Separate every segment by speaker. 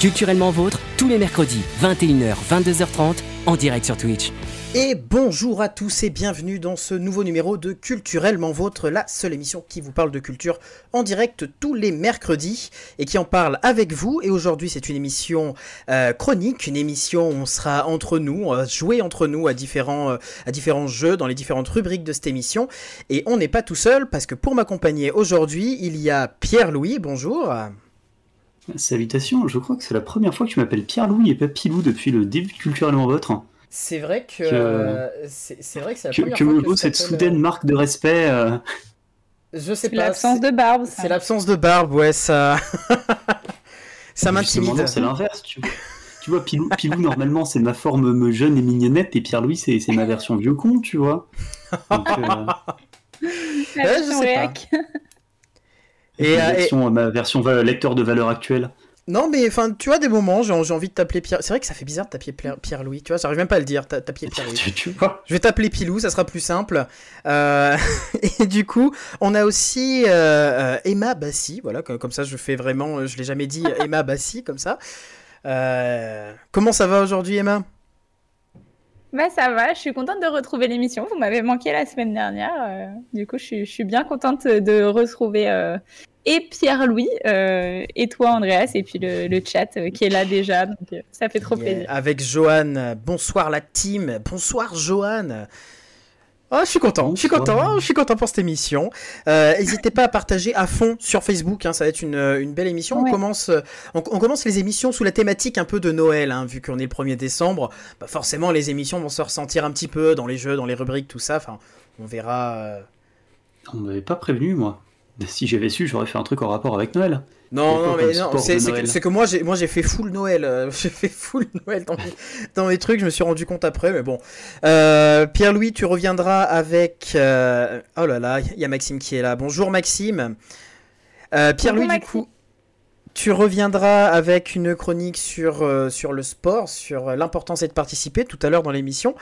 Speaker 1: Culturellement vôtre, tous les mercredis, 21h, 22h30, en direct sur Twitch.
Speaker 2: Et bonjour à tous et bienvenue dans ce nouveau numéro de Culturellement Vôtre, la seule émission qui vous parle de culture en direct tous les mercredis et qui en parle avec vous. Et aujourd'hui c'est une émission euh, chronique, une émission où on sera entre nous, on jouer entre nous à différents, euh, à différents jeux dans les différentes rubriques de cette émission. Et on n'est pas tout seul parce que pour m'accompagner aujourd'hui il y a Pierre-Louis, bonjour.
Speaker 3: Salutations, je crois que c'est la première fois que tu m'appelles Pierre-Louis et pas Pilou depuis le début Culturellement Vôtre.
Speaker 2: C'est vrai que, euh, c'est vrai que c'est la
Speaker 3: que,
Speaker 2: première
Speaker 3: que
Speaker 2: fois
Speaker 3: me
Speaker 2: que
Speaker 3: vaut cette soudaine marque de respect. euh,
Speaker 2: euh, Je sais
Speaker 4: C'est
Speaker 2: pas.
Speaker 4: l'absence de barbe.
Speaker 2: C'est l'absence de barbe, ouais, ça. ça m'intimide.
Speaker 3: C'est l'inverse, tu vois. Tu vois, Pilou, Pilou normalement, c'est ma forme me jeune et mignonnette, et Pierre-Louis, c'est c'est ma version vieux con, tu vois. Donc, euh,
Speaker 2: Ouais, je sais pas. Et,
Speaker 3: ma
Speaker 2: euh, et-
Speaker 3: version, ma version lecteur de valeur actuelle?
Speaker 2: Non, mais enfin, tu vois, des moments, j'ai envie de t'appeler Pierre. C'est vrai que ça fait bizarre de t'appeler Pierre- Pierre-Louis, tu vois, j'arrive même pas à le dire, t'a- t'appeler Pierre-Louis.
Speaker 3: Tu, tu vois
Speaker 2: Je vais t'appeler Pilou, ça sera plus simple. Euh, et du coup, on a aussi euh, euh, Emma Bassi, voilà, comme, comme ça je fais vraiment, je l'ai jamais dit, Emma Bassi, comme ça. Euh, comment ça va aujourd'hui, Emma?
Speaker 4: Bah ça va, je suis contente de retrouver l'émission. Vous m'avez manqué la semaine dernière. euh, du coup, je suis, je suis bien contente de retrouver euh, et Pierre-Louis euh, et toi, Andreas, et puis le, le chat qui est là déjà. Donc ça fait trop
Speaker 2: Yeah,
Speaker 4: plaisir.
Speaker 2: Avec Johan, bonsoir la team, bonsoir Johan. Oh, je suis content, je suis content, je suis content pour cette émission. Euh, N'hésitez pas à partager à fond sur Facebook, hein, ça va être une, une belle émission. On commence, euh, on, on commence les émissions sous la thématique un peu de Noël, hein, vu qu'on est le 1er décembre. Bah, forcément, les émissions vont se ressentir un petit peu dans les jeux, dans les rubriques, tout ça. Enfin, on verra. euh.
Speaker 3: On m'avait pas prévenu, moi. Si j'avais su, j'aurais fait un truc en rapport avec Noël.
Speaker 2: Non,
Speaker 3: C'est
Speaker 2: non, mais non, c'est que, moi, j'ai moi j'ai fait full Noël. euh, j'ai fait full Noël dans mes, dans mes trucs. Je me suis rendu compte après, mais bon. Euh, Pierre-Louis, tu reviendras avec. euh, Oh là là, il y a Maxime qui est là. Bonjour Maxime. Euh, Pierre-Louis, du coup, tu reviendras avec une chronique sur, euh, sur le sport, sur l'importance de participer tout à l'heure dans l'émission.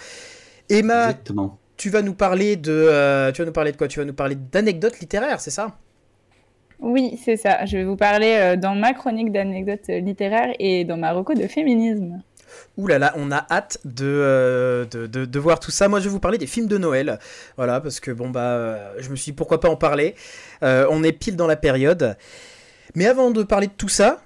Speaker 2: Emma,
Speaker 3: Exactement.
Speaker 2: Tu vas nous parler de. euh, tu vas nous parler de quoi? Tu vas nous parler d'anecdotes littéraires, c'est ça?
Speaker 4: Oui, c'est ça. Je vais vous parler euh, dans ma chronique d'anecdotes euh, littéraires et dans ma reco de féminisme.
Speaker 2: Ouh là là, on a hâte de, euh, de, de- de voir tout ça. Moi, je vais vous parler des films de Noël. Voilà, parce que bon, bah, je me suis dit pourquoi pas en parler. Euh, on est pile dans la période. Mais avant de parler de tout ça,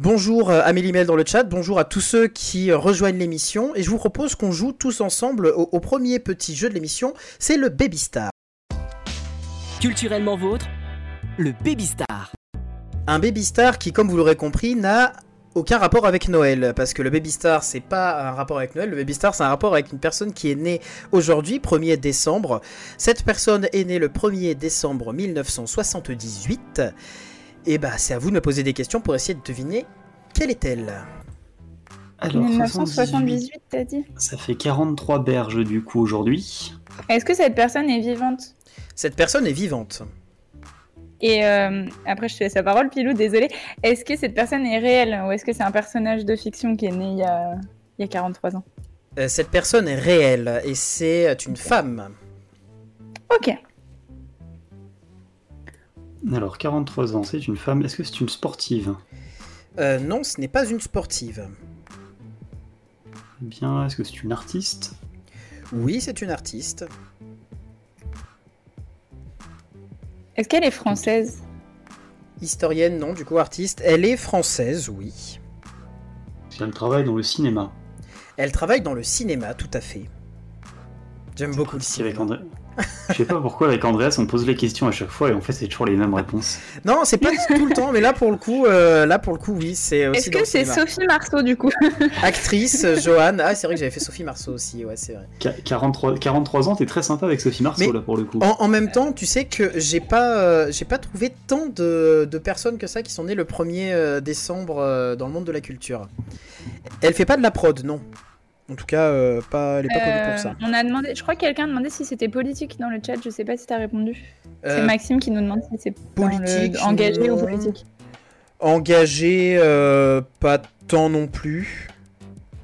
Speaker 2: bonjour euh, Amélie Mel dans le chat, bonjour à tous ceux qui euh, rejoignent l'émission. Et je vous propose qu'on joue tous ensemble au, au premier petit jeu de l'émission c'est le Baby Star.
Speaker 1: Culturellement vôtre, le Baby Star.
Speaker 2: Un Baby Star qui, comme vous l'aurez compris, n'a aucun rapport avec Noël. Parce que le Baby Star, c'est pas un rapport avec Noël. Le Baby Star, c'est un rapport avec une personne qui est née aujourd'hui, 1er décembre. Cette personne est née le 1er décembre 1978. Et bah, c'est à vous de me poser des questions pour essayer de deviner quelle est-elle.
Speaker 3: Alors, 78,
Speaker 4: 1978, t'as dit?
Speaker 3: Ça fait 43 berges du coup aujourd'hui.
Speaker 4: Est-ce que cette personne est vivante?
Speaker 2: Cette personne est vivante.
Speaker 4: Et euh, après, je te laisse la parole, Pilou, désolé. Est-ce que cette personne est réelle ou est-ce que c'est un personnage de fiction qui est né il y a, il y a 43 ans?
Speaker 2: Euh, cette personne est réelle et c'est une femme.
Speaker 4: Ok.
Speaker 3: Alors, 43 ans, c'est une femme. Est-ce que c'est une sportive?
Speaker 2: Euh, non, ce n'est pas une sportive.
Speaker 3: Eh Bien, est-ce que c'est une artiste?
Speaker 2: Oui, c'est une artiste.
Speaker 4: Est-ce qu'elle est française?
Speaker 2: Historienne, non, du coup artiste. Elle est française, oui.
Speaker 3: Elle travaille dans le cinéma.
Speaker 2: Elle travaille dans le cinéma, tout à fait. J'aime beaucoup le
Speaker 3: avec
Speaker 2: cinéma.
Speaker 3: André... Je sais pas pourquoi avec Andreas on pose les questions à chaque fois et en fait c'est toujours les mêmes réponses.
Speaker 2: Non, c'est pas tout le temps, mais là pour le coup, euh, là pour le coup, oui, c'est aussi
Speaker 4: Est-ce que c'est. Sophie Marceau du coup?
Speaker 2: Actrice, euh, Joanne. Ah, c'est vrai que j'avais fait Sophie Marceau aussi, ouais, c'est vrai.
Speaker 3: Qu- 43, 43 ans, t'es très sympa avec Sophie Marceau
Speaker 2: Mais-
Speaker 3: là pour le coup.
Speaker 2: En, en même temps, tu sais que j'ai pas, euh, j'ai pas trouvé tant de, de personnes que ça qui sont nées le 1er euh, décembre euh, dans le monde de la culture. Elle fait pas de la prod, non. En tout cas, euh, pas, elle est pas connue pour ça.
Speaker 4: Euh, On a demandé, je crois que quelqu'un a demandé si c'était politique dans le chat, je sais pas si t'as répondu. C'est
Speaker 2: Euh,
Speaker 4: Maxime qui nous demande si c'est le-
Speaker 2: politique,
Speaker 4: engagé
Speaker 2: non.
Speaker 4: ou politique.
Speaker 2: Engagée, euh, pas tant non plus.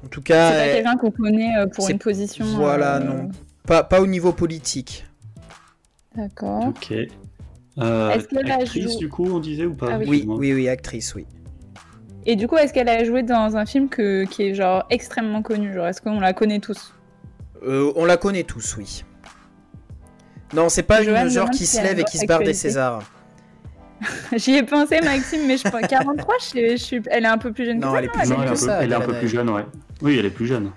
Speaker 2: En tout cas,
Speaker 4: C'est pas quelqu'un qu'on connaît euh, pour une position.
Speaker 2: voilà,
Speaker 4: euh,
Speaker 2: non. pas, pas au niveau politique.
Speaker 4: D'accord.
Speaker 3: Ok. Euh,
Speaker 4: Est-ce qu'elle a
Speaker 3: actrice du coup on disait ou pas?
Speaker 4: Ah oui.
Speaker 2: Oui, oui, actrice, oui.
Speaker 4: Et du coup, est-ce qu'elle a joué dans un film que, qui est genre extrêmement connu Genre, est-ce qu'on la connaît tous?
Speaker 2: Euh, on la connaît tous, oui. Non, c'est pas
Speaker 4: Joanne
Speaker 2: une genre qui se lève et qui se barre des. Césars.
Speaker 4: J'y ai pensé, Maxime, mais je pense 43, je, suis- je suis... elle est un peu plus jeune
Speaker 2: Non,
Speaker 4: que ça.
Speaker 2: elle est plus
Speaker 4: non
Speaker 2: jeune
Speaker 3: elle est
Speaker 2: que
Speaker 3: un peu,
Speaker 2: ça,
Speaker 3: elle est un
Speaker 2: elle
Speaker 3: peu
Speaker 2: a-
Speaker 3: plus jeune, ouais. Oui, elle est plus jeune.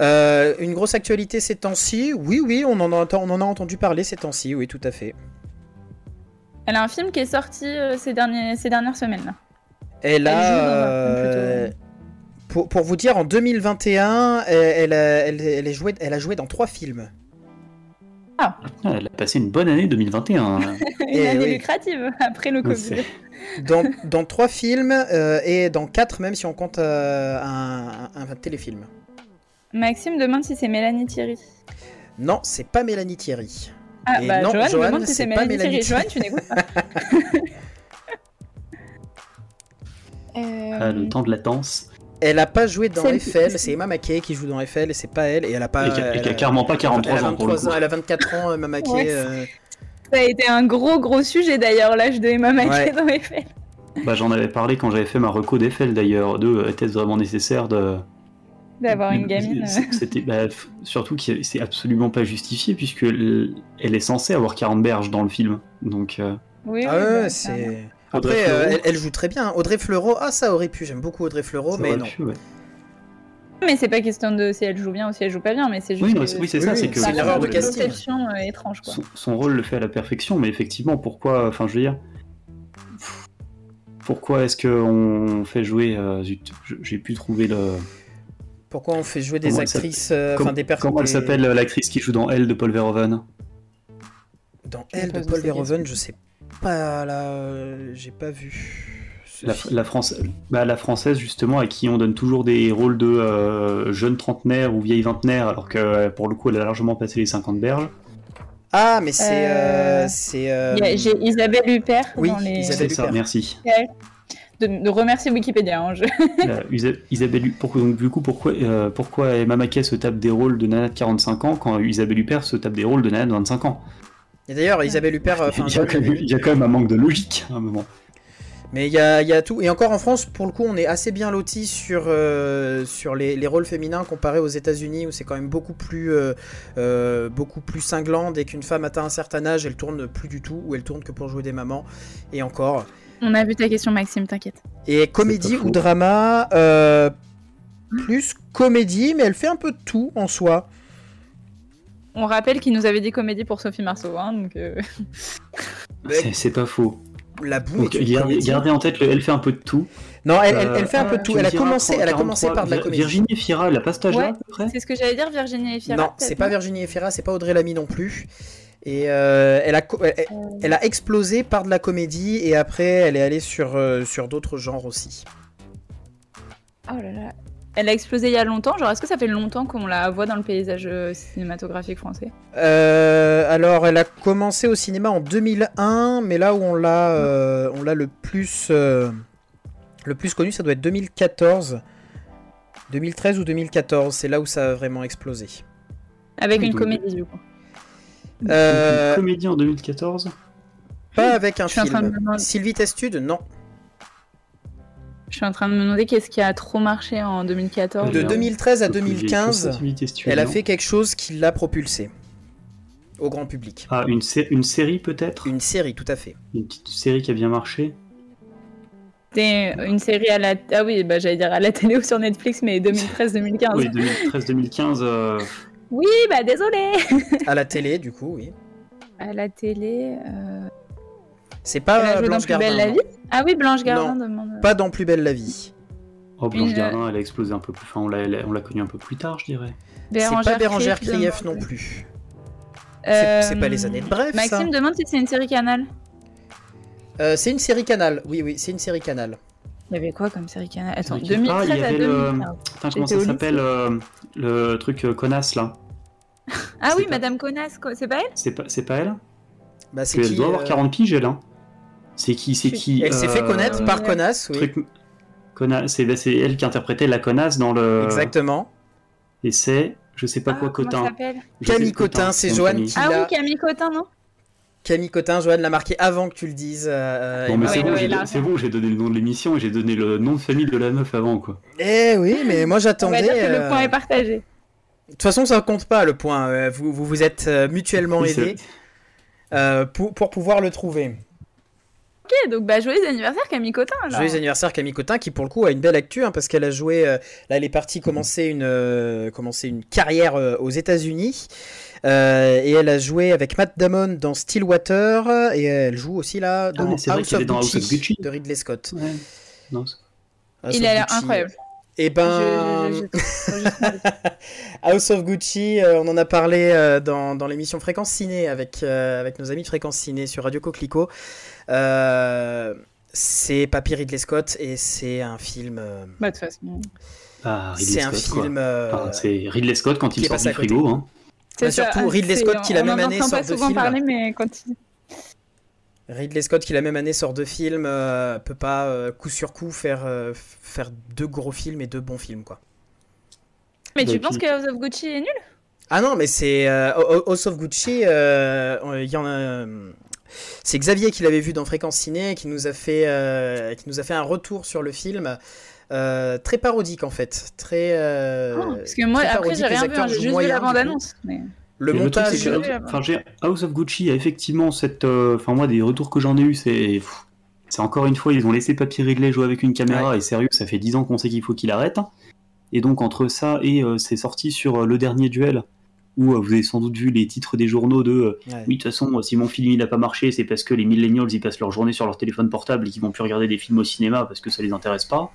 Speaker 2: Euh, une grosse actualité ces temps-ci? Oui, oui, on en, a, on en a entendu parler ces temps-ci, oui, tout à fait.
Speaker 4: Elle a un film qui est sorti euh, ces, derniers, ces dernières semaines. Là.
Speaker 2: Elle a. euh, pour, pour vous dire, en 2021, elle, elle a, elle, elle est jouée, elle a joué dans trois films.
Speaker 3: Ah, Elle a passé une bonne année 2021.
Speaker 4: Une année
Speaker 2: oui.
Speaker 4: lucrative après le Covid.
Speaker 2: Dans, dans trois films euh, et dans quatre, même si on compte euh, un, un- un téléfilm.
Speaker 4: Maxime demande si c'est Mélanie Thierry.
Speaker 2: Non, c'est pas Mélanie Thierry.
Speaker 4: Ah
Speaker 2: Et
Speaker 4: bah
Speaker 2: non,
Speaker 4: Joanne,
Speaker 2: Joanne,
Speaker 4: demande si
Speaker 2: c'est
Speaker 4: Mélanie
Speaker 2: Mélanie
Speaker 4: Thierry.
Speaker 2: Thierry.
Speaker 4: Joanne, tu n'écoutes pas.
Speaker 3: Le
Speaker 4: Euh,
Speaker 3: temps de latence.
Speaker 2: Elle a pas joué dans Eiffel, c'est Emma Mackey qui joue dans Eiffel et c'est pas elle. Et elle a pas.
Speaker 3: Et qui a-
Speaker 2: elle a-
Speaker 3: clairement pas 43
Speaker 2: elle a
Speaker 3: ans pour le
Speaker 2: 23
Speaker 3: coup.
Speaker 2: ans, elle a 24 ans, Emma Mackey.
Speaker 4: Ouais.
Speaker 2: euh,
Speaker 4: Ça a été un gros gros sujet d'ailleurs, l'âge de Emma Mackey
Speaker 2: Ouais.
Speaker 4: dans Eiffel.
Speaker 3: Bah, J'en avais parlé quand j'avais fait ma reco d'Eiffel d'ailleurs. De euh, était-ce vraiment nécessaire de.
Speaker 4: D'avoir une gamine. Euh.
Speaker 3: C'était bah, surtout que c'est absolument pas justifié puisque elle est censée avoir 40 berges dans le film. Donc euh,
Speaker 4: Oui,
Speaker 2: Ah
Speaker 4: oui,
Speaker 2: ouais,
Speaker 4: bah,
Speaker 2: c'est. Après, euh, elle, elle joue très bien. Audrey Fleurot, ah ça aurait pu. J'aime beaucoup Audrey Fleurot,
Speaker 3: ça
Speaker 2: mais non.
Speaker 3: pu, ouais.
Speaker 4: Mais c'est pas question de si elle joue bien ou si elle joue pas bien, mais c'est juste.
Speaker 3: Oui, non,
Speaker 4: que
Speaker 3: c'est- oui, c'est
Speaker 2: Oui,
Speaker 3: ça,
Speaker 2: oui,
Speaker 3: c'est que
Speaker 2: c'est une
Speaker 3: son
Speaker 2: erreur de
Speaker 3: rôle-
Speaker 2: casting.
Speaker 4: conception euh, étrange quoi.
Speaker 3: Son, son rôle le fait à la perfection, mais effectivement, pourquoi, enfin, je veux dire, pourquoi est-ce qu'on fait jouer, euh, j'ai pu trouver le,
Speaker 2: Pourquoi on fait jouer des
Speaker 3: Comment
Speaker 2: actrices, euh, enfin des personnes.
Speaker 3: comment elle s'appelle l'actrice qui joue dans Elle de Paul Verhoeven?
Speaker 2: Dans Elle de Paul Verhoeven, je sais pas là, euh, j'ai pas vu.
Speaker 3: la, la, France, bah, la française justement à qui on donne toujours des rôles de euh, jeune trentenaire ou vieille vingtenaire, alors que euh, pour le coup elle a largement passé les 50 berges.
Speaker 2: Ah, mais c'est. euh,
Speaker 4: Euh,
Speaker 2: c'est. euh,
Speaker 4: J'ai Isabelle Huppert
Speaker 2: oui,
Speaker 4: dans les.
Speaker 2: Isabelle
Speaker 3: C'est ça,
Speaker 2: Huppert.
Speaker 3: merci.
Speaker 4: De, de remercier Wikipédia. hein, je-
Speaker 3: Euh, Isabelle, pourquoi, donc, du coup, pourquoi, euh, pourquoi Emma Mackey se tape des rôles de nana de 45 ans quand Isabelle Huppert se tape des rôles de nana de 25 ans?
Speaker 2: Et d'ailleurs, Isabelle Huppert. euh,
Speaker 3: il, y a quand même, il y a quand même un manque de logique à un moment.
Speaker 2: Mais il y a, il y a tout. Et encore en France, pour le coup, on est assez bien loti sur, euh, sur les, les rôles féminins comparé aux États-Unis où c'est quand même beaucoup plus, euh, euh, beaucoup plus cinglant. Dès qu'une femme atteint un certain âge, elle tourne plus du tout ou elle tourne que pour jouer des mamans. Et encore.
Speaker 4: On a vu ta question, Maxime, t'inquiète.
Speaker 2: Et comédie ou drama, euh, plus comédie, mais elle fait un peu de tout en soi.
Speaker 4: On rappelle qu'il nous avait dit comédie pour Sophie Marceau, hein, donc. euh,
Speaker 3: C'est- pas faux.
Speaker 2: La boue
Speaker 3: Donc, gardez, gardez en tête, le, elle fait un peu de tout.
Speaker 2: Non, elle, elle-
Speaker 3: Euh,
Speaker 2: elle fait un peu de tout. Elle a commencé, elle a
Speaker 3: 43,
Speaker 2: commencé par de la comédie.
Speaker 3: Virginie Fira, elle a pas âge-là
Speaker 4: Ouais,
Speaker 3: à peu près
Speaker 4: C'est ce que j'allais dire, Virginie Efira.
Speaker 2: Non, c'est pas Virginie Efira, c'est pas Audrey Lamy non plus. Et euh, elle, a, elle, a explosé par de la comédie et après elle est allée sur, sur d'autres genres aussi.
Speaker 4: Oh là là. Elle a explosé il y a longtemps. Genre, est-ce que ça fait longtemps qu'on la voit dans le paysage euh, cinématographique français?
Speaker 2: Euh, alors elle a commencé au cinéma en 2001, mais là où on l'a euh, on l'a le plus euh, le plus connu, ça doit être 2014. 2013 ou 2014, c'est là où ça a vraiment explosé.
Speaker 4: Avec une comédie, du coup.
Speaker 2: Euh,
Speaker 3: Une comédie en 2014
Speaker 2: pas avec un film. Sylvie Testude, non.
Speaker 4: Je suis en train de me demander qu'est-ce qui a trop marché en 2014.
Speaker 2: De
Speaker 3: non.
Speaker 2: 2013 à
Speaker 3: Un peu plus vieille que ça,
Speaker 2: 2015,
Speaker 3: Sylvie Testude,
Speaker 2: elle a fait quelque chose qui l'a propulsée au grand public.
Speaker 3: Ah, une, sé- une série peut-être?
Speaker 2: Une série, tout à fait.
Speaker 3: Une petite série qui a bien marché?
Speaker 4: C'était une série à la. Ah oui, bah, j'allais dire à la télé ou sur Netflix, mais 2013-2015.
Speaker 3: Oui, 2013-2015. euh,
Speaker 4: Oui, bah désolé.
Speaker 2: À la télé, du coup, oui.
Speaker 4: À la télé. euh,
Speaker 2: C'est
Speaker 4: Elle
Speaker 2: pas
Speaker 4: joué dans
Speaker 2: Blanche
Speaker 4: Plus belle la
Speaker 2: non.
Speaker 4: vie? Ah oui, Blanche Gardin demande.
Speaker 2: Pas dans Plus belle la vie.
Speaker 3: Oh, Blanche
Speaker 4: Une-
Speaker 3: Gardin, elle a explosé un peu plus. Enfin, on l'a, elle a- on l'a connue un peu plus tard, je dirais.
Speaker 2: C'est pas Bérangère
Speaker 4: Krief
Speaker 2: non plus.
Speaker 4: Euh,
Speaker 2: C'est pas les années de bref, ça.
Speaker 4: Maxime demande si c'est une série Canal.
Speaker 2: Euh, c'est une série Canal. Oui, oui, c'est une série Canal.
Speaker 4: Il y avait quoi comme série Canal? Attends,
Speaker 3: Série-
Speaker 4: 2013
Speaker 3: Ah, il y
Speaker 4: à
Speaker 3: avait le-
Speaker 4: 2015.
Speaker 3: Putain, comment ça s'appelle euh, le truc euh, connasse là?
Speaker 4: Ah oui,
Speaker 3: pas-
Speaker 4: Madame Connasse, quoi. c'est pas elle?
Speaker 3: C'est pas, c'est pas elle?
Speaker 2: Bah,
Speaker 3: Parce
Speaker 2: c'est
Speaker 3: qu'elle
Speaker 2: qui
Speaker 3: doit avoir
Speaker 2: euh,
Speaker 3: 40 piges, elle. Hein. C'est qui C'est qui
Speaker 2: Elle s'est fait
Speaker 3: euh,
Speaker 2: connaître par
Speaker 4: ouais.
Speaker 2: Connasse, oui.
Speaker 3: truc- C'est bah, c'est elle qui interprétait la connasse dans le.
Speaker 2: Exactement.
Speaker 3: Et c'est, je sais pas
Speaker 4: Ah,
Speaker 3: quoi, Cotin.
Speaker 2: Camille
Speaker 3: Cotin,
Speaker 2: c'est Joanne qui
Speaker 4: Ah oui,
Speaker 2: l'a.
Speaker 4: Camille Cotin, non
Speaker 2: Camille Cotin, Joanne l'a marqué avant que tu le dises. euh,
Speaker 3: Non, mais
Speaker 2: Emma.
Speaker 3: c'est bon, j'ai-
Speaker 4: là.
Speaker 3: c'est bon, j'ai donné le nom de l'émission et j'ai donné le nom de famille de la meuf avant, quoi.
Speaker 2: Eh oui, mais moi j'attendais.
Speaker 4: dire que le
Speaker 2: euh,
Speaker 4: point est partagé.
Speaker 2: De toute façon, ça compte pas le point. euh, Vous vous, vous êtes euh, mutuellement
Speaker 3: Oui,
Speaker 2: aidés euh, pour, pour pouvoir le trouver.
Speaker 4: Ok, donc bah joyeux anniversaire Camille Cotin. alors.
Speaker 2: Joyeux anniversaire Camille Cotin qui pour le coup a une belle actu hein, parce qu'elle a joué, euh, là elle est partie commencer une, euh, commencer une carrière euh, aux États-Unis Euh, et elle a joué avec Matt Damon dans Stillwater et elle joue aussi là dans,
Speaker 3: Ah ouais, c'est vrai
Speaker 2: House, of
Speaker 3: dans House of
Speaker 2: Gucci
Speaker 3: Gucci.
Speaker 2: de Ridley Scott.
Speaker 3: Ouais. Non, c'est-
Speaker 2: House
Speaker 4: Il
Speaker 2: of
Speaker 4: a l'air
Speaker 2: Gucci.
Speaker 4: incroyable.
Speaker 2: Et ben,
Speaker 4: Je- je- je-.
Speaker 2: House of Gucci, euh, on en a parlé euh, dans, dans l'émission Fréquence Ciné avec, euh, avec nos amis de Fréquence Ciné sur Radio Coquelicot. Euh, c'est Papy Ridley Scott et c'est un film. euh,
Speaker 4: Bah, de toute façon.
Speaker 3: Ah,
Speaker 2: c'est un film. euh,
Speaker 3: Enfin, c'est Ridley Scott quand il sort du frigo. Hein.
Speaker 4: C'est
Speaker 2: Bah, surtout Ridley Scott qui, la même année, sort
Speaker 4: pas
Speaker 2: de
Speaker 4: souvent
Speaker 2: film.
Speaker 4: parler, mais quand il...
Speaker 2: Ridley Scott qui la même année sort deux films, euh, peut pas euh, coup sur coup faire, euh, faire deux gros films et deux bons films quoi.
Speaker 4: Mais tu
Speaker 3: Bah,
Speaker 4: penses que House of Gucci est nul?
Speaker 2: Ah non mais c'est euh, House of Gucci, euh, il y en a. c'est Xavier qui l'avait vu dans Fréquence Ciné qui nous a fait, euh, qui nous a fait un retour sur le film. euh, très parodique en fait, très. euh,
Speaker 4: Oh, Parce que moi, après, j'ai rien vu, hein, j'ai juste vu la bande-annonce. Mais...
Speaker 2: Le
Speaker 3: Et
Speaker 2: montage.
Speaker 4: euh,
Speaker 3: House- House of Gucci a effectivement cette. euh, Enfin, moi, des retours que j'en ai eu, c'est. C'est encore une fois, ils ont laissé Papy Ridley jouer avec une caméra, et sérieux, ça fait 10 ans qu'on sait qu'il faut qu'il arrête. Et donc, entre ça et euh, c'est sorti sur euh, le dernier duel, où euh, vous avez sans doute vu les titres des journaux de. euh,
Speaker 2: Ouais.
Speaker 3: oui, de toute façon, si mon film il a pas marché, c'est parce que les millennials ils passent leur journée sur leur téléphone portable et qu'ils vont plus regarder des films au cinéma parce que ça les intéresse pas.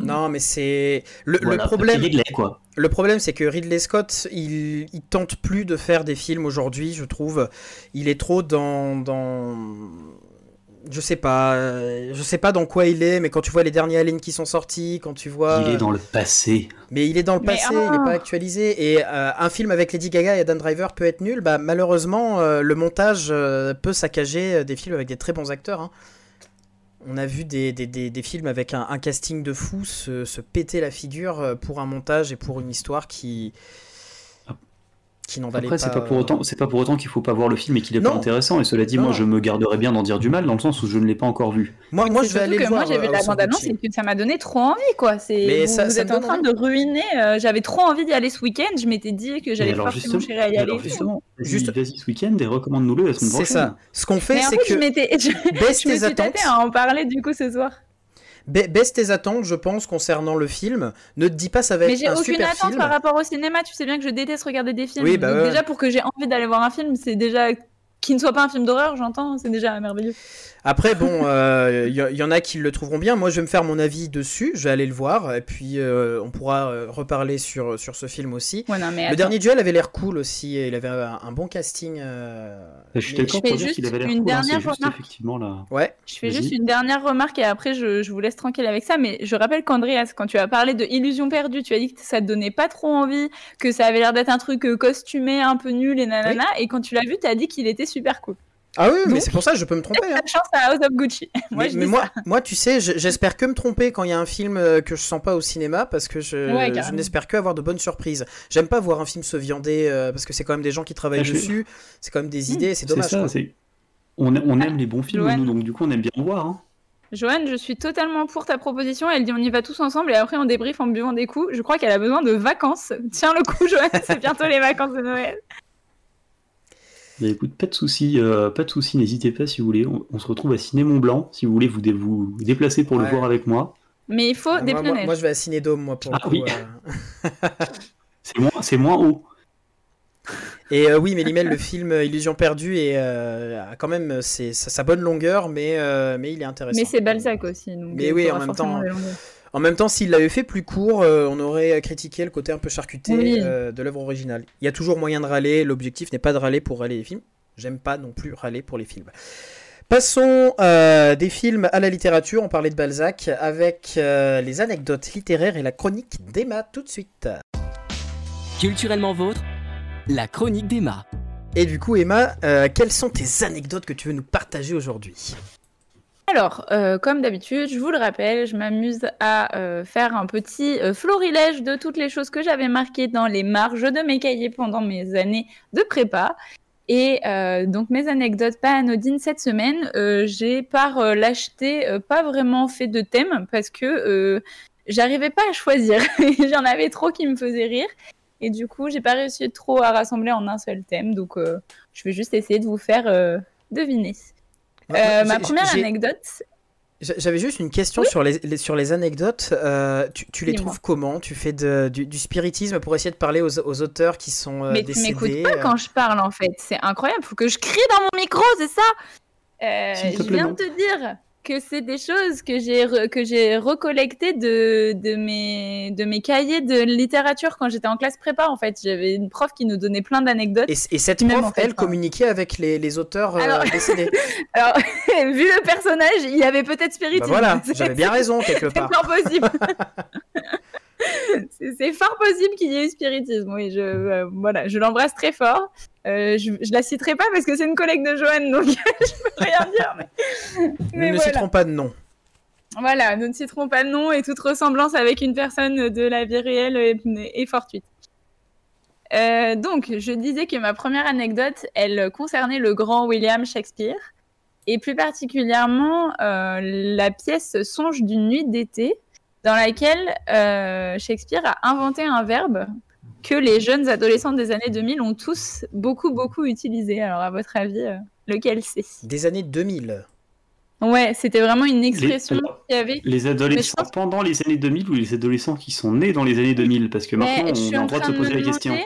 Speaker 2: Non mais c'est le, problème.
Speaker 3: Papy Ridley, quoi.
Speaker 2: Le problème, c'est que Ridley Scott, il, il tente plus de faire des films aujourd'hui, je trouve. Il est trop dans, dans, je sais pas, euh, je sais pas dans quoi il est, mais quand tu vois les derniers Aliens qui sont sortis, quand tu vois,
Speaker 3: Il est dans le passé.
Speaker 2: mais il est dans le
Speaker 4: Mais
Speaker 2: passé,
Speaker 4: ah.
Speaker 2: il est pas actualisé. Et euh, un film avec Lady Gaga et Adam Driver peut être nul. Bah malheureusement, euh, le montage euh, peut saccager euh, des films avec des très bons acteurs. hein. On a vu des, des, des, des films avec un, un casting de fou se, se péter la figure euh, pour un montage et pour une histoire qui qui n'en valait
Speaker 3: Après,
Speaker 2: pas.
Speaker 3: c'est pas pour autant, c'est pas pour autant qu'il faut pas voir le film et qu'il est
Speaker 2: Non.
Speaker 3: pas intéressant. Et cela dit,
Speaker 2: Non.
Speaker 3: moi, je me garderais bien d'en dire du mal dans le sens où je ne l'ai pas encore vu.
Speaker 2: Moi, moi
Speaker 4: C'est
Speaker 2: je vais aller
Speaker 4: que
Speaker 2: le
Speaker 4: moi,
Speaker 2: voir.
Speaker 4: j'ai vu
Speaker 2: euh,
Speaker 4: la bande-annonce
Speaker 2: Gucci.
Speaker 4: et que ça m'a donné trop envie, quoi. C'est
Speaker 2: Mais
Speaker 4: vous,
Speaker 2: ça-
Speaker 4: vous
Speaker 2: ça
Speaker 4: êtes en train de ruiner. euh, J'avais trop envie d'y aller ce week-end. Je m'étais dit que j'allais
Speaker 3: justement-
Speaker 4: chéri à y aller.
Speaker 3: alors, justement, vas-y,
Speaker 2: Juste-
Speaker 3: vas-y ce week-end et recommande-nous-le la semaine
Speaker 2: C'est
Speaker 3: prochaine.
Speaker 2: ça. Ce qu'on fait, c'est que
Speaker 4: m'étais, je,
Speaker 2: baisse tes
Speaker 4: suis
Speaker 2: attentes.
Speaker 4: en parler du coup ce soir.
Speaker 2: Ba- Baisse tes attentes, je pense, concernant le film. Ne te dis pas ça va
Speaker 4: Mais
Speaker 2: être
Speaker 4: j'ai
Speaker 2: un
Speaker 4: aucune
Speaker 2: super
Speaker 4: attente
Speaker 2: film.
Speaker 4: par rapport au cinéma. Tu sais bien que je déteste regarder des films.
Speaker 2: Oui, bah
Speaker 4: Donc déjà pour que j'ai envie d'aller voir un film, c'est déjà qui ne soit pas un film d'horreur, j'entends, c'est déjà merveilleux.
Speaker 2: Après, bon, il y, y en a qui le trouveront bien. Moi, je vais me faire mon avis dessus. Je vais aller le voir. Et puis, euh, on pourra euh, reparler sur, sur ce film aussi.
Speaker 4: Ouais, non, mais
Speaker 2: Le
Speaker 4: attends.
Speaker 2: dernier duel avait l'air cool aussi. et Il avait un, un bon casting. euh,
Speaker 3: Je suis
Speaker 2: mais-
Speaker 3: d'accord
Speaker 4: je fais
Speaker 3: pour dire
Speaker 4: juste
Speaker 3: qu'il avait l'air
Speaker 4: une
Speaker 3: cool.
Speaker 4: dernière
Speaker 3: juste
Speaker 4: remarque.
Speaker 3: effectivement là.
Speaker 2: Ouais.
Speaker 4: Je fais
Speaker 3: Vas-y.
Speaker 4: juste une dernière remarque et après je, je vous laisse tranquille avec ça. Mais je rappelle qu'Andreas, quand tu as parlé de Illusion perdue, tu as dit que ça te donnait pas trop envie, que ça avait l'air d'être un truc euh, costumé, un peu nul et nanana. Et quand tu l'as vu, tu as dit qu'il était super cool.
Speaker 2: Ah oui, mais c'est pour ça que je peux me tromper. hein.
Speaker 4: Chance à House of Gucci. moi,
Speaker 2: mais
Speaker 4: je
Speaker 2: mais
Speaker 4: dis
Speaker 2: moi,
Speaker 4: ça.
Speaker 2: moi, tu sais, je- j'espère que me tromper quand il y a un film euh, que je sens pas au cinéma parce que je,
Speaker 4: Ouais,
Speaker 2: je n'espère que avoir de bonnes surprises. J'aime pas voir un film se viander euh, parce que c'est quand même des gens qui travaillent
Speaker 3: Ah, je-
Speaker 2: dessus, c'est quand même des
Speaker 4: Mmh.
Speaker 2: idées, c'est
Speaker 3: C'est
Speaker 2: dommage.
Speaker 3: ça. On, on aime les bons films,
Speaker 4: Joanne.
Speaker 3: nous, donc du coup, on aime bien en voir. hein.
Speaker 4: Joanne, je suis totalement pour ta proposition. Elle dit on y va tous ensemble et après on débrief en buvant des coups. Je crois qu'elle a besoin de vacances. Tiens le coup, Joanne, c'est bientôt les vacances de Noël.
Speaker 3: Bah, écoute, pas de souci, euh, pas de souci. N'hésitez pas si vous voulez. On, on se retrouve à Ciné Mont Blanc si vous voulez vous, dé- vous déplacer pour
Speaker 2: Ouais.
Speaker 3: le voir avec moi.
Speaker 4: Mais il faut
Speaker 2: Ah,
Speaker 4: des
Speaker 2: moi, je vais à Cinédome, moi, pour le
Speaker 3: Ah
Speaker 2: coup.
Speaker 3: oui.
Speaker 2: euh.
Speaker 3: C'est moins, c'est moins haut.
Speaker 2: Et euh, oui, Mélimel, le film euh, Illusion perdue est, euh, a quand même c'est, sa, bonne longueur, mais, euh, mais il est intéressant.
Speaker 4: Mais c'est Balzac aussi. Donc
Speaker 2: Mais oui, en même temps. En même temps, s'il l'avait fait plus court, euh, on aurait critiqué le côté un peu charcuté
Speaker 4: Oui.
Speaker 2: euh, de l'œuvre originale. Il y a toujours moyen de râler, l'objectif n'est pas de râler pour râler les films. J'aime pas non plus râler pour les films. Passons euh, des films à la littérature, on parlait de Balzac, avec euh, les anecdotes littéraires et la chronique d'Emma tout de suite.
Speaker 1: Culturellement vôtre, la chronique d'Emma.
Speaker 2: Et du coup, Emma, euh, quelles sont tes anecdotes que tu veux nous partager aujourd'hui?
Speaker 4: Alors, euh, comme d'habitude, je vous le rappelle, je m'amuse à euh, faire un petit euh, florilège de toutes les choses que j'avais marquées dans les marges de mes cahiers pendant mes années de prépa. Et donc mes anecdotes pas anodines cette semaine, j'ai par l'acheter pas vraiment fait de thème parce que j'arrivais pas à choisir. J'en avais trop qui me faisaient rire. Et du coup, j'ai pas réussi trop à rassembler en un seul thème. Donc je vais juste essayer de vous faire deviner. Euh, ma première anecdote,
Speaker 2: J'a- J'avais juste une question sur, les, les- sur les anecdotes. Euh, tu, tu les trouves comment? Tu fais de- du, du spiritisme pour essayer de parler aux, aux auteurs qui sont euh,
Speaker 4: mais tu m'écoutes pas
Speaker 2: euh.
Speaker 4: quand je parle en fait. C'est incroyable. Faut que je crie dans mon micro, c'est ça? Je viens de te dire que c'est des choses que j'ai re- que j'ai recollectées de, de mes de mes cahiers de littérature quand j'étais en classe prépa. En fait, j'avais une prof qui nous donnait plein d'anecdotes.
Speaker 2: Et, et cette prof,
Speaker 4: en fait,
Speaker 2: elle,
Speaker 4: hein.
Speaker 2: communiquait avec les, les auteurs euh,
Speaker 4: Alors-
Speaker 2: décédés.
Speaker 4: Alors, vu le personnage, il y avait peut-être
Speaker 2: bah
Speaker 4: spiritisme.
Speaker 2: voilà,
Speaker 4: C'est-
Speaker 2: j'avais bien raison quelque
Speaker 4: C'est
Speaker 2: part.
Speaker 4: fort possible. C'est- fort possible qu'il y ait eu spiritisme. Oui, je, euh, voilà, je l'embrasse très fort. Euh, je, je la citerai pas parce que c'est une collègue de Joanne, donc je peux rien dire. Mais,
Speaker 2: Nous ne
Speaker 4: voilà.
Speaker 2: citerons pas de nom.
Speaker 4: Voilà, nous ne citerons pas de nom et toute ressemblance avec une personne de la vie réelle est, est fortuite. Euh, donc, je disais que ma première anecdote, elle concernait le grand William Shakespeare, et plus particulièrement la pièce Songe d'une nuit d'été, dans laquelle euh, Shakespeare a inventé un verbe que les jeunes adolescents des années 2000 ont tous beaucoup, beaucoup utilisé. Alors, à votre avis, euh, lequel c'est?
Speaker 2: Des années 2000.
Speaker 4: Ouais, c'était vraiment une expression qu'il y avait.
Speaker 3: Les adolescents
Speaker 4: pense-
Speaker 3: pendant les années 2000 ou les adolescents qui sont nés dans les années 2000 Parce que maintenant,
Speaker 4: Mais je suis
Speaker 3: on a
Speaker 4: en
Speaker 3: le droit de se poser la question.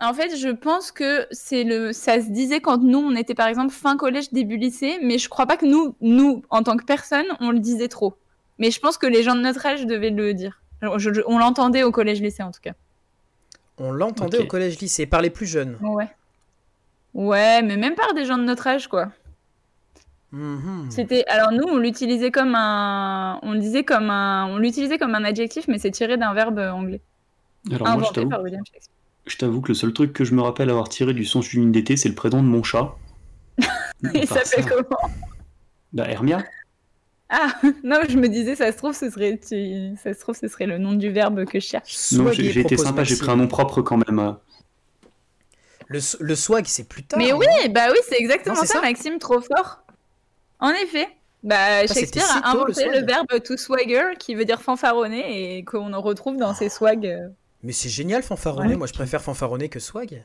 Speaker 4: En fait, je pense que c'est le, ça se disait quand nous on était par exemple fin collège début lycée, mais je crois pas que nous, nous en tant que personne, on le disait trop. Mais je pense que les gens de notre âge devaient le dire. Alors, je- je- on l'entendait au collège lycée en tout cas.
Speaker 2: On l'entendait au collège-lycée, par les plus jeunes.
Speaker 4: Ouais. Ouais, mais même par des gens de notre âge quoi.
Speaker 2: Mhm.
Speaker 4: C'était alors nous on l'utilisait comme un, on le disait comme un, on l'utilisait comme un adjectif, mais c'est tiré d'un verbe anglais
Speaker 3: Alors moi, je
Speaker 4: inventé Shakespeare.
Speaker 3: je t'avoue que le seul truc que je me rappelle avoir tiré du songe d'une d'été, c'est le prénom de mon chat.
Speaker 4: Il s'appelle comment?
Speaker 3: Bah, Hermia.
Speaker 4: Ah non, je me disais ça se trouve ce serait, tu- ça se trouve ce serait le nom du verbe que je cherche.
Speaker 3: Non, j'ai été sympa, j'ai pris un nom propre quand même. euh.
Speaker 2: Le, swag, c'est plus tard.
Speaker 4: Mais
Speaker 2: non
Speaker 4: oui, bah oui, c'est exactement
Speaker 2: Non,
Speaker 4: ça,
Speaker 2: ça
Speaker 4: Maxime, trop fort. En effet. Bah,
Speaker 2: c'était
Speaker 4: Shakespeare
Speaker 2: si
Speaker 4: a
Speaker 2: le
Speaker 4: inventé le, verbe to swagger, qui veut dire fanfaronner, et qu'on en retrouve dans ses swags. euh.
Speaker 2: Mais c'est génial fanfaronner.
Speaker 4: Ouais.
Speaker 2: Moi, je préfère fanfaronner que swag.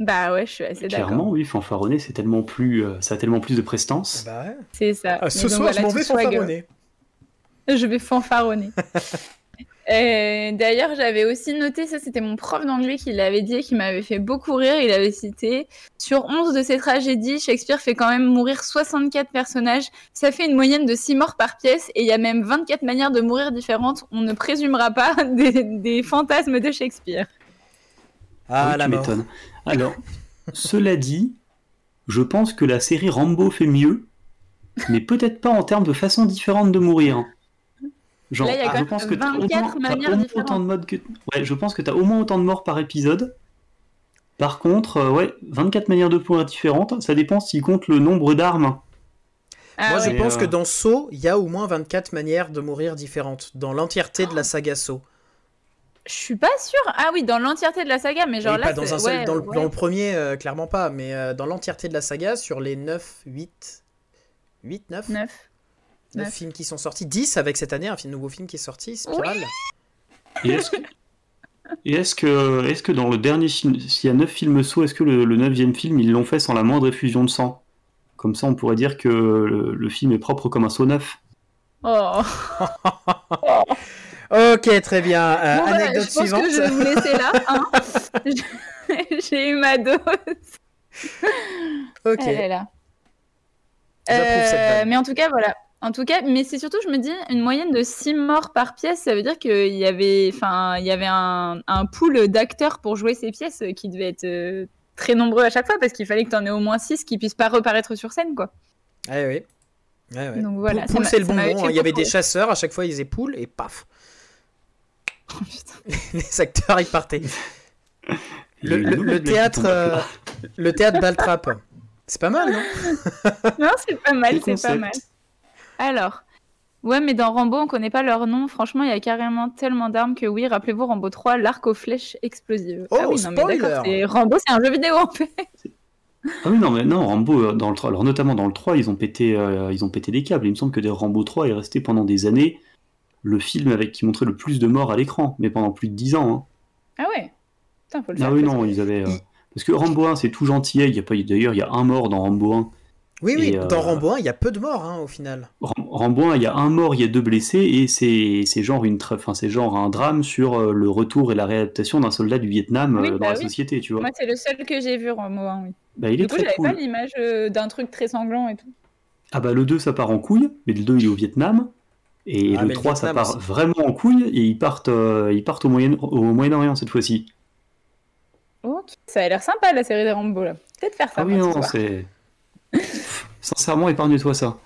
Speaker 4: Bah ouais, je suis assez
Speaker 3: Clairement,
Speaker 4: d'accord.
Speaker 3: oui, fanfaronner, c'est tellement plus, euh, ça a tellement plus de prestance.
Speaker 2: Bah ouais.
Speaker 4: C'est ça.
Speaker 2: Ah, ce
Speaker 4: donc
Speaker 2: soir,
Speaker 4: voilà,
Speaker 2: je m'en vais fanfaronner.
Speaker 4: Je vais fanfaronner. Euh, D'ailleurs, j'avais aussi noté, ça c'était mon prof d'anglais qui l'avait dit et qui m'avait fait beaucoup rire. Il avait cité Sur 11 de ses tragédies, Shakespeare fait quand même mourir 64 personnages. Ça fait une moyenne de 6 morts par pièce et il y a même 24 manières de mourir différentes. On ne présumera pas des, des fantasmes de Shakespeare.
Speaker 2: Ah,
Speaker 3: Oui,
Speaker 2: la
Speaker 3: tu m'étonnes. Alors, cela dit, je pense que la série Rambo fait mieux, mais peut-être pas en termes de façon différente de mourir. Genre,
Speaker 4: Là,
Speaker 3: je pense que t'as au
Speaker 4: 24
Speaker 3: moins, t'as
Speaker 4: manières
Speaker 3: au moins
Speaker 4: différentes.
Speaker 3: autant de modes que. Ouais, je pense que t'as au moins autant de morts par épisode. Par contre, euh, ouais, 24 manières de mourir différentes. Ça dépend s'il compte le nombre d'armes.
Speaker 4: Ah
Speaker 2: Moi, je
Speaker 4: ouais.
Speaker 2: Pense
Speaker 3: euh,
Speaker 2: que dans Saw, il y a au moins 24 manières de mourir différentes. Dans l'entièreté de la saga Saw.
Speaker 4: Je suis pas sûre. Ah oui, dans l'entièreté de la saga, mais genre
Speaker 2: Oui,
Speaker 4: là.
Speaker 2: pas dans, un seul,
Speaker 4: ouais,
Speaker 2: dans, le,
Speaker 4: ouais.
Speaker 2: dans le premier, euh, clairement pas. Mais euh, dans l'entièreté de la saga, sur les 9, 8. 8, 9
Speaker 4: Neuf.
Speaker 2: 9
Speaker 4: Neuf.
Speaker 2: films qui sont sortis. 10 avec cette année, un film- nouveau film qui est sorti, Spiral.
Speaker 3: Et est-ce que, et est-ce que, est-ce que dans le dernier film, s'il y a 9 films sauts, est-ce que le, le 9 film, ils l'ont fait sans la moindre effusion de sang? Comme ça, on pourrait dire que le, le film est propre comme un saut neuf.
Speaker 4: Oh.
Speaker 2: Ok, très bien. Euh,
Speaker 4: Bon, voilà,
Speaker 2: anecdote
Speaker 4: je pense
Speaker 2: suivante.
Speaker 4: que je vais vous laisser là. hein. J'ai eu ma dose.
Speaker 2: Ok.
Speaker 4: Elle est là.
Speaker 2: Cette
Speaker 4: Euh, mais en tout cas, voilà. En tout cas, mais c'est surtout, je me dis, une moyenne de 6 morts par pièce, ça veut dire qu'il y avait, enfin, il y avait un, un pool d'acteurs pour jouer ces pièces qui devait être euh, très nombreux à chaque fois parce qu'il fallait que tu en aies au moins 6 qui puissent pas reparaître sur scène, quoi.
Speaker 2: Ouais, oui. Ouais.
Speaker 4: Donc voilà.
Speaker 2: Poule, c'est le bonbon. hein. Il y avait des chasseurs, à chaque fois ils faisaient poule et paf.
Speaker 4: Oh,
Speaker 2: les acteurs ils partaient. Le, théâtre, euh, le théâtre Baltrap, c'est pas mal, non
Speaker 4: Non, c'est pas mal, c'est pas mal. Alors, ouais, mais dans Rambo, on connaît pas leur nom. Franchement, il y a carrément tellement d'armes que oui, rappelez-vous Rambo 3, l'arc aux flèches explosives.
Speaker 2: Oh,
Speaker 4: ah oui, non, mais d'accord, Rambo, c'est un jeu vidéo en fait.
Speaker 3: Ah oui, non, mais non, Rambo, euh, dans le 3, alors notamment dans le 3, ils ont pété, euh, ils ont pété des câbles. Il me semble que des Rambo 3 est resté pendant des années le film avec qui montrait le plus de morts à l'écran, mais pendant plus de 10 ans. hein.
Speaker 4: Ah ouais Putain, faut le faire.
Speaker 3: Ah oui, non, ils avaient. euh, Parce que Rambo 1, c'est tout gentil. Il y a pas, d'ailleurs, il y a un mort dans Rambo 1.
Speaker 2: Oui, oui,
Speaker 3: Et, euh,
Speaker 2: dans Rambo 1, il y a peu de morts hein, au final.
Speaker 3: Ram- Rambo 1, il y a un mort, il y a deux blessés, et c'est c'est genre, une tra- enfin, c'est genre un drame sur euh, le retour et la réadaptation d'un soldat du Vietnam euh,
Speaker 4: Oui,
Speaker 3: dans
Speaker 4: bah
Speaker 3: la
Speaker 4: oui.
Speaker 3: société, tu vois.
Speaker 4: Moi, c'est le seul que j'ai vu, Rambo 1, oui.
Speaker 3: Bah, il est
Speaker 4: Du coup, j'avais
Speaker 3: cool.
Speaker 4: pas l'image d'un truc très sanglant et tout.
Speaker 3: Ah bah le 2 ça part en couille, mais le 2 il est au Vietnam. Et
Speaker 2: Ah,
Speaker 3: le
Speaker 2: mais le
Speaker 3: 3 ça part
Speaker 2: aussi.
Speaker 3: vraiment en couille et ils partent, euh, ils partent au Moyen- au Moyen-Orient cette fois-ci.
Speaker 4: Ok. Ça a l'air sympa, la série des Rambo, là. Peut-être faire ça.
Speaker 3: Ah oui, non, c'est. Sincèrement, épargne-toi ça.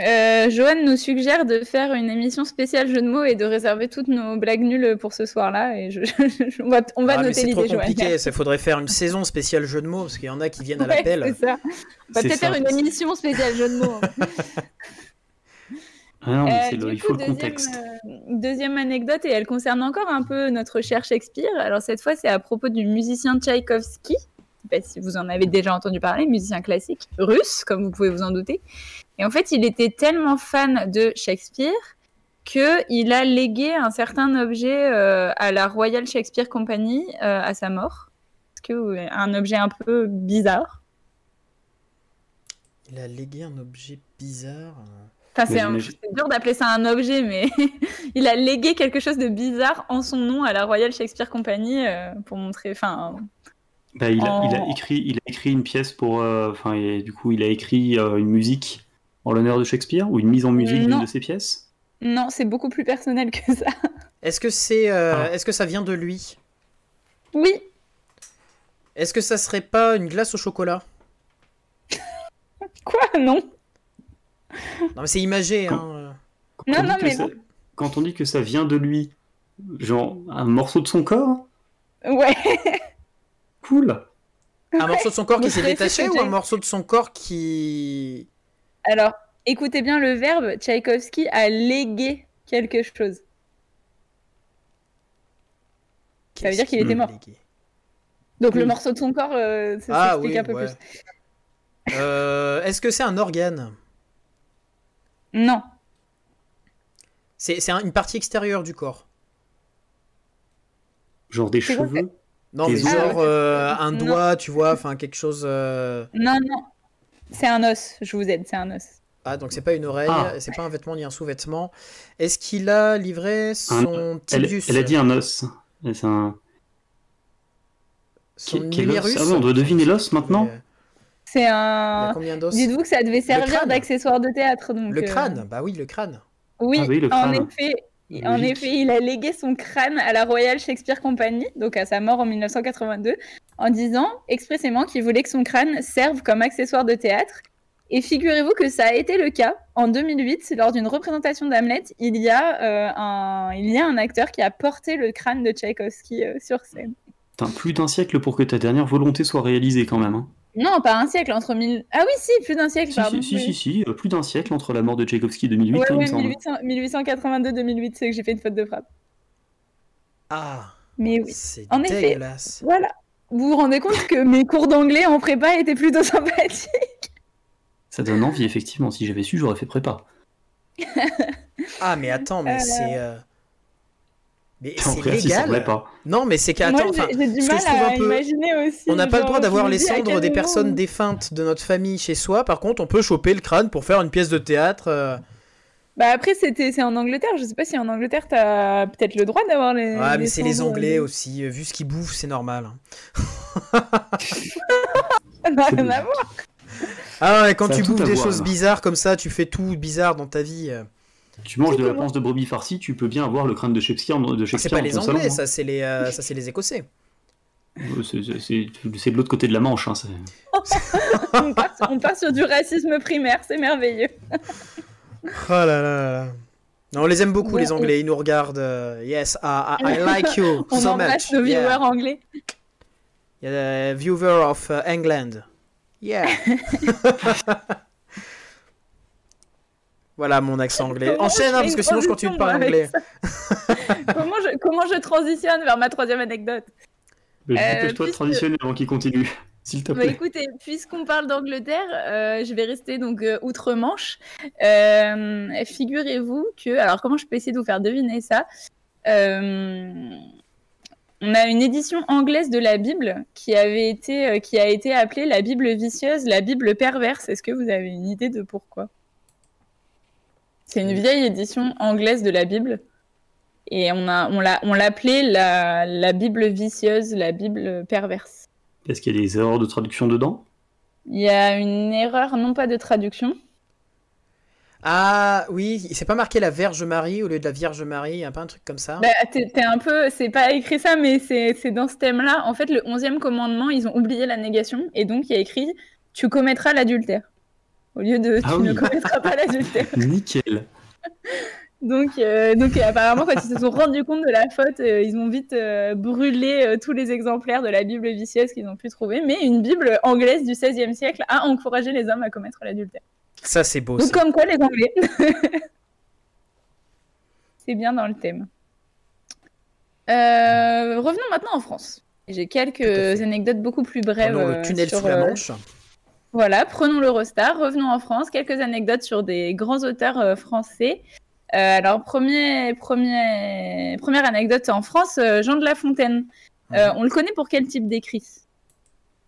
Speaker 4: Euh, Joanne nous suggère de faire une émission spéciale jeu de mots et de réserver toutes nos blagues nulles pour ce soir-là. Et je, je- on va, on va
Speaker 2: Ah,
Speaker 4: noter
Speaker 2: c'est trop
Speaker 4: l'idée, Joanne.
Speaker 2: compliqué, il faudrait faire une saison spéciale jeu de mots, parce qu'il y en a qui viennent à
Speaker 4: Ouais,
Speaker 2: l'appel.
Speaker 4: c'est ça. On va
Speaker 3: C'est
Speaker 4: peut-être
Speaker 3: ça.
Speaker 4: faire une émission spéciale jeu de mots.
Speaker 3: Ah non, mais
Speaker 4: Euh,
Speaker 3: c'est le-
Speaker 4: du
Speaker 3: il
Speaker 4: coup,
Speaker 3: faut le
Speaker 4: deuxième,
Speaker 3: contexte.
Speaker 4: euh, deuxième anecdote, et elle concerne encore un peu notre cher Shakespeare. Alors cette fois, c'est à propos du musicien Tchaïkovski. Je sais pas si vous en avez déjà entendu parler, musicien classique russe, comme vous pouvez vous en douter. Et en fait, il était tellement fan de Shakespeare qu'il a légué un certain objet euh, à la Royal Shakespeare Company euh, à sa mort. Que, un objet un peu bizarre?
Speaker 2: Il a légué un objet bizarre.
Speaker 4: Enfin, c'est un- dur d'appeler ça un objet, mais il a légué quelque chose de bizarre en son nom à la Royal Shakespeare Company euh, pour montrer. Enfin,
Speaker 3: Bah, il, a,
Speaker 4: en-
Speaker 3: il a écrit, il a écrit une pièce pour, euh, enfin, du coup, il a écrit euh, une musique en l'honneur de Shakespeare ou une mise en musique d'une de ses pièces?
Speaker 4: non, c'est beaucoup plus personnel que ça.
Speaker 2: Est-ce que c'est, euh,
Speaker 3: Ah.
Speaker 2: est-ce que ça vient de lui?
Speaker 4: Oui,
Speaker 2: Est-ce que ça serait pas une glace au chocolat?
Speaker 4: Quoi? Non.
Speaker 2: Non mais c'est imagé,
Speaker 3: Quand-
Speaker 2: hein.
Speaker 3: Quand
Speaker 4: Non,
Speaker 3: on dit
Speaker 4: non,
Speaker 3: que
Speaker 4: mais
Speaker 3: ça-
Speaker 4: non.
Speaker 3: Quand on dit que ça vient de lui, genre un morceau de son corps,
Speaker 4: Ouais.
Speaker 3: cool.
Speaker 2: Un morceau de son corps qui s'est détaché ou un morceau de son corps qui...
Speaker 4: Alors, écoutez bien le verbe. Tchaïkovski a légué quelque chose. Ça veut dire qu'il était mort.
Speaker 2: légué
Speaker 4: Donc le morceau de son corps, euh, ça
Speaker 2: Ah
Speaker 4: s'explique
Speaker 2: oui,
Speaker 4: un peu
Speaker 2: ouais.
Speaker 4: plus.
Speaker 2: Euh, Est-ce que c'est un organe?
Speaker 4: Non.
Speaker 2: C'est un- une partie extérieure du corps
Speaker 3: Genre des
Speaker 4: quoi,
Speaker 3: cheveux.
Speaker 2: Non
Speaker 3: Des
Speaker 2: mais
Speaker 3: os.
Speaker 2: genre euh, un
Speaker 4: Non.
Speaker 2: doigt, tu vois, enfin quelque chose... euh,
Speaker 4: Non, non. C'est un os. Je vous aide, c'est un os.
Speaker 2: Ah donc c'est pas une oreille,
Speaker 3: Ah.
Speaker 2: c'est pas un vêtement ni un sous-vêtement. Est-ce qu'il a livré son
Speaker 3: Elle,
Speaker 2: tibius
Speaker 3: elle a dit un os. C'est un...
Speaker 2: Son
Speaker 3: Quel- quel os?
Speaker 2: numérus?
Speaker 3: Ah on doit deviner l'os maintenant?
Speaker 2: Euh,
Speaker 4: C'est un. Dites-vous que ça devait servir d'accessoire de théâtre. Donc,
Speaker 2: Le
Speaker 4: euh,
Speaker 2: crâne, bah oui, le crâne.
Speaker 4: Oui,
Speaker 3: Ah oui, le
Speaker 4: en effet. En effet, il a légué son crâne à la Royal Shakespeare Company, donc à sa mort en 1982, en disant expressément qu'il voulait que son crâne serve comme accessoire de théâtre. Et figurez-vous que ça a été le cas. En 2008, lors d'une représentation d'Hamlet, il, y a, euh, un... il y a un acteur qui a porté le crâne de Tchaïkovski euh, sur scène.
Speaker 3: Putain, plus d'un siècle pour que ta dernière volonté soit réalisée quand même. hein.
Speaker 4: Non, pas un siècle, entre mille... Ah oui, si, plus d'un siècle,
Speaker 3: Si,
Speaker 4: pardon.
Speaker 3: si, si,
Speaker 4: oui.
Speaker 3: si, si, euh, plus d'un siècle entre la mort de Tchaïkovski 2008,
Speaker 4: Ouais,
Speaker 3: hein, il me
Speaker 4: ouais,
Speaker 3: semble.
Speaker 4: 1800 1882-2008, c'est que j'ai fait une faute de frappe.
Speaker 2: Ah,
Speaker 4: Mais oui.
Speaker 2: c'est
Speaker 4: En effet.
Speaker 2: dégueulasse.
Speaker 4: Voilà. Vous vous rendez compte que mes cours d'anglais en prépa étaient plutôt sympathiques
Speaker 3: Ça donne envie, effectivement. Si j'avais su, j'aurais fait prépa.
Speaker 2: Ah mais attends, mais
Speaker 4: Euh,
Speaker 2: c'est... euh, Mais c'est légal
Speaker 3: pas.
Speaker 2: Non mais c'est qu'attends, enfin,
Speaker 4: j'ai du mal à
Speaker 2: peu-
Speaker 4: imaginer aussi.
Speaker 2: on n'a pas le droit d'avoir les
Speaker 4: à
Speaker 2: cendres des personnes défuntes de notre famille chez soi. Par contre, on peut choper le crâne pour faire une pièce de théâtre. euh.
Speaker 4: Bah après, c'était c'est en Angleterre. Je sais pas si en Angleterre, t'as peut-être le droit d'avoir les.
Speaker 2: Ouais, mais c'est les Anglais
Speaker 4: euh,
Speaker 2: aussi. euh, Vu ce qu'ils bouffent, c'est normal. hein.
Speaker 4: Ça n'a
Speaker 3: C'est
Speaker 4: rien à voir.
Speaker 2: Ah ouais, quand
Speaker 3: Ça
Speaker 2: tu bouffes des
Speaker 3: voir,
Speaker 2: choses bizarres comme ça, tu fais tout bizarre dans ta vie.
Speaker 3: Tu manges de la panse de brebis farcie, tu peux bien avoir le crâne de Shakespeare, de
Speaker 2: Ah, c'est
Speaker 3: Shakespeare
Speaker 2: pas
Speaker 3: dans
Speaker 2: les Anglais,
Speaker 3: salon,
Speaker 2: ça c'est les, euh, ça c'est les Écossais.
Speaker 3: c'est- de l'autre côté de la Manche. hein,
Speaker 4: on, part, on part sur du racisme primaire, c'est merveilleux.
Speaker 2: Oh là là là là. Non, on les aime beaucoup les Anglais, ils nous regardent. euh, yes, I, I- I like you
Speaker 4: On
Speaker 2: so
Speaker 4: embrasse
Speaker 2: much.
Speaker 4: nos viewers
Speaker 2: Yeah.
Speaker 4: anglais.
Speaker 2: Yeah, viewer of uh, England. Yeah. voilà mon accent anglais.
Speaker 4: Comment
Speaker 2: Enchaîne,
Speaker 4: je
Speaker 2: hein, parce que sinon je continue de parler anglais.
Speaker 4: comment, je, comment je transitionne vers ma troisième anecdote
Speaker 3: Mais
Speaker 4: Euh,
Speaker 3: dépêche-toi de
Speaker 4: puisque-
Speaker 3: transitionner avant qu'il continue. S'il te
Speaker 4: Bah,
Speaker 3: plaît.
Speaker 4: écoutez, puisqu'on parle d'Angleterre, euh, je vais rester donc euh, outre-Manche. Euh, Figurez-vous que, alors comment je peux essayer de vous faire deviner ça Euh, On a une édition anglaise de la Bible qui avait été, euh, qui a été appelée la Bible vicieuse, la Bible perverse. Est-ce que vous avez une idée de pourquoi? C'est une vieille édition anglaise de la Bible. Et on, a, on, l'a, on l'appelait la, la Bible vicieuse, la Bible perverse.
Speaker 3: Est-ce qu'il y a des erreurs de traduction dedans?
Speaker 4: Il y a une erreur, non pas de traduction.
Speaker 2: Ah oui, c'est pas marqué la Vierge Marie au lieu de la Vierge Marie, y a pas un truc comme ça?
Speaker 4: Bah, t'es, t'es un peu, c'est pas écrit ça, mais c'est, c'est dans ce thème-là. En fait, le onzième commandement, ils ont oublié la négation, et donc il y a écrit tu commettras l'adultère au lieu de tu
Speaker 3: Ah
Speaker 4: ne
Speaker 3: oui.
Speaker 4: commettras pas l'adultère.
Speaker 3: Nickel.
Speaker 4: Donc, euh, donc euh, apparemment, quand ils se sont rendus compte de la faute, euh, ils ont vite euh, brûlé euh, tous les exemplaires de la Bible vicieuse qu'ils ont pu trouver. Mais une Bible anglaise du XVIe siècle a encouragé les hommes à commettre l'adultère.
Speaker 2: Ça c'est beau.
Speaker 4: Donc,
Speaker 2: ça.
Speaker 4: comme quoi, les Anglais. C'est bien dans le thème. Euh, revenons maintenant en France. J'ai quelques anecdotes beaucoup plus brèves.
Speaker 2: Le tunnel
Speaker 4: sur,
Speaker 2: sous la
Speaker 4: euh,
Speaker 2: Manche.
Speaker 4: Voilà, prenons l'Eurostar, revenons en France. Quelques anecdotes sur des grands auteurs euh, français. Euh, alors, premier, premier, première anecdote en France, euh, Jean de La Fontaine. Euh, on le connaît pour quel type d'écrit?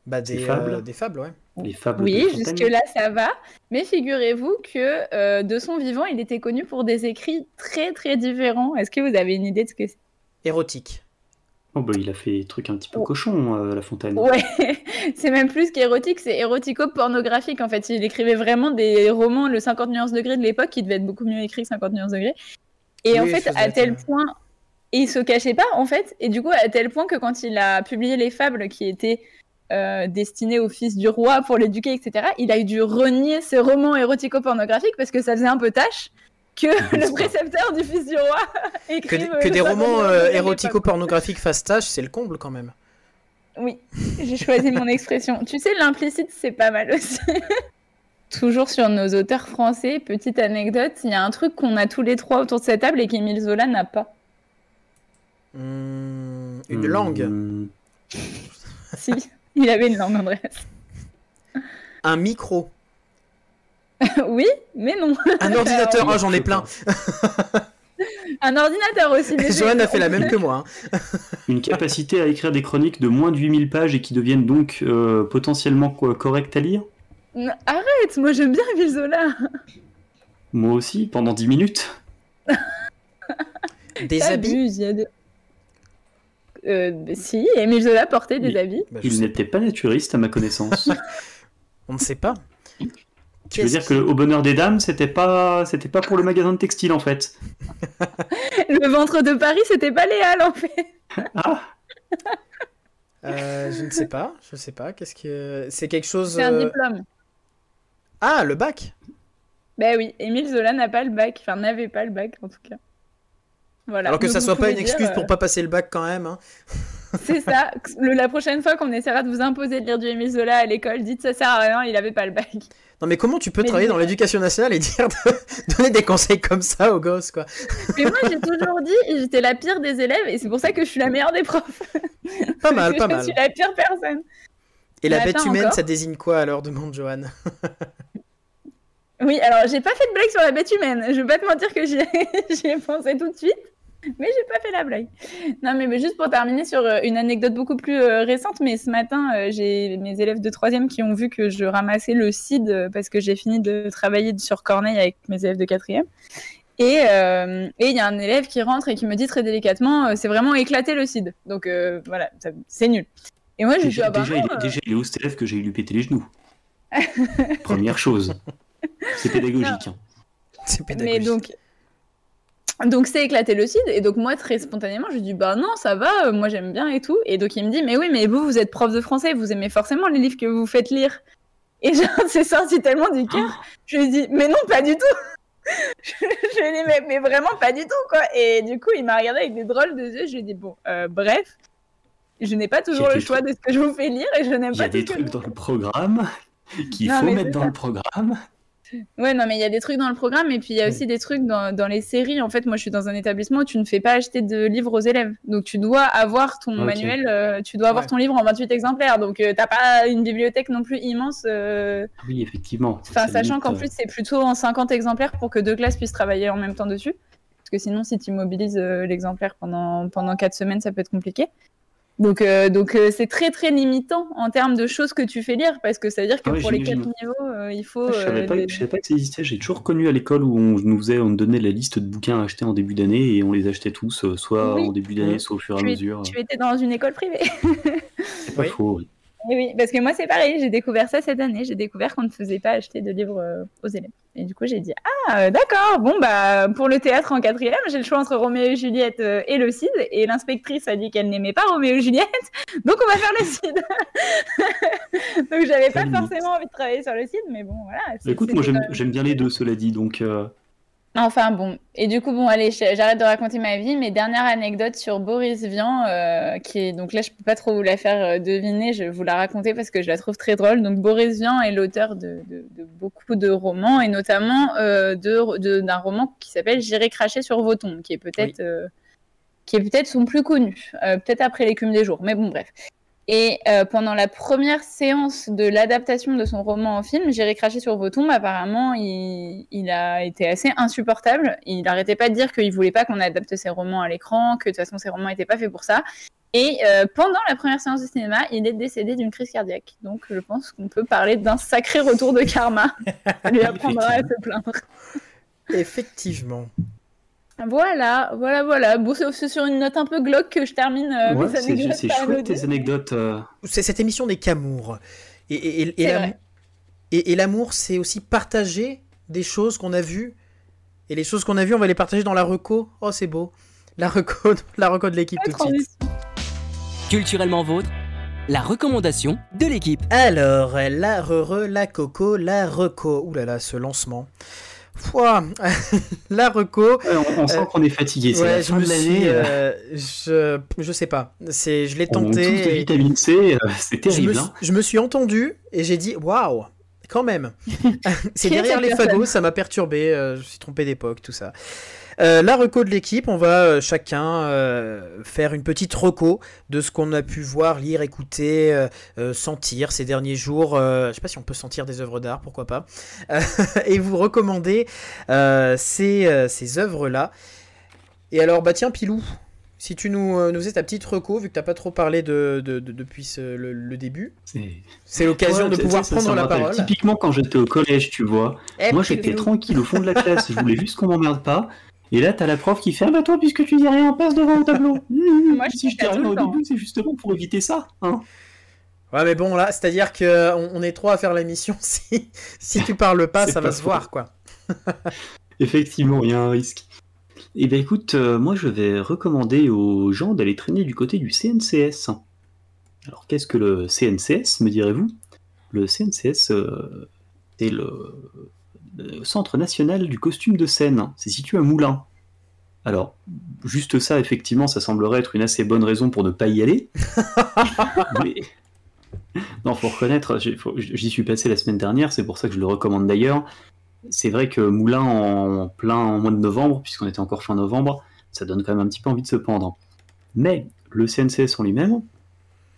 Speaker 2: Bah des,
Speaker 3: Des fables.
Speaker 2: euh, des fables, ouais.
Speaker 3: Les fables
Speaker 4: Oui, jusque-là, ça va. Mais figurez-vous que euh, de son vivant, il était connu pour des écrits très, très différents. Est-ce que vous avez une idée de ce que c'est?
Speaker 2: Érotique.
Speaker 3: Oh bah il a fait des trucs un petit peu
Speaker 4: Oh.
Speaker 3: cochon, euh, La Fontaine.
Speaker 4: Ouais, c'est même plus qu'érotique, c'est érotico-pornographique. En fait, il écrivait vraiment des romans, le 50 nuances degrés de l'époque, qui devait être beaucoup mieux écrit que 50 nuances degrés. Et en fait, à tel point. Et il se cachait pas, en fait. Et du coup, à tel point que quand il a publié les fables qui étaient euh, destinées au fils du roi pour l'éduquer, etc., il a dû renier ses romans érotico-pornographiques parce que ça faisait un peu tâche que le précepteur du fils du roi
Speaker 2: Que,
Speaker 4: écrive.
Speaker 2: des- que des
Speaker 4: 50
Speaker 2: romans euh, érotico-pornographiques fassent tâche, c'est le comble quand même.
Speaker 4: Oui, j'ai choisi mon expression. Tu sais, l'implicite, c'est pas mal aussi. Toujours sur nos auteurs français, petite anecdote, il y a un truc qu'on a tous les trois autour de cette table et qu'Émile Zola n'a pas.
Speaker 2: Hmm, une
Speaker 3: Hmm,
Speaker 2: langue.
Speaker 4: Si, il avait une langue, Andreas.
Speaker 2: Un micro.
Speaker 4: oui, mais non.
Speaker 2: Un ordinateur. Ah, j'en ai plein.
Speaker 4: Un ordinateur aussi. mais
Speaker 2: Johan
Speaker 4: c'est-
Speaker 2: a fait la même que moi. hein.
Speaker 3: Une capacité à écrire des chroniques de moins de 8000 pages et qui deviennent donc euh, potentiellement quoi, correctes à lire?
Speaker 4: Arrête, moi j'aime bien Émile Zola.
Speaker 3: Moi aussi, pendant 10 minutes.
Speaker 2: Des habits?
Speaker 4: Il y a des- Euh, si, Émile Zola portait des habits.
Speaker 2: Bah,
Speaker 3: Il n'était pas naturiste à ma connaissance.
Speaker 2: On ne sait pas.
Speaker 3: Tu veux dire que au bonheur des dames, c'était pas, c'était pas pour le magasin de textile en fait.
Speaker 4: Le ventre de Paris, c'était pas Léal en fait.
Speaker 3: Ah,
Speaker 2: Euh, je ne sais pas. Je sais pas. Qu'est-ce que c'est quelque chose.
Speaker 4: C'est un
Speaker 2: euh,
Speaker 4: diplôme.
Speaker 2: Ah, le bac.
Speaker 4: Ben oui, Émile Zola n'a pas le bac, enfin n'avait pas le bac en tout cas. Voilà.
Speaker 2: Alors que
Speaker 4: Donc,
Speaker 2: ça soit pas une excuse
Speaker 4: dire,
Speaker 2: pour pas passer le bac quand même. hein.
Speaker 4: euh, C'est ça. Le- la prochaine fois qu'on essaiera de vous imposer de lire du Émile Zola à l'école, dites ça sert à rien, il avait pas le bac.
Speaker 2: Non mais comment tu peux
Speaker 4: Mais
Speaker 2: travailler dans l'éducation nationale et dire de donner des conseils comme ça aux gosses quoi?
Speaker 4: Mais moi j'ai toujours dit, j'étais la pire des élèves et c'est pour ça que je suis la meilleure des profs.
Speaker 2: Pas mal, pas
Speaker 4: je
Speaker 2: mal.
Speaker 4: suis la pire personne.
Speaker 2: Et la bête humaine,
Speaker 4: encore.
Speaker 2: ça désigne quoi alors demande Johan?
Speaker 4: Oui, alors j'ai pas fait de blague sur la bête humaine. Je vais pas te mentir que j'y ai... j'y ai pensé tout de suite, mais j'ai pas fait la blague. Non, mais, mais juste pour terminer sur euh, une anecdote beaucoup plus euh, récente, mais ce matin, euh, j'ai mes élèves de troisième qui ont vu que je ramassais le CID parce que j'ai fini de travailler sur Corneille avec mes élèves de quatrième. Et euh, et il y a un élève qui rentre et qui me dit très délicatement, c'est vraiment éclaté le CID. Donc euh, voilà, c'est nul. Et moi, je
Speaker 3: déjà,
Speaker 4: ah bah
Speaker 3: déjà, il, déjà, il est haut cet élève que j'ai eu lui péter les genoux? Première chose. C'est pédagogique. hein.
Speaker 2: C'est
Speaker 4: Mais
Speaker 2: pédagogique.
Speaker 4: donc, donc c'est éclaté le CID et donc moi très spontanément je lui dis bah non ça va euh, moi j'aime bien et tout. Et donc il me dit mais oui mais vous vous êtes prof de français vous aimez forcément les livres que vous faites lire. Et genre c'est sorti tellement du cœur je lui dis mais non pas du tout. Je, je lui ai dit mais, mais vraiment pas du tout quoi. Et du coup il m'a regardé avec des drôles de yeux. Je lui ai dit bon euh, bref je n'ai pas toujours le choix de ce que je vous fais lire et je n'aime
Speaker 3: Il y
Speaker 4: pas
Speaker 3: a des trucs dans le programme qu'il faut mettre dans le programme.
Speaker 4: Ouais, non, mais il y a des trucs dans le programme et puis il y a aussi des trucs dans, dans, les séries. En fait, moi, je suis dans un établissement où tu ne fais pas acheter de livres aux élèves. Donc, tu dois avoir ton manuel, euh, tu dois avoir ton livre en 28 exemplaires. Donc, tu t'as pas une bibliothèque non plus immense.
Speaker 3: Oui, effectivement.
Speaker 4: Enfin, sachant qu'en plus, c'est plutôt en 50 exemplaires pour que deux classes puissent travailler en même temps dessus. Parce que sinon, si tu mobilises l'exemplaire pendant, pendant 4 semaines, ça peut être compliqué. Donc, euh, donc euh, c'est très très limitant en termes de choses que tu fais lire parce que ça veut dire que ah pour les quatre niveaux, euh, il faut.
Speaker 3: je savais, pas, savais pas que ça existait. J'ai toujours connu à l'école où on nous faisait, on donnait la liste de bouquins à acheter en début d'année et on les achetait tous, soit en début d'année, soit au fur et à mesure.
Speaker 4: Tu étais dans une école privée.
Speaker 3: c'est pas faux. Oui.
Speaker 4: Oui, parce que moi c'est pareil. J'ai découvert ça cette année. J'ai découvert qu'on ne faisait pas acheter de livres aux élèves. Et du coup, j'ai dit Ah, d'accord, bon, bah, pour le théâtre en quatrième, j'ai le choix entre Roméo et Juliette euh, et le Cid. Et l'inspectrice a dit qu'elle n'aimait pas Roméo et Juliette, donc on va faire le Cid. donc, j'avais pas forcément envie de travailler sur le Cid, mais bon, voilà.
Speaker 3: Écoute, moi, j'aime bien les deux, cela dit, donc. Euh,
Speaker 4: Enfin bon, et du coup bon allez, j'arrête de raconter ma vie. Mais dernière anecdote sur Boris Vian, euh, qui est donc là je peux pas trop vous la faire euh, deviner, je vais vous la raconter parce que je la trouve très drôle. Donc Boris Vian est l'auteur de, beaucoup de romans et notamment euh, d'un roman qui s'appelle J'irai cracher sur vos tombes, qui est peut-être qui est peut-être son plus connu, peut-être après l'écume des jours. Mais bon bref. Et euh, pendant la première séance de l'adaptation de son roman en film, J'irai cracher sur vos tombes, apparemment, il, il, a été assez insupportable. Il n'arrêtait pas de dire qu'il voulait pas qu'on adapte ses romans à l'écran, que de toute façon ses romans n'étaient pas faits pour ça. Et euh, pendant la première séance de cinéma, il est décédé d'une crise cardiaque. Donc je pense qu'on peut parler d'un sacré retour de karma. Ça lui apprendra à se plaindre.
Speaker 2: Effectivement.
Speaker 4: Voilà, voilà, voilà. Bon, c'est sur une note un peu glauque que je termine euh,
Speaker 3: ouais, C'est chouette tes anecdotes. Euh.
Speaker 2: C'est cette émission des qu'amour. Et, et, l'amour, c'est aussi partager des choses qu'on a vues. Et les choses qu'on a vues, on va les partager dans la reco. Oh, c'est beau. La reco, la reco de l'équipe tout de suite.
Speaker 1: Culturellement vôtre, la recommandation de l'équipe.
Speaker 2: Alors, la re, la coco, la reco. Ouh là là, ce lancement. la reco.
Speaker 3: on, sent euh, qu'on est fatigué. Fin de l'année.
Speaker 2: Euh, je, je sais pas. C'est, je l'ai tenté.
Speaker 3: de vitamine C, euh, c'est terrible.
Speaker 2: Hein. Je me, suis entendu et j'ai dit waouh, quand même. c'est derrière les fagots, ça m'a perturbé. je me suis trompé d'époque, tout ça. Euh, la reco de l'équipe, on va euh, chacun euh, faire une petite reco de ce qu'on a pu voir, lire, écouter, sentir ces derniers jours. je sais pas si on peut sentir des œuvres d'art, pourquoi pas. et vous recommander ces, ces œuvres-là. Et alors, bah tiens, Pilou, si tu nous, nous faisais ta petite reco, vu que tu n'as pas trop parlé de, depuis le, début, c'est l'occasion de pouvoir prendre la parole.
Speaker 3: Typiquement, quand j'étais au collège, tu vois, eh, moi j'étais tranquille au fond de la classe, je voulais juste qu'on m'emmerde pas. Et là, t'as la prof qui fait Ah bah toi, puisque tu dis rien, passe devant le tableau. Moi, si je dis rien au début, c'est justement pour éviter ça. Hein.
Speaker 2: Ouais, mais bon, là, c'est-à-dire qu'on on est trois à faire l'émission. Si, si tu parles pas, ça va se voir, quoi.
Speaker 3: Effectivement, il y a un risque. Eh bien, écoute, euh, moi, je vais recommander aux gens d'aller traîner du côté du CNCS. Alors, qu'est-ce que le CNCS, me direz-vous? Le CNCS, euh, c'est le Centre national du costume de scène. C'est situé à Moulins. Alors, juste ça, effectivement, ça semblerait être une assez bonne raison pour ne pas y aller. Mais... Non, faut reconnaître, j'y suis passé la semaine dernière, c'est pour ça que je le recommande d'ailleurs. C'est vrai que Moulins en plein mois de novembre, puisqu'on était encore fin novembre, ça donne quand même un petit peu envie de se pendre. Mais le CNCS en lui-même,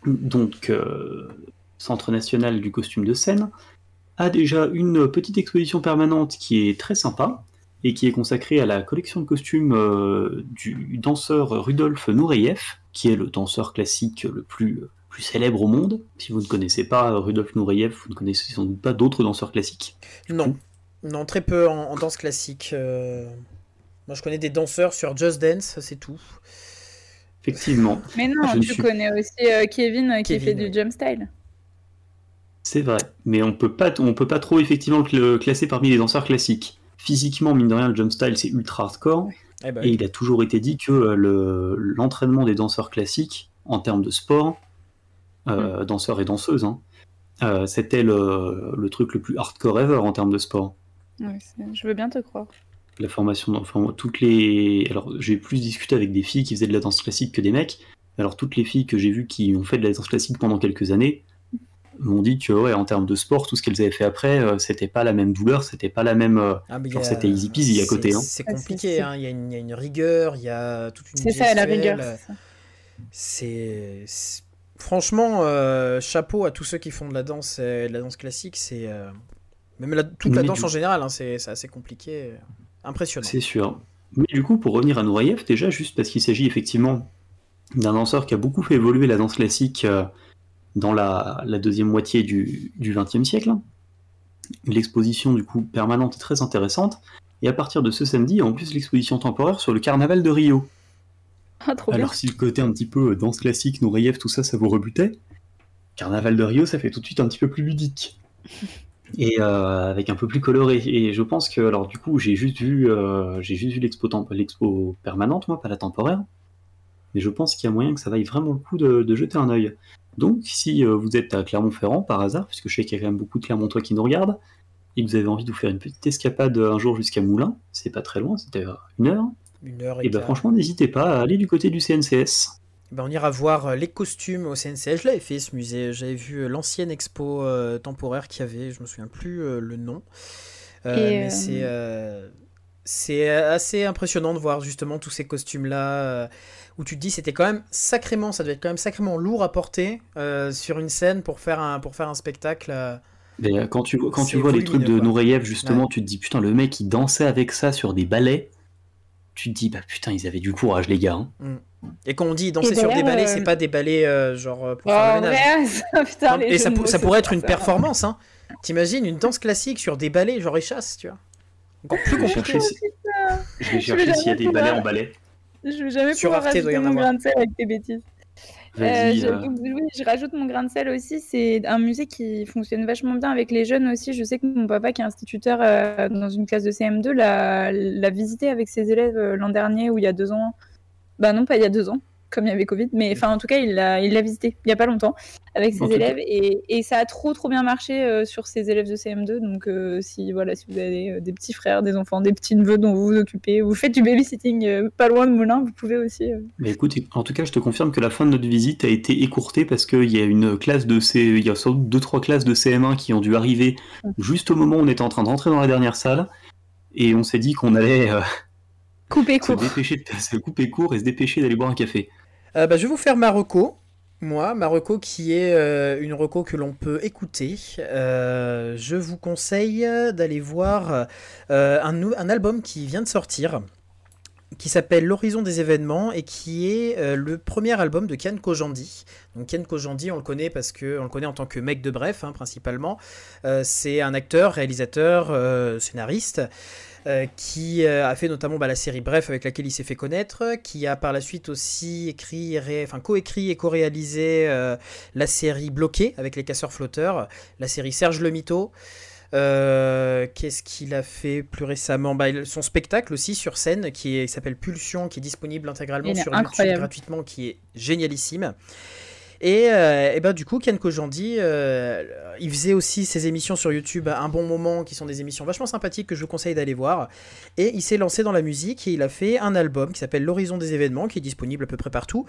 Speaker 3: donc euh, Centre national du costume de scène, a déjà une petite exposition permanente qui est très sympa et qui est consacrée à la collection de costumes euh, du danseur Rudolf Nureyev, qui est le danseur classique le plus, plus célèbre au monde. Si vous ne connaissez pas Rudolf Nureyev, vous ne connaissez sans doute pas d'autres danseurs classiques.
Speaker 2: Non, non, très peu en, danse classique. Euh. Moi, je connais des danseurs sur Just Dance, c'est tout.
Speaker 3: Effectivement.
Speaker 4: Mais non, tu connais aussi euh, Kevin, qui fait du jump style.
Speaker 3: C'est vrai, mais on peut pas, on peut pas trop effectivement le classer parmi les danseurs classiques. Physiquement, mine de rien, le jump style c'est ultra hardcore, eh ben et il a toujours été dit que euh, l'entraînement des danseurs classiques en termes de sport, euh, mm. danseurs et danseuses, hein, euh, c'était le, truc le plus hardcore ever en termes de sport.
Speaker 4: je veux bien te croire.
Speaker 3: La formation, enfin toutes les, alors j'ai plus discuté avec des filles qui faisaient de la danse classique que des mecs. Alors toutes les filles que j'ai vues qui ont fait de la danse classique pendant quelques années, m'ont dit que ouais, en termes de sport, tout ce qu'elles avaient fait après, euh, c'était pas la même douleur, c'était pas la même. euh,
Speaker 2: Ah,
Speaker 3: genre, c'était easy peasy à côté.
Speaker 2: c'est-
Speaker 3: Hein.
Speaker 2: C'est
Speaker 4: Ah,
Speaker 2: compliqué,
Speaker 4: c'est-
Speaker 2: hein, il y, a une- il y a une rigueur, il y a toute une
Speaker 4: C'est ça, la rigueur. c'est
Speaker 2: franchement euh, chapeau à tous ceux qui font de la danse, euh, de la danse classique. C'est euh, même la- toute la
Speaker 3: Mais
Speaker 2: danse
Speaker 3: du-
Speaker 2: en général, hein, c'est assez compliqué, impressionnant.
Speaker 3: C'est sûr. Mais du coup, pour revenir à Nourayev, déjà, juste parce qu'il s'agit effectivement d'un danseur qui a beaucoup fait évoluer la danse classique euh, dans la, la deuxième moitié du XXe siècle. L'exposition, du coup, permanente est très intéressante. Et à partir de ce samedi, en plus l'exposition temporaire sur le carnaval de Rio.
Speaker 4: Ah, trop bien.
Speaker 3: Alors, si le côté un petit peu euh, danse classique, Nourayev, tout ça, ça vous rebutait, Carnaval de Rio, ça fait tout de suite un petit peu plus ludique. Et euh, avec un peu plus coloré. Et je pense que, alors du coup, j'ai juste vu, euh, j'ai juste vu l'expo, l'expo permanente, moi, pas la temporaire. Mais je pense qu'il y a moyen que ça vaille vraiment le coup de, de jeter un œil. Donc, si euh, vous êtes à Clermont-Ferrand, par hasard, puisque je sais qu'il y a quand même beaucoup de Clermontois qui nous regardent, et que vous avez envie de vous faire une petite escapade un jour jusqu'à Moulins, c'est pas très loin, c'était à une heure,
Speaker 2: Une heure et
Speaker 3: et ben
Speaker 2: quart.
Speaker 3: franchement, n'hésitez pas à aller du côté du CNCS.
Speaker 2: Ben, on ira voir euh, les costumes au CNCS. Je l'avais fait ce musée. J'avais vu euh, l'ancienne expo euh, temporaire qu'il y avait. Je me souviens plus euh, le nom. Euh, mais
Speaker 4: euh,
Speaker 2: c'est euh, c'est assez impressionnant de voir justement tous ces costumes là où tu te dis c'était quand même sacrément ça devait être quand même sacrément lourd à porter euh, sur une scène pour faire un pour faire un spectacle. euh.
Speaker 3: Mais euh, quand tu, vois- quand tu vois les trucs de. Nureyev, justement, tu te dis, putain, le mec, il dansait avec ça sur des ballets. Tu te dis, bah putain, ils avaient du courage, les gars. hein.
Speaker 2: Et quand on dit danser sur des
Speaker 4: euh,
Speaker 2: c'est pas des balais euh, genre euh, pour
Speaker 4: Oh,
Speaker 2: faire le ménage.
Speaker 4: ouais, ça, putain,
Speaker 2: Non, et ça, pourrait être une
Speaker 4: ça.
Speaker 2: performance, hein. T'imagines une danse classique sur des balais, genre échasse, tu vois. Encore plus compliqué.
Speaker 3: je vais chercher s'il y a des
Speaker 4: pouvoir-
Speaker 3: en ballet.
Speaker 4: Je vais jamais
Speaker 2: Sur
Speaker 4: pouvoir
Speaker 2: Arte,
Speaker 4: rajouter mon grain de sel avec tes bêtises. Euh, je,
Speaker 3: euh,
Speaker 4: oui, je rajoute mon grain de sel aussi. C'est un musée qui fonctionne vachement bien avec les jeunes aussi. Je sais que mon papa, qui est instituteur euh, dans une classe de CM2, l'a visité avec ses élèves euh, l'an dernier ou il y a deux ans. Bah non, pas il y a deux ans, comme il y avait Covid. Mais enfin, en tout cas, il l'a il visité il y a pas longtemps avec ses
Speaker 3: En
Speaker 4: élèves et, et ça a trop trop bien marché euh, sur ses élèves de CM2. Donc euh, si voilà, si vous avez euh, des petits frères, des enfants, des petits neveux dont vous vous occupez, vous faites du babysitting pas loin de Moulins, vous pouvez aussi.
Speaker 3: Mais écoute, en tout cas, je te confirme que la fin de notre visite a été écourtée parce qu'il y a une classe de C, il y a sans doute deux trois classes de CM1 qui ont dû arriver juste au moment où on était en train de rentrer dans la dernière salle, et on s'est dit qu'on allait
Speaker 4: couper
Speaker 3: se
Speaker 4: court.
Speaker 3: dépêcher, de se couper court et se dépêcher d'aller boire un café.
Speaker 2: Euh, bah, je vais vous faire ma reco. Moi, ma reco qui est euh, une reco que l'on peut écouter. Euh, je vous conseille d'aller voir un, album qui vient de sortir, qui s'appelle L'horizon des événements et qui est le premier album de Ken Kojandi. Donc Ken Kojandi, on le connaît parce que on le connaît en tant que mec de Bref, hein, principalement. C'est un acteur, réalisateur, scénariste. Euh, qui euh, a fait notamment bah, la série Bref avec laquelle il s'est fait connaître, qui a par la suite aussi écrit, enfin co-écrit et co-réalisé euh, la série Bloqué avec les casseurs flotteurs, la série Serge le Mito. Qu'est-ce qu'il a fait plus récemment? Bah, Son spectacle aussi sur scène qui s'appelle Pulsion, qui est disponible intégralement
Speaker 4: Il
Speaker 2: sur YouTube
Speaker 4: incroyable.
Speaker 2: gratuitement, qui est génialissime. Et, euh, et ben du coup, Ken Kojandi, euh, il faisait aussi ses émissions sur YouTube un bon moment, qui sont des émissions vachement sympathiques que je vous conseille d'aller voir. Et il s'est lancé dans la musique et il a fait un album qui s'appelle L'horizon des événements, qui est disponible à peu près partout.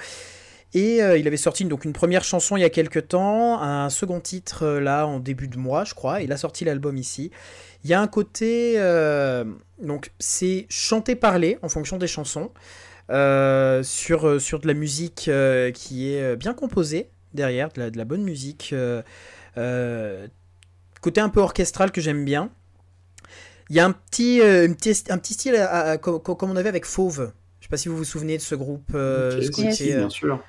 Speaker 2: Et euh, il avait sorti donc une première chanson il y a quelques temps, un second titre euh, là en début de mois, je crois. Il a sorti l'album ici. Il y a un côté, donc c'est chanter parler en fonction des chansons. Euh, sur, euh, sur de la musique euh, qui est bien composée derrière, de la, de la bonne musique. euh, euh, côté un peu orchestral que j'aime bien. Il y a un petit, euh, un petit style à- à- comme on avait avec Fauve. Je sais pas si vous vous souvenez de ce groupe. euh,
Speaker 3: Ok,
Speaker 2: ce
Speaker 3: si,
Speaker 2: côté,
Speaker 3: si,
Speaker 2: euh,
Speaker 3: bien sûr.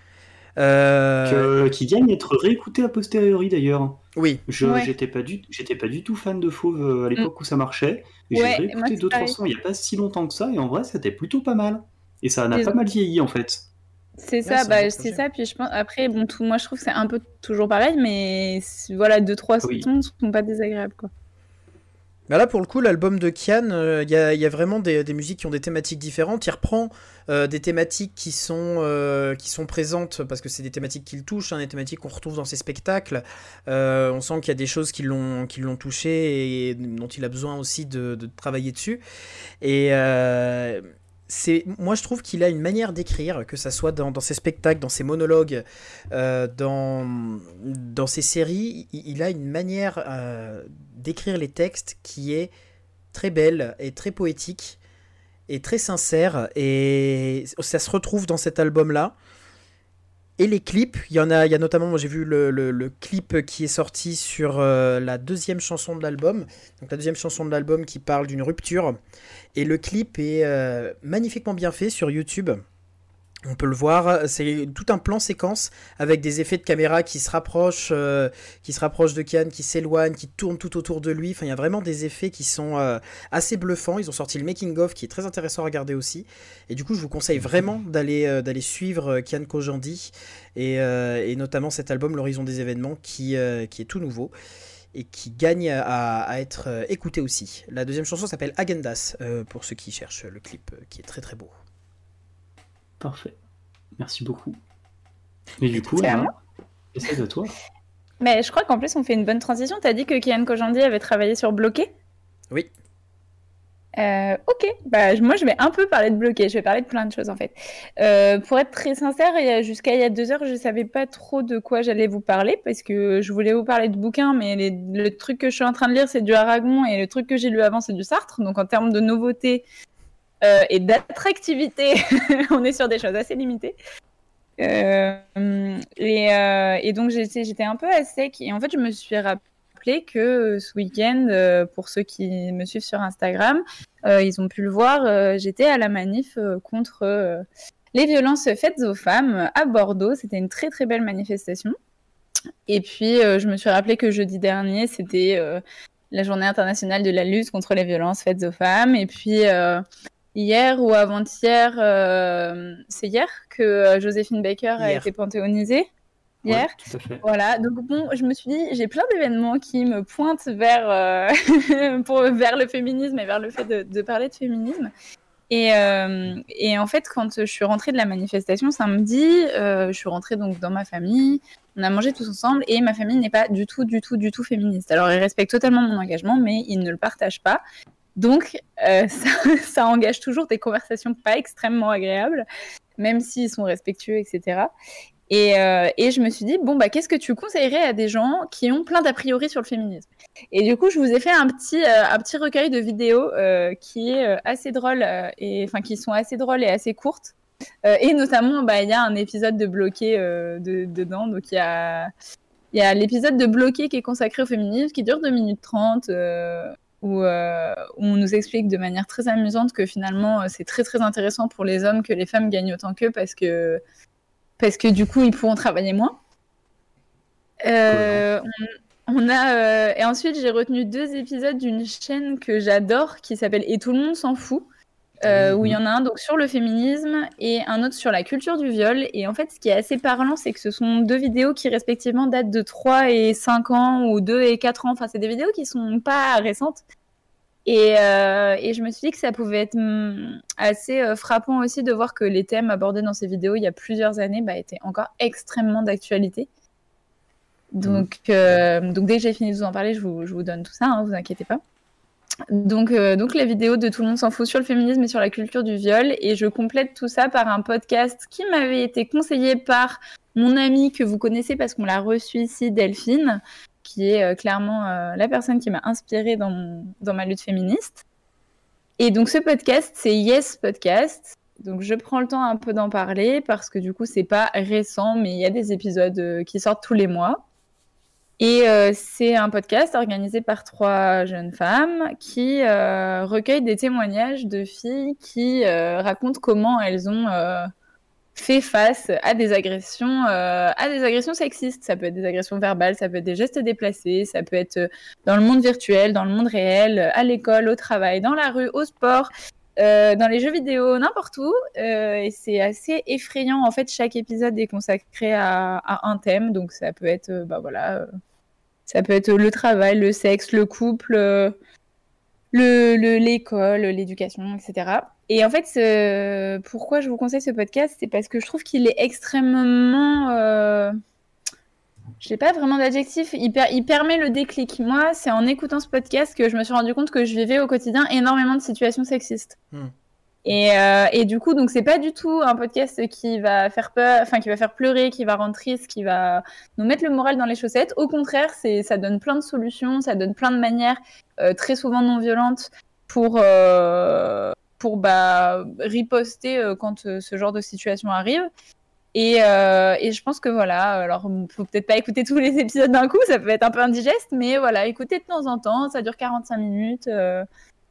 Speaker 2: euh,
Speaker 3: Que- qui viennent d'être réécoutés a posteriori d'ailleurs.
Speaker 2: Oui,
Speaker 3: Je
Speaker 4: Ouais.
Speaker 3: j'étais pas du j'étais pas du tout fan de Fauve à l'époque où ça marchait. J'ai
Speaker 4: Ouais,
Speaker 3: réécouté
Speaker 4: c'est
Speaker 3: deux trois
Speaker 4: pareil.
Speaker 3: sons il y a pas si longtemps que ça et en vrai c'était plutôt pas mal. Et ça n'a pas mal vieilli en fait.
Speaker 4: C'est ça, bah, c'est ça. Puis je pense après, bon, tout, moi je trouve que c'est un peu toujours pareil, mais voilà, deux trois
Speaker 3: Oui.
Speaker 4: sons sont pas désagréables quoi.
Speaker 2: Bah là, pour le coup, l'album de Kian, euh, il y, a, il y a vraiment des, des musiques qui ont des thématiques différentes. Il reprend euh, des thématiques qui sont, euh, qui sont présentes, parce que c'est des thématiques qu'il touche, hein, des thématiques qu'on retrouve dans ses spectacles. Euh, on sent qu'il y a des choses qui l'ont qui l'ont touché et dont il a besoin aussi de, de travailler dessus. Et, euh, c'est moi je trouve qu'il a une manière d'écrire, que ça soit dans, ses spectacles, dans ses monologues, euh, dans, ses séries, il, a une manière euh, d'écrire les textes qui est très belle et très poétique et très sincère et ça se retrouve dans cet album là. Et les clips, il y en a, notamment, moi j'ai vu le, clip qui est sorti sur euh, la deuxième chanson de l'album, donc la deuxième chanson de l'album qui parle d'une rupture. Et le clip est euh, magnifiquement bien fait sur YouTube. On peut le voir, c'est tout un plan séquence avec des effets de caméra qui se rapprochent, euh, qui se rapprochent de Kian, qui s'éloignent, qui tournent tout autour de lui. Enfin, il y a vraiment des effets qui sont euh, assez bluffants. Ils ont sorti le making of qui est très intéressant à regarder aussi. Et du coup, je vous conseille vraiment d'aller euh, suivre Kian Kojandi et, notamment cet album L'horizon des événements qui, qui est tout nouveau et qui gagne à, à être écouté aussi. La deuxième chanson s'appelle Agendas pour ceux qui cherchent le clip qui est très très beau.
Speaker 3: Parfait. Merci beaucoup. Mais du coup, c'est de toi.
Speaker 4: Mais je crois qu'en plus, on fait une bonne transition. Tu as dit que Kian Kojandi avait travaillé sur Bloqué?
Speaker 2: Oui.
Speaker 4: Euh, ok, bah, moi je vais un peu parler de bloqué, je vais parler de plein de choses en fait. Euh, pour être très sincère, jusqu'à il y a deux heures, je ne savais pas trop de quoi j'allais vous parler parce que je voulais vous parler de bouquins, mais le truc que je suis en train de lire c'est du Aragon et le truc que j'ai lu avant c'est du Sartre. Donc en termes de nouveautés, euh, et d'attractivité, on est sur des choses assez limitées. Euh, et, euh, et, donc j'étais un peu à sec et en fait je me suis rappelé que ce week-end, pour ceux qui me suivent sur Instagram, ils ont pu le voir, j'étais à la manif contre les violences faites aux femmes à Bordeaux. C'était une très très belle manifestation. Et puis je me suis rappelé que jeudi dernier c'était la journée internationale de la lutte contre les violences faites aux femmes. Et puis hier ou avant-hier, euh, c'est hier que euh, Joséphine Baker a été panthéonisée. Hier. Voilà. Donc bon, je me suis dit, j'ai plein d'événements qui me pointent vers, euh, pour, vers le féminisme et vers le fait de, parler de féminisme. Et, et, en fait, quand je suis rentrée de la manifestation samedi, je suis rentrée donc dans ma famille. On a mangé tous ensemble et ma famille n'est pas du tout, du tout, du tout féministe. Alors, ils respectent totalement mon engagement, mais ils ne le partagent pas. Donc, euh, ça, engage toujours des conversations pas extrêmement agréables, même s'ils sont respectueux, etc. Euh, et, je me suis dit, bon, bah, qu'est-ce que tu conseillerais à des gens qui ont plein d'a priori sur le féminisme? Et du coup, je vous ai fait un petit, euh, un petit recueil de vidéos qui est assez drôle, et, enfin, qui sont assez drôles et assez courtes. et notamment, bah, il y a un épisode de bloqué dedans. Donc, il y a, y a l'épisode de bloqué qui est consacré au féminisme, qui dure 2 minutes 30 euh, où, on nous explique de manière très amusante que finalement euh, c'est très très intéressant pour les hommes que les femmes gagnent autant qu'eux parce que, parce que du coup ils pourront travailler moins. Euh, on, a, et ensuite j'ai retenu deux épisodes d'une chaîne que j'adore qui s'appelle Et tout le monde s'en fout. Ah où il y en a un donc sur le féminisme et un autre sur la culture du viol. Et en fait, ce qui est assez parlant, c'est que ce sont deux vidéos qui respectivement datent de 3 et 5 ans ou 2 et 4 ans. Enfin, c'est des vidéos qui sont pas récentes. Et, euh, et, je me suis dit que ça pouvait être mm, assez euh, frappant aussi de voir que les thèmes abordés dans ces vidéos il y a plusieurs années bah, étaient encore extrêmement d'actualité. Donc, euh, donc dès que j'ai fini de vous en parler, je vous, je vous donne tout ça, hein, vous inquiétez pas. Donc, euh, donc la vidéo de Tout le monde s'en fout sur le féminisme et sur la culture du viol. Et je complète tout ça par un podcast qui m'avait été conseillé par mon amie que vous connaissez parce qu'on l'a reçu ici, Delphine, qui est euh, clairement euh, la personne qui m'a inspirée dans, dans ma lutte féministe. Et donc ce podcast, c'est Yes Podcast. Donc je prends le temps un peu d'en parler parce que du coup, c'est pas récent, mais il y a des épisodes qui sortent tous les mois. Et euh, c'est un podcast organisé par trois jeunes femmes qui euh, recueillent des témoignages de filles qui euh, racontent comment elles ont fait face à des agressions, à des agressions sexistes. Ça peut être des agressions verbales, ça peut être des gestes déplacés, ça peut être dans le monde virtuel, dans le monde réel, à l'école, au travail, dans la rue, au sport. dans les jeux vidéo, n'importe où. et c'est assez effrayant. En fait, chaque épisode est consacré à, un thème. Donc, ça peut être, bah voilà, ça peut être le travail, le sexe, le couple, euh, l'école, le, l'éducation, etc. Et en fait, pourquoi je vous conseille ce podcast, c'est parce que je trouve qu'il est extrêmement... Euh... Je n'ai pas vraiment d'adjectif. Il, il, permet le déclic. Moi, c'est en écoutant ce podcast que je me suis rendu compte que je vivais au quotidien énormément de situations sexistes. Hmm. Et, euh, et, du coup, donc c'est pas du tout un podcast qui va faire peur, enfin qui va faire pleurer, qui va rendre triste, qui va nous mettre le moral dans les chaussettes. Au contraire, c'est ça donne plein de solutions, ça donne plein de manières, euh, très souvent non violentes, pour euh, pour bah, riposter quand ce genre de situation arrive. Et, et, je pense que voilà, alors faut peut-être pas écouter tous les épisodes d'un coup, ça peut être un peu indigeste, mais voilà, écoutez de temps en temps, ça dure 45 minutes.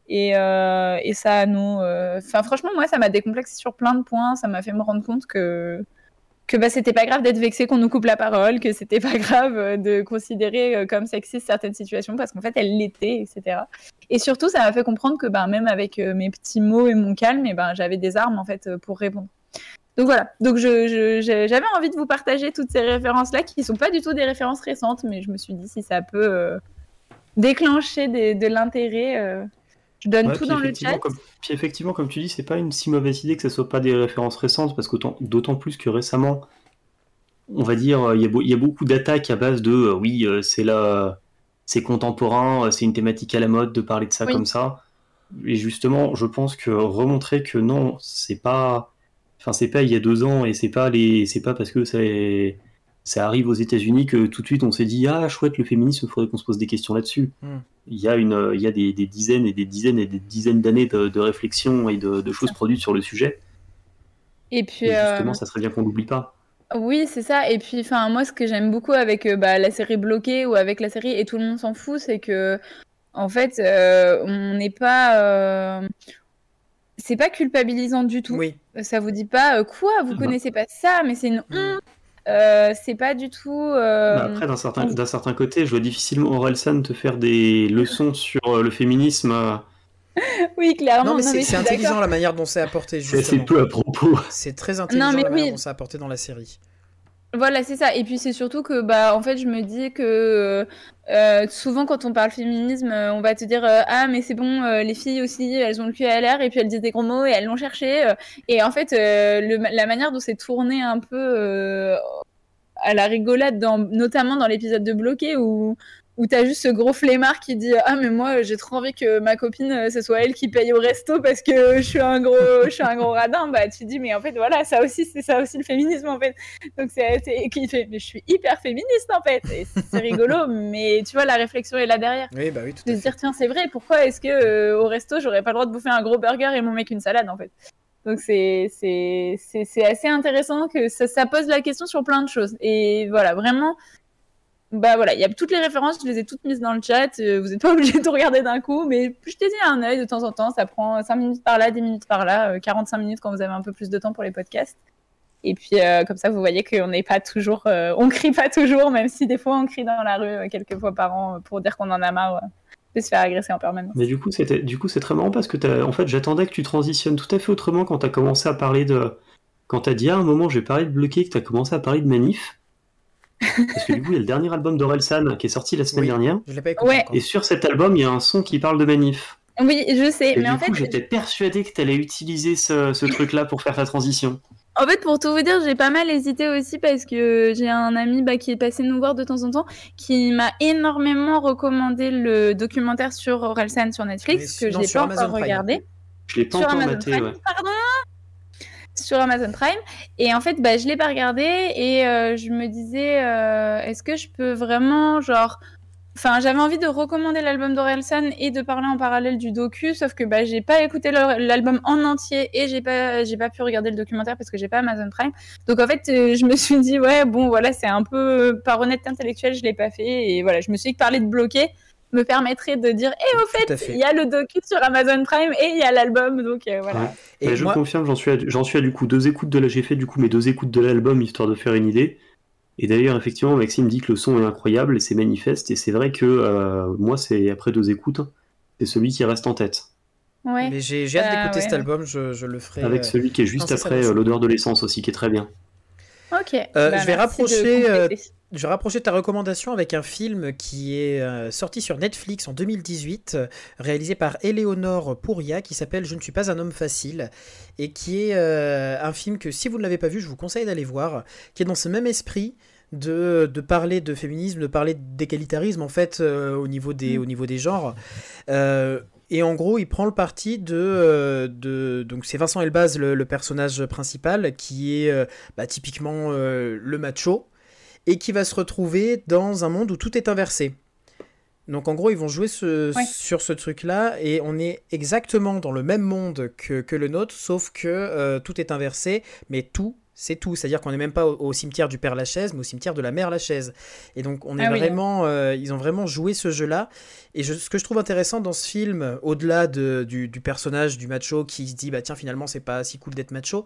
Speaker 4: Euh, et, euh, ça nous. Enfin, franchement, moi, ça m'a décomplexé sur plein de points. Ça m'a fait me rendre compte que que bah, c'était pas grave d'être vexé qu'on nous coupe la parole, que c'était pas grave de considérer comme sexiste certaines situations parce qu'en fait elles l'étaient, etc. Et surtout, ça m'a fait comprendre que bah, même avec mes petits mots et mon calme, et ben j'avais des armes en fait pour répondre. Donc voilà, donc j'avais je, je, envie de vous partager toutes ces références-là qui ne sont pas du tout des références récentes, mais je me suis dit si ça peut euh, déclencher de l'intérêt, euh, je donne ouais, tout dans le chat.
Speaker 3: Comme, puis effectivement, comme tu dis, c'est pas une si mauvaise idée que ce soit pas des références récentes, parce que d'autant plus que récemment, on va dire, il y, y, a beaucoup d'attaques à base de euh, oui, c'est là, c'est contemporain, c'est une thématique à la mode de parler de ça oui. comme ça. Et justement, je pense que remontrer que non, c'est pas Enfin, c'est pas il y a deux ans et c'est pas les, c'est pas parce que ça, ça arrive aux États-Unis que tout de suite on s'est dit ah chouette le féminisme, il faudrait qu'on se pose des questions là-dessus.
Speaker 2: Hmm.
Speaker 3: Mm. Il y a une, il y a des, des, dizaines et des dizaines et des dizaines d'années de, de, réflexion et de, de, choses produites sur le sujet.
Speaker 4: Et puis
Speaker 3: et justement, euh... ça serait bien qu'on l'oublie pas.
Speaker 4: Oui, c'est ça. Et puis, enfin, moi, ce que j'aime beaucoup avec euh, bah, la série bloquée ou avec la série et tout le monde s'en fout, c'est que, en fait, euh, on n'est pas, euh, c'est pas culpabilisant du tout.
Speaker 2: Oui.
Speaker 4: Ça vous dit pas euh, quoi, vous bah. connaissez pas ça, mais c'est une honte. Euh, c'est pas du tout. Euh...
Speaker 3: Bah après, d'un certain, d'un certain côté, je vois difficilement Orelsan te faire des leçons sur euh, le féminisme.
Speaker 4: oui, clairement.
Speaker 2: Non, mais c'est, c'est intelligent la manière dont c'est apporté.
Speaker 3: C'est, c'est peu à propos.
Speaker 2: C'est très intelligent non, mais la manière dont c'est apporté dans la série.
Speaker 4: Voilà, c'est ça. Et puis c'est surtout que, bah, en fait, je me dis que euh, souvent quand on parle féminisme, on va te dire euh, ah mais c'est bon, euh, les filles aussi, elles ont le cul à l'air et puis elles disent des gros mots et elles l'ont cherché. et en fait, la manière dont c'est tourné un peu à la rigolade, dans, notamment dans l'épisode de Bloqué où où t'as juste ce gros flemmard qui dit ah mais moi j'ai trop envie que ma copine ce soit elle qui paye au resto parce que je suis un gros je suis un gros radin. Bah tu dis mais en fait voilà ça aussi c'est ça aussi le féminisme en fait. Donc c'est qui fait mais je suis hyper féministe en fait. C'est rigolo mais tu vois la réflexion est là derrière.
Speaker 2: Oui bah oui tout
Speaker 4: de se dire tiens c'est vrai pourquoi est-ce que euh, au resto j'aurais pas le droit de bouffer un gros burger et mon mec une salade en fait? Donc c'est c'est c'est assez intéressant que ça, ça pose la question sur plein de choses. Et voilà vraiment bah voilà, il y a toutes les références, je les ai toutes mises dans le chat. Euh, vous n'êtes pas obligé de tout regarder d'un coup, mais jetez-y un œil de temps en temps. Ça prend 5 minutes par là, 10 minutes par là, euh, 45 minutes quand vous avez un peu plus de temps pour les podcasts. Et puis euh, comme ça, vous voyez qu'on n'est pas toujours, euh, on crie pas toujours, même si des fois on crie dans la rue euh, quelques fois par an pour dire qu'on en a marre de se faire agresser en permanence.
Speaker 3: Mais du coup, c'est très marrant parce que en fait, j'attendais que tu transitionnes tout à fait autrement quand tu as commencé à parler de, quand as dit à un moment, j'ai parlé de bloqué, que tu as commencé à parler de manif. Parce que du coup, il y a le dernier album d'Orelsan qui est sorti la semaine
Speaker 2: oui,
Speaker 3: dernière.
Speaker 2: Je l'ai pas écouté
Speaker 4: Ouais.
Speaker 3: Et sur cet album, il y a un son qui parle de manif.
Speaker 4: Oui, je sais,
Speaker 3: Et
Speaker 4: mais
Speaker 3: du
Speaker 4: en
Speaker 3: coup,
Speaker 4: fait,
Speaker 3: j'étais persuadé que tu allais utiliser ce, ce truc-là pour faire ta transition.
Speaker 4: En fait, pour tout vous dire, j'ai pas mal hésité aussi parce que j'ai un ami bah, qui est passé nous voir de temps en temps, qui m'a énormément recommandé le documentaire sur Orelsan sur Netflix,
Speaker 2: Mais
Speaker 4: que j'ai pas
Speaker 2: Amazon
Speaker 4: encore
Speaker 2: Prime.
Speaker 4: regardé.
Speaker 3: Je l'ai pas
Speaker 4: Sur
Speaker 3: encore
Speaker 4: Amazon
Speaker 3: maté, ouais.
Speaker 4: pardon? Sur Amazon Prime. Et en fait, bah, je l'ai pas regardé et euh, je me disais, euh, est-ce que je peux vraiment, genre... Enfin, j'avais envie de recommander l'album d'Orelsan et de parler en parallèle du docu, sauf que bah, j'ai pas écouté l'album en entier et j'ai pas, pas pu regarder le documentaire parce que j'ai pas Amazon Prime. Donc en fait, euh, je me suis dit, ouais, bon, voilà, c'est un peu par honnêteté intellectuelle, je l'ai pas fait. Et voilà, je me suis dit que parler de bloquer me permettrait de dire, eh, au fait,
Speaker 2: fait.
Speaker 4: il y a le docu sur Amazon Prime et il y a l'album. Donc euh, voilà.
Speaker 3: Ouais.
Speaker 2: Et
Speaker 3: je
Speaker 2: moi-
Speaker 3: confirme, j'en suis, à, j'en suis à du coup deux écoutes de la. J'ai fait du coup mes deux écoutes de l'album histoire de faire une idée. Et d'ailleurs, effectivement, Maxime dit que le son est incroyable et c'est manifeste. Et c'est vrai que euh, moi, c'est après deux écoutes, c'est celui qui reste en tête.
Speaker 4: Ouais.
Speaker 2: Mais j'ai, j'ai hâte
Speaker 4: Bah,
Speaker 2: d'écouter
Speaker 4: ouais.
Speaker 2: cet album, je, je le ferai.
Speaker 3: Avec
Speaker 2: euh,
Speaker 3: celui qui est juste
Speaker 2: non, c'est ça,
Speaker 3: après l'odeur de l'essence aussi, qui est très bien.
Speaker 4: Ok.
Speaker 2: Euh,
Speaker 4: Bah,
Speaker 2: je vais rapprocher, euh. Je vais rapprocher ta recommandation avec un film qui est euh, sorti sur Netflix en 2018, euh, réalisé par Eleonore Pouria, qui s'appelle Je ne suis pas un homme facile, et qui est euh, un film que si vous ne l'avez pas vu, je vous conseille d'aller voir, qui est dans ce même esprit de, de parler de féminisme, de parler d'égalitarisme en fait euh, au, niveau des,
Speaker 4: Mm.
Speaker 2: au niveau des genres. Euh, Et en gros, il prend le parti de. de donc, c'est Vincent Elbaz, le, le personnage principal, qui est bah, typiquement euh, le macho, et qui va se retrouver dans un monde où tout est inversé. Donc, en gros, ils vont jouer ce-
Speaker 4: Ouais.
Speaker 2: sur ce truc-là, et on est exactement dans le même monde que, que le nôtre, sauf que euh, tout est inversé, mais tout. C'est tout, c'est-à-dire qu'on n'est même pas au, au cimetière du père Lachaise, mais au cimetière de la mère Lachaise. Et donc on est
Speaker 4: Ah oui.
Speaker 2: vraiment, euh, ils ont vraiment joué ce jeu-là. Et je- ce que je trouve intéressant dans ce film, au-delà de- du, du personnage du macho qui se dit bah tiens finalement c'est pas si cool d'être macho,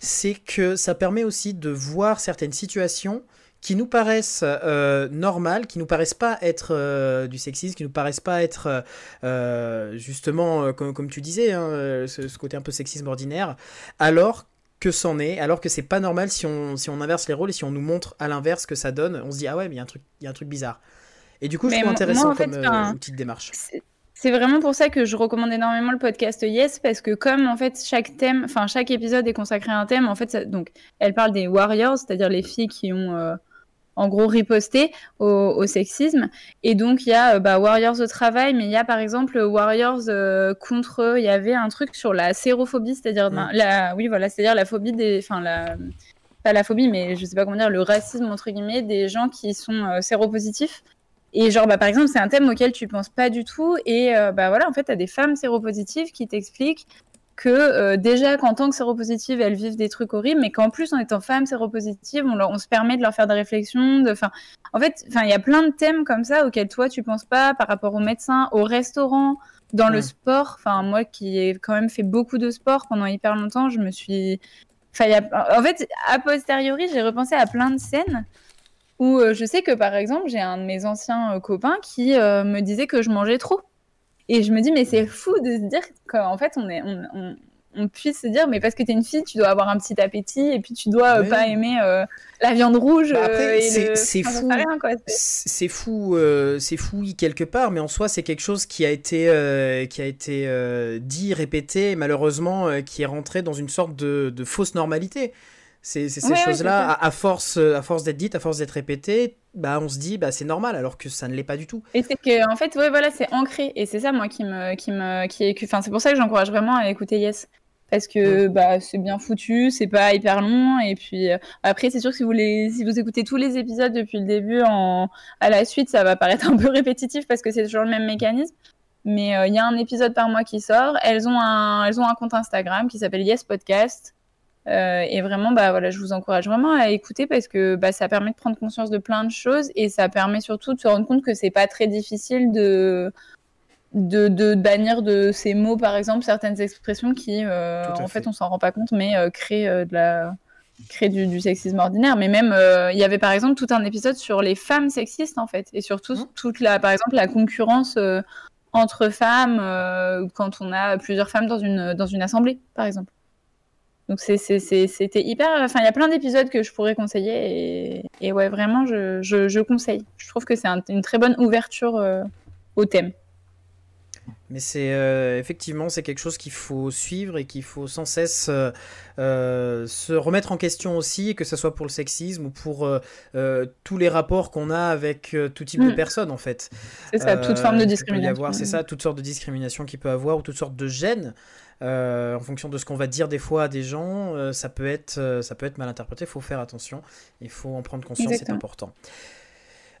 Speaker 2: c'est que ça permet aussi de voir certaines situations qui nous paraissent euh, normales, qui nous paraissent pas être euh, du sexisme, qui nous paraissent pas être euh, justement comme, comme tu disais hein, ce, ce côté un peu sexisme ordinaire, alors que c'en est, alors que c'est pas normal si on, si on inverse les rôles et si on nous montre à l'inverse que ça donne, on se dit ah ouais mais il y a un truc y a un truc bizarre. Et du coup, je trouve intéressant
Speaker 4: moi, fait,
Speaker 2: comme outil de démarche.
Speaker 4: C'est- C'est vraiment pour ça que je recommande énormément le podcast Yes parce que comme en fait chaque thème, enfin chaque épisode est consacré à un thème, en fait ça- donc elle parle des warriors, c'est-à-dire les filles qui ont euh, en gros riposté au, au sexisme et donc il y a euh, bah, warriors au travail, mais il y a par exemple warriors euh, contre, il y avait un truc sur la sérophobie, c'est-à-dire
Speaker 2: Mm.
Speaker 4: la, oui voilà, c'est-à-dire la phobie des, enfin la pas la phobie, mais je sais pas comment dire, le racisme entre guillemets des gens qui sont euh, séropositifs. Et genre, bah, par exemple, c'est un thème auquel tu penses pas du tout. Et euh, bah voilà, en fait, t'as des femmes séropositives qui t'expliquent que euh, déjà qu'en tant que séropositive, elles vivent des trucs horribles, mais qu'en plus, en étant femme séropositive, on, leur- on se permet de leur faire des réflexions. De, fin, en fait, il y a plein de thèmes comme ça auxquels toi, tu penses pas par rapport aux médecins, au restaurant, dans le sport. Enfin, moi qui ai quand même fait beaucoup de sport pendant hyper longtemps, je me suis... Enfin, a... En fait, a posteriori, j'ai repensé à plein de scènes où euh, je sais que par exemple, j'ai un de mes anciens euh, copains qui me disait que je mangeais trop. Et je me dis, mais c'est fou de se dire qu'en fait, on, est, on, on, on puisse se dire, mais parce que t'es une fille, tu dois avoir un petit appétit et puis tu dois euh, pas aimer euh, la viande rouge.
Speaker 2: Bah après,
Speaker 4: euh,
Speaker 2: c'est-
Speaker 4: le-
Speaker 2: fou.
Speaker 4: C'est-
Speaker 2: C'est fou, euh, c'est fou oui, quelque part, mais en soi c'est quelque chose qui a été, euh, qui a été euh, dit, répété, et malheureusement euh, qui est rentré dans une sorte de, de fausse normalité. Ces
Speaker 4: Ouais, ouais,
Speaker 2: choses-là, à, à force, à force d'être dites, à force d'être répétées, bah on se dit bah c'est normal, alors que ça ne l'est pas du tout.
Speaker 4: Et c'est que, en fait, ouais, voilà, c'est ancré. Et c'est ça, moi, qui me, qui me, qui enfin, c'est pour ça que j'encourage vraiment à écouter Yes. Parce que, bah, c'est bien foutu, c'est pas hyper long. Et puis, euh, après, c'est sûr que si vous les, si vous écoutez tous les épisodes depuis le début en, à la suite, ça va paraître un peu répétitif parce que c'est toujours le même mécanisme. Mais euh, il y a un épisode par mois qui sort. Elles ont un, elles ont un compte Instagram qui s'appelle Yes Podcast. Euh, et vraiment, bah voilà, je vous encourage vraiment à écouter parce que bah, ça permet de prendre conscience de plein de choses et ça permet surtout de se rendre compte que c'est pas très difficile de, de, de bannir de ces mots, par exemple, certaines expressions qui, euh, en fait,
Speaker 2: fait.
Speaker 4: on s'en rend pas compte, mais euh, créent euh, de la du, du sexisme ordinaire. Mais même, il y avait par exemple tout un épisode sur les femmes sexistes, en fait, et surtout
Speaker 2: Mhm.
Speaker 4: toute la, par exemple, la concurrence entre femmes quand on a plusieurs femmes dans une, dans une assemblée, par exemple. Donc c'était hyper. Enfin, il y a plein d'épisodes que je pourrais conseiller et, et ouais, vraiment, je, je, je conseille. Je trouve que c'est un- une très bonne ouverture euh, au thème.
Speaker 2: Mais c'est euh, effectivement c'est quelque chose qu'il faut suivre et qu'il faut sans cesse euh, se remettre en question aussi, que ce soit pour le sexisme ou pour euh, tous les rapports qu'on a avec tout type de
Speaker 4: Mm.
Speaker 2: personnes en fait.
Speaker 4: C'est ça, toute forme de
Speaker 2: qu'il peut y
Speaker 4: discrimination.
Speaker 2: avoir, C'est ça, toutes sortes de discriminations qu'il peut avoir ou toutes sortes de gênes. Euh, en fonction de ce qu'on va dire des fois à des gens, euh, ça, peut être, euh, ça peut être mal interprété, il faut faire attention, il faut en prendre conscience, c'est important.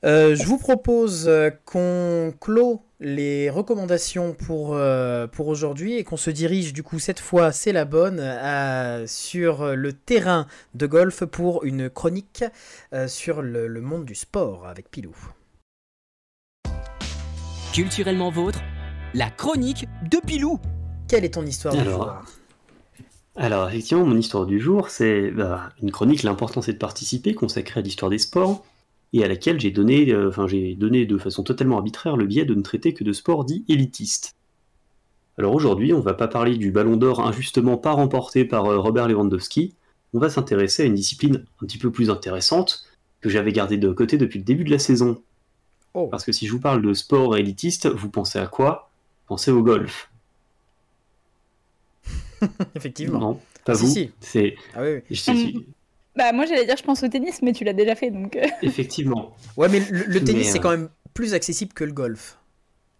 Speaker 2: Euh, je vous propose euh, qu'on clôt les recommandations pour, euh, pour aujourd'hui et qu'on se dirige du coup cette fois, c'est la bonne, à- sur le terrain de golf pour une chronique euh, sur le, le monde du sport avec Pilou.
Speaker 1: Culturellement vôtre, la chronique de Pilou.
Speaker 2: Quelle est ton histoire du
Speaker 3: Alors,
Speaker 2: jour?
Speaker 3: Alors, effectivement, mon histoire du jour, c'est bah, une chronique, l'important c'est de participer, consacrée à l'histoire des sports, et à laquelle j'ai donné, euh, enfin, j'ai donné de façon totalement arbitraire le biais de ne traiter que de sports dits élitistes. Alors aujourd'hui, on va pas parler du ballon d'or injustement pas remporté par euh, Robert Lewandowski, on va s'intéresser à une discipline un petit peu plus intéressante, que j'avais gardée de côté depuis le début de la saison.
Speaker 2: Oh,
Speaker 3: Parce que si je vous parle de sport élitiste, vous pensez à quoi? Pensez au golf.
Speaker 2: effectivement.
Speaker 3: Non, pas
Speaker 2: Ah, si, si.
Speaker 3: C'est,
Speaker 2: Ah oui, oui.
Speaker 3: je sais-
Speaker 4: Mm. Bah, moi, j'allais dire, je pense au tennis, mais tu l'as déjà fait, donc. euh,
Speaker 3: effectivement.
Speaker 2: Ouais, mais le, le tennis,
Speaker 3: Mais,
Speaker 2: c'est
Speaker 3: euh,
Speaker 2: quand même plus accessible que le golf.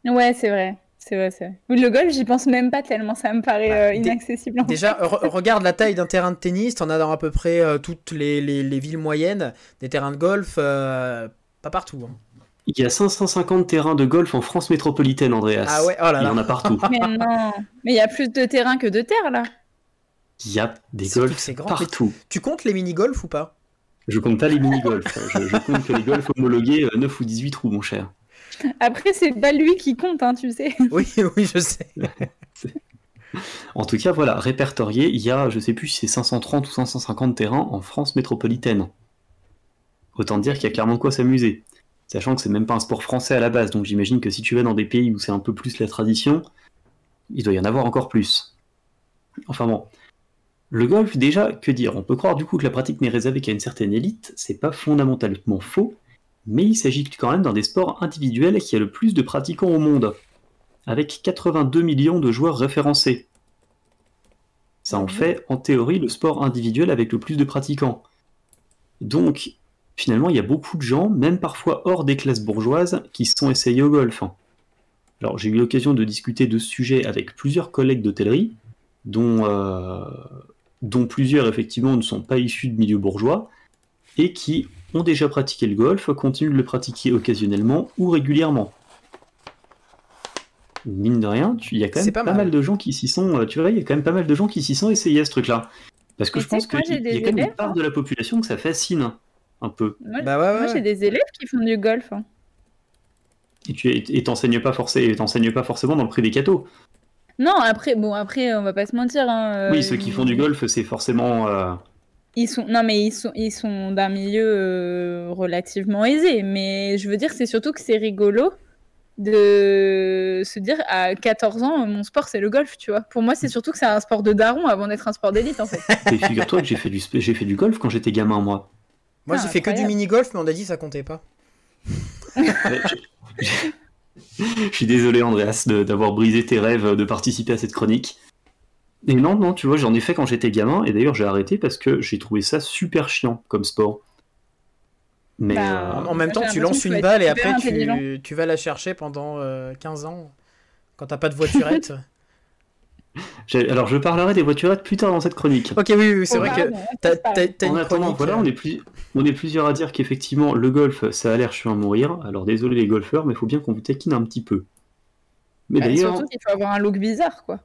Speaker 4: Ouais, c'est vrai. C'est vrai, c'est vrai. Le golf, j'y pense même pas tellement, ça me paraît
Speaker 2: Bah,
Speaker 4: euh, inaccessible. en
Speaker 2: Déjà, re- regarde la taille d'un terrain de tennis, t'en as dans à peu près euh, toutes les, les- les villes moyennes, des terrains de golf, euh, pas partout. hein.
Speaker 3: Il y a 550 terrains de golf en France métropolitaine, Andreas.
Speaker 2: Ah ouais, oh là
Speaker 3: Il y en a partout.
Speaker 4: Mais non, mais il y a plus de terrain que de terre là.
Speaker 3: Il y a des golfs
Speaker 2: c'est grand.
Speaker 3: partout.
Speaker 2: Tu comptes les mini-golf ou pas?
Speaker 3: Je compte pas les mini-golfs. je, je compte que les golfs homologués euh, 9 ou 18 trous, mon cher.
Speaker 4: Après, c'est pas lui qui compte, hein, tu sais.
Speaker 2: Oui, oui, je sais.
Speaker 3: En tout cas, voilà, répertorié, il y a, je sais plus si c'est 530 ou 550 terrains en France métropolitaine. Autant dire qu'il y a clairement de quoi s'amuser. Sachant que c'est même pas un sport français à la base, donc j'imagine que si tu vas dans des pays où c'est un peu plus la tradition, il doit y en avoir encore plus. Enfin bon. Le golf, déjà, que dire? On peut croire du coup que la pratique n'est réservée qu'à une certaine élite, c'est pas fondamentalement faux, mais il s'agit quand même d'un des sports individuels qui a le plus de pratiquants au monde, avec 82 millions de joueurs référencés. Ça en fait, en théorie, le sport individuel avec le plus de pratiquants. Donc, finalement, il y a beaucoup de gens, même parfois hors des classes bourgeoises, qui se sont essayés au golf. Alors, j'ai eu l'occasion de discuter de ce sujet avec plusieurs collègues d'hôtellerie, dont, euh, dont plusieurs, effectivement, ne sont pas issus de milieux bourgeois, et qui ont déjà pratiqué le golf, continuent de le pratiquer occasionnellement ou régulièrement. Mine de rien, il y a quand même
Speaker 2: pas
Speaker 3: pas,
Speaker 2: mal.
Speaker 3: mal de gens qui s'y sont, euh, tu vois, il y a quand même pas mal de gens qui s'y sont essayés à ce truc-là. Parce que
Speaker 4: Et
Speaker 3: je pense qu'il y a quand même une part
Speaker 4: hein?
Speaker 3: de la population que ça fascine un peu.
Speaker 4: Moi,
Speaker 2: Bah ouais, ouais,
Speaker 4: moi,
Speaker 2: ouais.
Speaker 4: j'ai des élèves qui font du golf. hein.
Speaker 3: Et tu et t'enseignes pas, pas forcément dans le privé cato.
Speaker 4: Non, après, bon, après, on va pas se mentir. hein, euh,
Speaker 3: oui, ceux qui font du golf, c'est forcément. euh,
Speaker 4: Ils sont, non, mais ils sont, ils sont d'un milieu euh, relativement aisé. Mais je veux dire, c'est surtout que c'est rigolo de se dire à 14 ans, mon sport c'est le golf, tu vois. Pour moi, c'est surtout que c'est un sport de daron avant d'être un sport d'élite en fait.
Speaker 3: Et figure-toi que j'ai fait, du, sp- j'ai fait du golf quand j'étais gamin, moi.
Speaker 2: Moi,
Speaker 4: Ah,
Speaker 2: j'ai fait que du mini-golf, mais on a dit que ça comptait pas.
Speaker 3: Je- suis désolé, Andreas, de- d'avoir brisé tes rêves de participer à cette chronique. Et non, non, tu vois, j'en ai fait quand j'étais gamin, et d'ailleurs j'ai arrêté parce que j'ai trouvé ça super chiant comme sport. Mais
Speaker 4: Bah,
Speaker 3: euh,
Speaker 2: En même temps, tu lances une balle et après, tu, vas la chercher pendant euh, 15 ans. Quand t'as pas de voiturette.
Speaker 3: alors je parlerai des voiturettes plus tard dans cette chronique.
Speaker 2: ok, oui, oui, c'est
Speaker 4: Oh,
Speaker 2: vrai que t'as une
Speaker 3: attendant, voilà,
Speaker 2: euh,
Speaker 3: on est, plus- on est plusieurs à dire qu'effectivement, le golf, ça a l'air chiant à mourir. Alors désolé les golfeurs, mais il faut bien qu'on vous taquine un petit peu. Mais
Speaker 4: Bah,
Speaker 3: d'ailleurs,
Speaker 4: surtout qu'il faut avoir un look bizarre, quoi.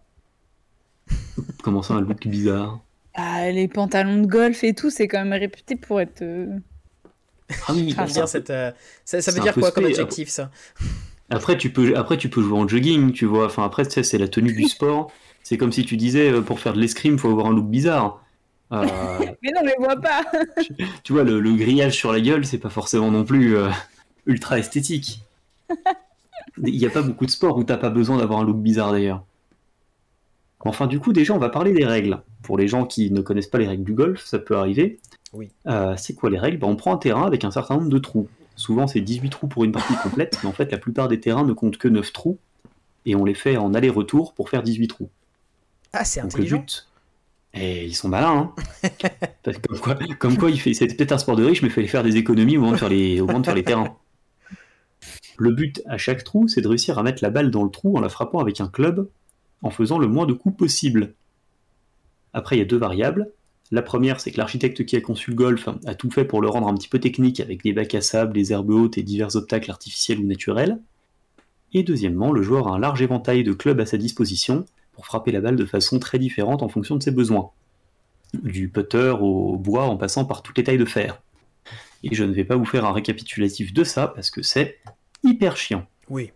Speaker 3: comment ça, un look bizarre?
Speaker 4: Ah, les pantalons de golf et tout, c'est quand même réputé pour être. euh,
Speaker 3: Ah oui,
Speaker 2: ça veut dire, cette, euh, ça, ça veut dire quoi comme adjectif, ça?
Speaker 3: Après, tu peux, après, tu peux jouer en jogging, tu vois. Enfin, après, tu sais, c'est la tenue du sport. C'est comme si tu disais, euh, pour faire de l'escrime, faut avoir un look bizarre. Euh,
Speaker 4: Mais non, mais vois pas
Speaker 3: tu vois, le, le grillage sur la gueule, c'est pas forcément non plus euh, ultra esthétique. Il n'y a pas beaucoup de sports où t'as pas besoin d'avoir un look bizarre d'ailleurs. Enfin, du coup, déjà, on va parler des règles. Pour les gens qui ne connaissent pas les règles du golf, ça peut arriver.
Speaker 2: Oui.
Speaker 3: Euh, c'est quoi les règles? Bah, On prend un terrain avec un certain nombre de trous. Souvent, c'est 18 trous pour une partie complète, mais en fait, la plupart des terrains ne comptent que 9 trous. Et on les fait en aller-retour pour faire 18 trous.
Speaker 2: Ah, c'est
Speaker 3: Donc le
Speaker 2: intelligent.
Speaker 3: but. Et ils sont malins, hein. Comme quoi, comme quoi il fait, c'est peut-être un sport de riche, mais il fallait faire des économies au moment de faire les, au moment de faire les terrains. Le but à chaque trou, c'est de réussir à mettre la balle dans le trou en la frappant avec un club, en faisant le moins de coups possible. Après, il y a deux variables. La première, c'est que l'architecte qui a conçu le golf a tout fait pour le rendre un petit peu technique, avec des bacs à sable, des herbes hautes et divers obstacles artificiels ou naturels. Et deuxièmement, le joueur a un large éventail de clubs à sa disposition pour frapper la balle de façon très différente en fonction de ses besoins. Du putter au bois en passant par toutes les tailles de fer. Et je ne vais pas vous faire un récapitulatif de ça parce que c'est hyper chiant.
Speaker 2: Oui.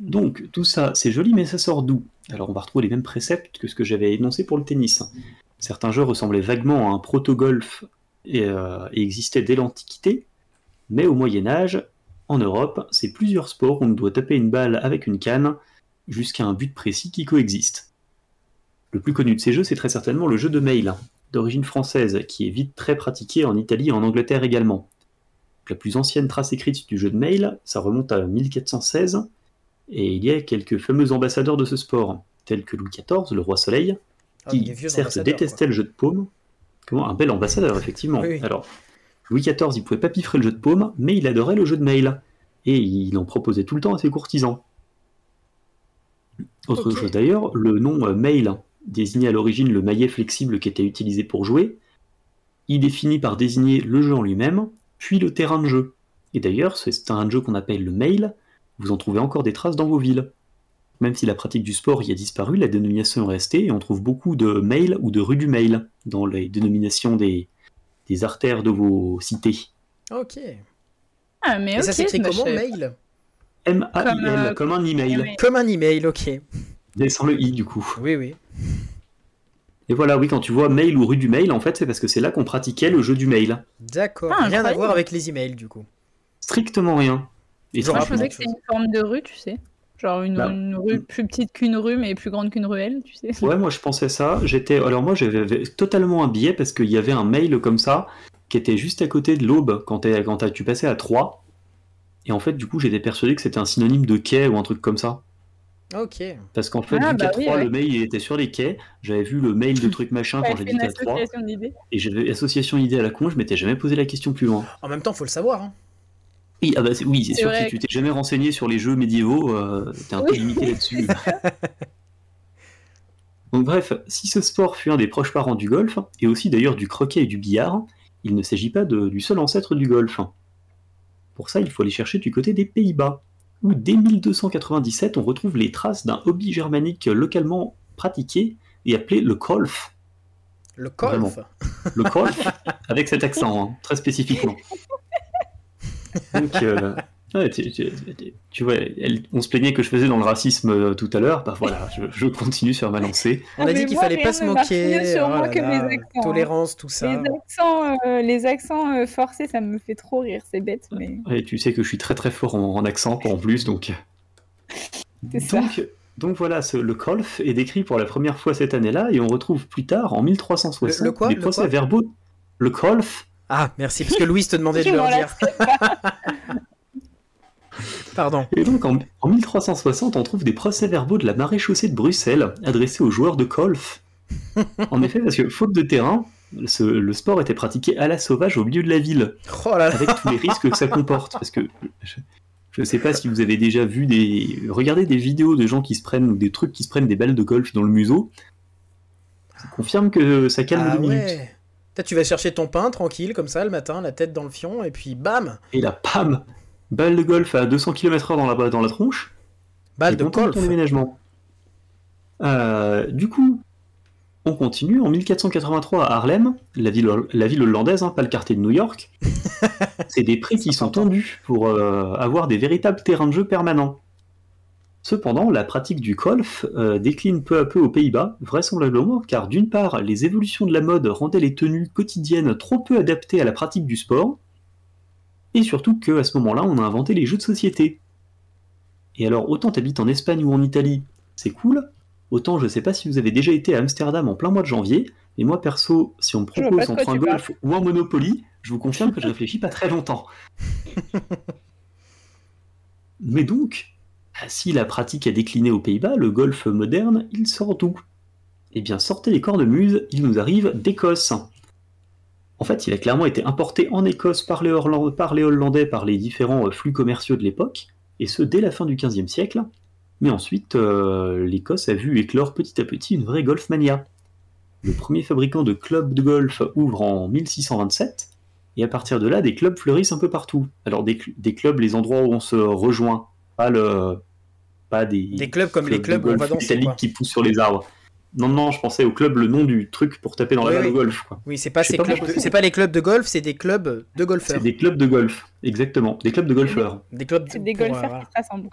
Speaker 3: Donc tout ça, c'est joli, mais ça sort d'où? Alors on va retrouver les mêmes préceptes que ce que j'avais énoncé pour le tennis. Certains jeux ressemblaient vaguement à un proto-golf et, euh, et existaient dès l'Antiquité, mais au Moyen Âge, en Europe, c'est plusieurs sports où on doit taper une balle avec une canne jusqu'à un but précis qui coexiste. Le plus connu de ces jeux, c'est très certainement le jeu de mail, d'origine française, qui est vite très pratiqué en Italie et en Angleterre également. La plus ancienne trace écrite du jeu de mail, ça remonte à 1416, et il y a quelques fameux ambassadeurs de ce sport, tels que Louis XIV, le roi Soleil,
Speaker 2: Ah,
Speaker 3: qui certes détestait le jeu de paume. Comment Un bel ambassadeur, effectivement.
Speaker 2: Oui, oui.
Speaker 3: Alors, Louis XIV, il pouvait pas piffrer le jeu de paume, mais il adorait le jeu de mail. Et il en proposait tout le temps à ses courtisans. Autre chose d'ailleurs, le nom euh, mail désignait à l'origine le maillet flexible qui était utilisé pour jouer. Il est fini par désigner le jeu en lui-même, puis le terrain de jeu. Et d'ailleurs, ce terrain de jeu qu'on appelle le mail, vous en trouvez encore des traces dans vos villes. Même si la pratique du sport y a disparu, la dénomination est restée et on trouve beaucoup de mail ou de rue du mail dans les dénominations des, des artères de vos cités.
Speaker 2: Ok.
Speaker 4: Ah, mais
Speaker 2: Et
Speaker 4: ok.
Speaker 2: ça s'écrit comment, mail?
Speaker 3: M-A-I-L,
Speaker 4: Comme,
Speaker 3: comme un email.
Speaker 2: Comme un email, ok.
Speaker 3: mais sans le i du coup.
Speaker 2: Oui, oui.
Speaker 3: Et voilà, oui, quand tu vois mail ou rue du mail, en fait, c'est parce que c'est là qu'on pratiquait le jeu du mail.
Speaker 2: D'accord.
Speaker 4: Ah,
Speaker 2: Rien à voir avec les emails, du coup.
Speaker 3: Strictement rien. Et
Speaker 2: Genre,
Speaker 4: Moi, je
Speaker 3: franchement,
Speaker 4: pensais que c'était une forme de rue, tu sais. Genre une,
Speaker 3: Bah,
Speaker 4: une rue plus petite qu'une rue, mais plus grande qu'une ruelle, tu sais.
Speaker 3: Ouais, moi je pensais ça. J'étais, alors moi j'avais totalement un biais parce qu'il y avait un mail comme ça qui était juste à côté de l'aube quand, quand tu passais à 3. Et en fait, du coup, j'étais persuadé que c'était un synonyme de quai ou un truc comme ça.
Speaker 2: Ok.
Speaker 3: Parce qu'en fait,
Speaker 4: Ah,
Speaker 3: vu qu'à
Speaker 4: bah oui,
Speaker 3: 3,
Speaker 4: ouais.
Speaker 3: le mail il était sur les quais, j'avais vu le mail de truc machin
Speaker 4: Ouais,
Speaker 3: quand
Speaker 4: c'est une
Speaker 3: j'habitais à 3.
Speaker 4: association d'idées.
Speaker 3: Et j'avais association idée à la con, je m'étais jamais posé la question plus loin.
Speaker 2: En même temps, faut le savoir. Hein.
Speaker 3: Oui, ah bah, c'est, oui, c'est
Speaker 4: C'est
Speaker 3: sûr
Speaker 4: vrai
Speaker 3: que si tu t'es jamais renseigné sur les jeux médiévaux, euh, t'es un peu limité là-dessus. Donc bref, si ce sport fut un des proches parents du golf, et aussi d'ailleurs du croquet et du billard, il ne s'agit pas de- du seul ancêtre du golf. Pour ça, il faut aller chercher du côté des Pays-Bas, où dès 1297, on retrouve les traces d'un hobby germanique localement pratiqué et appelé le golf.
Speaker 2: Le.
Speaker 3: Vraiment. Le golf, avec cet accent, hein, très spécifiquement. Donc, euh, ouais, tu, tu- tu- tu vois, elle- on se plaignait que je faisais dans le racisme euh, tout à l'heure. Bah voilà, je, je continue sur ma lancée.
Speaker 2: On a
Speaker 4: Ah,
Speaker 2: dit qu'il fallait pas se moquer. oh
Speaker 4: moi
Speaker 2: là
Speaker 4: que
Speaker 2: là,
Speaker 4: mes accents.
Speaker 2: Tolérance, tout ça.
Speaker 4: Les accents, euh, les accents euh, forcés, ça me fait trop rire, c'est bête, mais
Speaker 3: Et tu sais que je suis très très fort en, en accent en plus, donc.
Speaker 4: c'est ça.
Speaker 3: Donc, donc voilà, ce- le golf est décrit pour la première fois cette année-là, et on retrouve plus tard, en 1360,
Speaker 2: Le- le quoi
Speaker 3: des
Speaker 2: Le
Speaker 3: procès
Speaker 2: quoi?
Speaker 3: verbaux. Le golf,
Speaker 2: Ah, merci, parce que Louis te demandait de
Speaker 4: Je
Speaker 2: le redire. Pardon.
Speaker 3: Et donc en, en 1360, on trouve des procès-verbaux de la maréchaussée de Bruxelles adressés aux joueurs de golf. en effet, parce que faute de terrain, ce- le sport était pratiqué à la sauvage au milieu de la ville,
Speaker 2: Oh là là.
Speaker 3: avec tous les risques que ça comporte. Parce que je ne sais pas si vous avez déjà vu des. Regardez des vidéos de gens qui se prennent, ou des trucs qui se prennent des balles de golf dans le museau. Ça confirme que ça calme
Speaker 2: Ah
Speaker 3: deux minutes.
Speaker 2: tu vas chercher ton pain tranquille, comme ça, le matin, la tête dans le fion, et puis bam
Speaker 3: Et là, pam Balle de golf à 200 km/h dans la, dans la tronche.
Speaker 2: Balle de golf.
Speaker 3: déménagement. Euh, du coup, on continue. En 1483 à Harlem, la ville, la ville hollandaise, hein, pas le quartier de New York, c'est des prix qui sont tendus pour euh, avoir des véritables terrains de jeu permanents. Cependant, la pratique du golf euh, décline peu à peu aux Pays-Bas, vraisemblablement car d'une part, les évolutions de la mode rendaient les tenues quotidiennes trop peu adaptées à la pratique du sport, et surtout qu'à ce moment-là, on a inventé les jeux de société. Et alors, autant t'habites en Espagne ou en Italie, c'est cool, autant je sais pas si vous avez déjà été à Amsterdam en plein mois de janvier, mais moi perso, si on me propose entre un golf ou un Monopoly, je vous confirme que je réfléchis pas très longtemps. mais donc, ah, si la pratique a décliné aux Pays-Bas, le golf moderne, il sort d'où? Eh bien, sortez les cornemuses, il nous arrive d'Écosse. En fait, il a clairement été importé en Écosse par les, Orla- par les Hollandais, par les différents euh, flux commerciaux de l'époque, et ce dès la fin du XVe siècle. Mais ensuite, euh, l'Écosse a vu éclore petit à petit une vraie golfmania. Le premier fabricant de clubs de golf ouvre en 1627, et à partir de là, des clubs fleurissent un peu partout. Alors, des, cl- des clubs, les endroits où on se rejoint, pas, le, pas des,
Speaker 2: Des clubs comme les clubs où on va
Speaker 3: golf
Speaker 2: danser.
Speaker 3: métalliques
Speaker 2: quoi.
Speaker 3: qui poussent sur les arbres. Non, non, je pensais au club, le nom du truc pour taper dans la balle
Speaker 2: oui.
Speaker 3: au golf. Quoi.
Speaker 2: Oui, c'est pas, ces
Speaker 3: pas
Speaker 2: clubs
Speaker 3: pourquoi
Speaker 2: de- c'est pas les clubs de golf, c'est des clubs de golfeurs.
Speaker 3: C'est des clubs de golf, exactement. Des clubs de golfeurs.
Speaker 2: Des clubs
Speaker 4: C'est des
Speaker 2: pour, euh,
Speaker 4: golfeurs
Speaker 2: voilà.
Speaker 4: qui se rassemblent.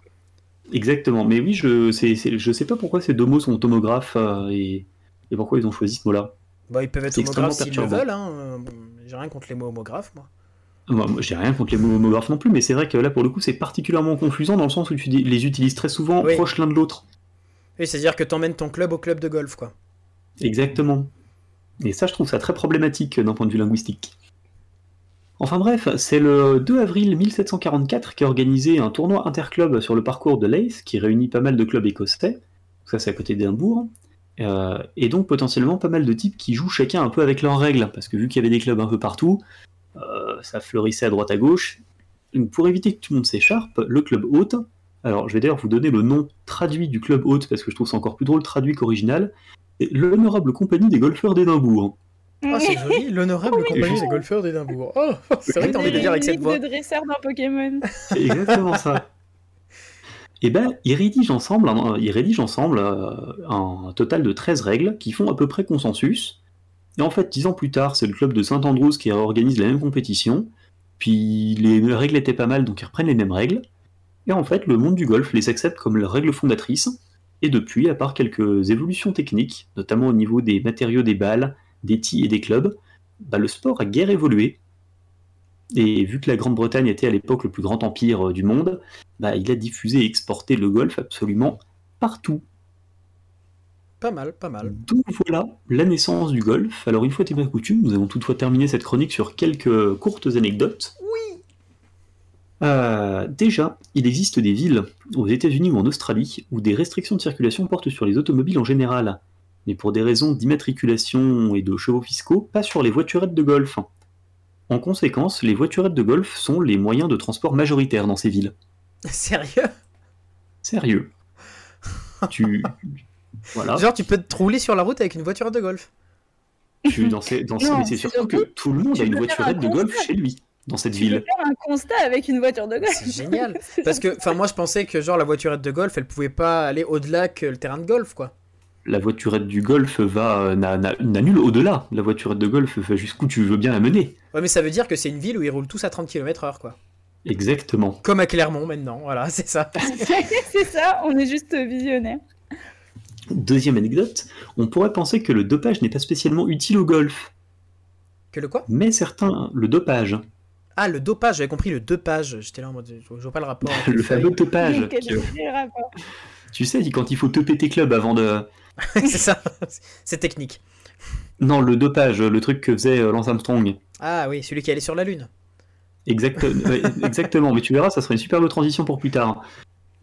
Speaker 3: Exactement. Mais oui, je, c'est, c'est- je sais pas pourquoi ces deux mots sont homographes euh, et, et pourquoi ils ont choisi ce mot-là.
Speaker 2: Bah, ils peuvent être homographes
Speaker 3: extrêmement
Speaker 2: s'ils le veulent. Hein. euh, J'ai rien contre les mots homographes, moi.
Speaker 3: Moi, moi, j'ai rien contre les mots homographes non plus, mais c'est vrai que là, pour le coup, c'est particulièrement confusant dans le sens où tu les utilises très souvent
Speaker 2: Oui.
Speaker 3: proches l'un de l'autre.
Speaker 2: Oui, c'est-à-dire que t'emmènes ton club au club de golf, quoi.
Speaker 3: Exactement. Et ça, je trouve ça très problématique d'un point de vue linguistique. Enfin bref, c'est le 2 avril 1744 qu'est organisé un tournoi interclub sur le parcours de Leith, qui réunit pas mal de clubs écossais. Ça, c'est à côté d'Édimbourg. Euh, et donc potentiellement pas mal de types qui jouent chacun un peu avec leurs règles, parce que vu qu'il y avait des clubs un peu partout, euh, ça fleurissait à droite à gauche. Pour éviter que tout le monde s'écharpe, le club hôte Alors, je vais d'ailleurs vous donner le nom traduit du club hôte parce que je trouve ça encore plus drôle traduit qu'original. L'Honorable Compagnie des golfeurs d'Édimbourg.
Speaker 2: Ah, c'est joli, l'honorable
Speaker 4: Oui.
Speaker 2: compagnie
Speaker 3: juste-
Speaker 2: des golfeurs d'Édimbourg. Oh, c'est vrai que t'as envie de le dire avec cette voix.
Speaker 4: de dresseur d'un Pokémon.
Speaker 3: C'est exactement ça. Et ben, ils rédigent ensemble, un, ils rédigent ensemble euh, un total de 13 règles qui font à peu près consensus. Et en fait, dix ans plus tard, c'est le club de Saint-Andrews qui organise la même compétition. Puis les règles étaient pas mal, donc ils reprennent les mêmes règles. Et en fait, le monde du golf les accepte comme leurs règles fondatrices. Et depuis, à part quelques évolutions techniques, notamment au niveau des matériaux des balles, des tis et des clubs, bah, le sport a guère évolué. Et vu que la Grande-Bretagne était à l'époque le plus grand empire euh, du monde, bah, il a diffusé et exporté le golf absolument partout.
Speaker 2: Pas mal, pas mal.
Speaker 3: Donc voilà la naissance du golf. Alors une fois n'est pas coutume, nous avons toutefois terminé cette chronique sur quelques courtes anecdotes.
Speaker 2: Oui.
Speaker 3: Euh, déjà, il existe des villes aux États-Unis ou en Australie où des restrictions de circulation portent sur les automobiles en général, mais pour des raisons d'immatriculation et de chevaux fiscaux, pas sur les voiturettes de golf. En conséquence, les voiturettes de golf sont les moyens de transport majoritaires dans ces villes.
Speaker 2: Sérieux?
Speaker 3: Sérieux. tu. Voilà.
Speaker 2: Genre, tu peux te rouler sur la route avec une voiture de golf.
Speaker 3: Tu, dans ces, dans ces-
Speaker 4: Non,
Speaker 3: mais c'est surtout que tout le monde a une voiturette
Speaker 4: un
Speaker 3: de golf chez lui, dans cette
Speaker 4: Tu peux
Speaker 3: ville.
Speaker 4: faire un constat avec une voiture de golf.
Speaker 2: C'est génial. Parce que, enfin, moi, je pensais que, genre, la voiturette de golf, elle pouvait pas aller au-delà que le terrain de golf, quoi.
Speaker 3: La voiturette du golf va euh, n'a n'a- n'a nul au-delà. La voiturette de golf va jusqu'où tu veux bien la mener.
Speaker 2: Ouais, mais ça veut dire que c'est une ville où ils roulent tous à 30 km/h, quoi.
Speaker 3: Exactement.
Speaker 2: Comme à Clermont, maintenant. Voilà, c'est ça.
Speaker 4: c'est ça, on est juste visionnaire.
Speaker 3: Deuxième anecdote, on pourrait penser que le dopage n'est pas spécialement utile au golf,
Speaker 2: Que le quoi?
Speaker 3: Mais certains, le dopage,
Speaker 2: Ah, le dopage, j'avais compris le dopage. J'étais là en mode, je vois pas le rapport.
Speaker 3: le fameux dopage, tu sais, quand il faut toper tes clubs avant de...
Speaker 2: c'est ça. C'est technique.
Speaker 3: Non, le dopage, le truc que faisait euh, Lance Armstrong.
Speaker 2: Ah oui, celui qui allait sur la Lune.
Speaker 3: Exact- ouais, exactement, mais tu verras, ça serait une superbe transition pour plus tard.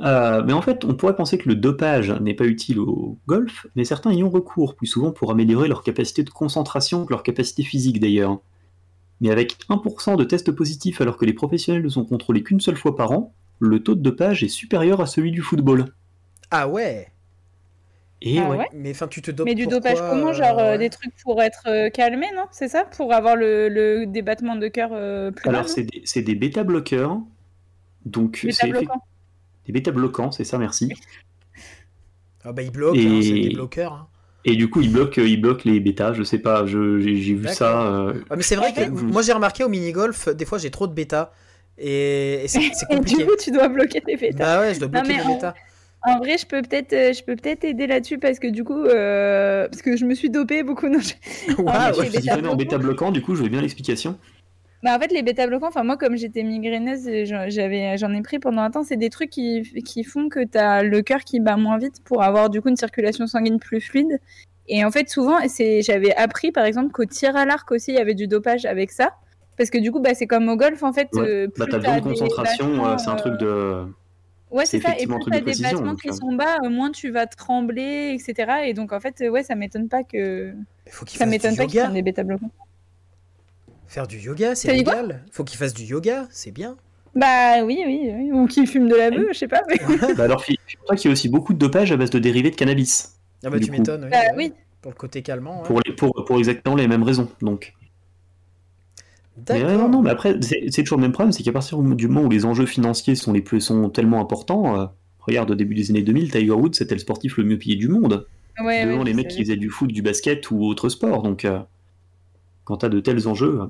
Speaker 3: Euh, mais en fait, on pourrait penser que le dopage n'est pas utile au golf, mais certains y ont recours, plus souvent pour améliorer leur capacité de concentration que leur capacité physique d'ailleurs. Mais avec 1% de tests positifs alors que les professionnels ne sont contrôlés qu'une seule fois par an, le taux de dopage est supérieur à celui du football.
Speaker 2: Ah ouais.
Speaker 3: Et
Speaker 4: Ah
Speaker 3: ouais,
Speaker 4: ouais
Speaker 2: Mais enfin, tu te dopes
Speaker 4: Mais du dopage comment Genre euh,
Speaker 2: ouais.
Speaker 4: des trucs pour être euh, calmé, non? C'est ça? Pour avoir le, le des battements de cœur euh, plus
Speaker 3: alors c'est des, c'est des bêta-bloqueurs, donc
Speaker 4: Bêta
Speaker 3: effe-
Speaker 4: bloquant.
Speaker 3: des bêta-bloquants, c'est ça, merci.
Speaker 2: Ah bah, ils bloquent,
Speaker 3: Et-
Speaker 2: hein, c'est des bloqueurs. hein.
Speaker 3: Et du coup, ils bloquent, ils bloquent les bêtas, je sais pas, je- j'ai vu ça. euh,
Speaker 2: Ouais, mais c'est vrai que moi j'ai remarqué au mini-golf, des fois j'ai trop de bêta. Et, et c'est
Speaker 4: Et du
Speaker 2: compliqué.
Speaker 4: coup, tu dois bloquer tes bêtas.
Speaker 2: Bah ouais, je dois bloquer
Speaker 4: mais
Speaker 2: mes
Speaker 4: en-
Speaker 2: bêta.
Speaker 4: En vrai, je peux peut-être, euh, je peux peut-être aider là-dessus parce que du coup, euh, parce que je me suis dopée beaucoup. Non, je- Ah,
Speaker 3: ouais,
Speaker 4: bêta
Speaker 3: connais en bêta bloquant, du coup, je veux bien l'explication.
Speaker 4: Bah, en fait, les bêta bloquants, enfin moi, comme j'étais migraineuse, j'en- j'avais, j'en ai pris pendant un temps. C'est des trucs qui, qui font que tu as le cœur qui bat moins vite pour avoir du coup une circulation sanguine plus fluide. Et en fait, souvent, c'est, j'avais appris par exemple qu'au tir à l'arc aussi, il y avait du dopage avec ça. Parce que du coup, bah, c'est comme au golf, en fait.
Speaker 3: Ouais.
Speaker 4: euh,
Speaker 3: Bah,
Speaker 4: plus
Speaker 3: t'as besoin de concentration, euh, c'est un truc de.
Speaker 4: Ouais,
Speaker 3: C'est
Speaker 4: ça. Et plus t'as
Speaker 3: de
Speaker 4: des battements qui
Speaker 3: euh.
Speaker 4: sont bas, euh, moins tu vas trembler, etc. Et donc, en fait, euh, ouais, ça m'étonne pas que.
Speaker 2: Faut qu'il
Speaker 4: Ça m'étonne pas qu'ils
Speaker 2: yoga.
Speaker 4: prennent des bêta bloquants.
Speaker 2: Faire du yoga, c'est légal. Faut qu'il fasse du yoga, c'est bien.
Speaker 4: Bah oui, oui, oui. Ou qu'ils fument de la beuh, je sais pas. mais-
Speaker 3: bah alors, figure-toi qu'il y a aussi beaucoup de dopage à base de dérivés de cannabis.
Speaker 2: Ah bah
Speaker 3: Du
Speaker 2: tu m'étonnes, oui.
Speaker 4: Bah oui.
Speaker 2: Pour le côté calmant. ouais.
Speaker 3: Pour, les, pour, pour exactement les mêmes raisons. Donc. Mais ouais,
Speaker 2: D'accord.
Speaker 3: non, non, mais après, c'est c'est toujours le même problème, c'est qu'à partir du moment où les enjeux financiers sont, les plus, sont tellement importants, euh, regarde au début des années 2000, Tiger Woods c'était le sportif le mieux payé du monde,
Speaker 4: Ouais,
Speaker 3: devant
Speaker 4: ouais,
Speaker 3: les mecs qui faisaient du foot, du basket ou autre sport. Donc, euh, quand t'as de tels enjeux.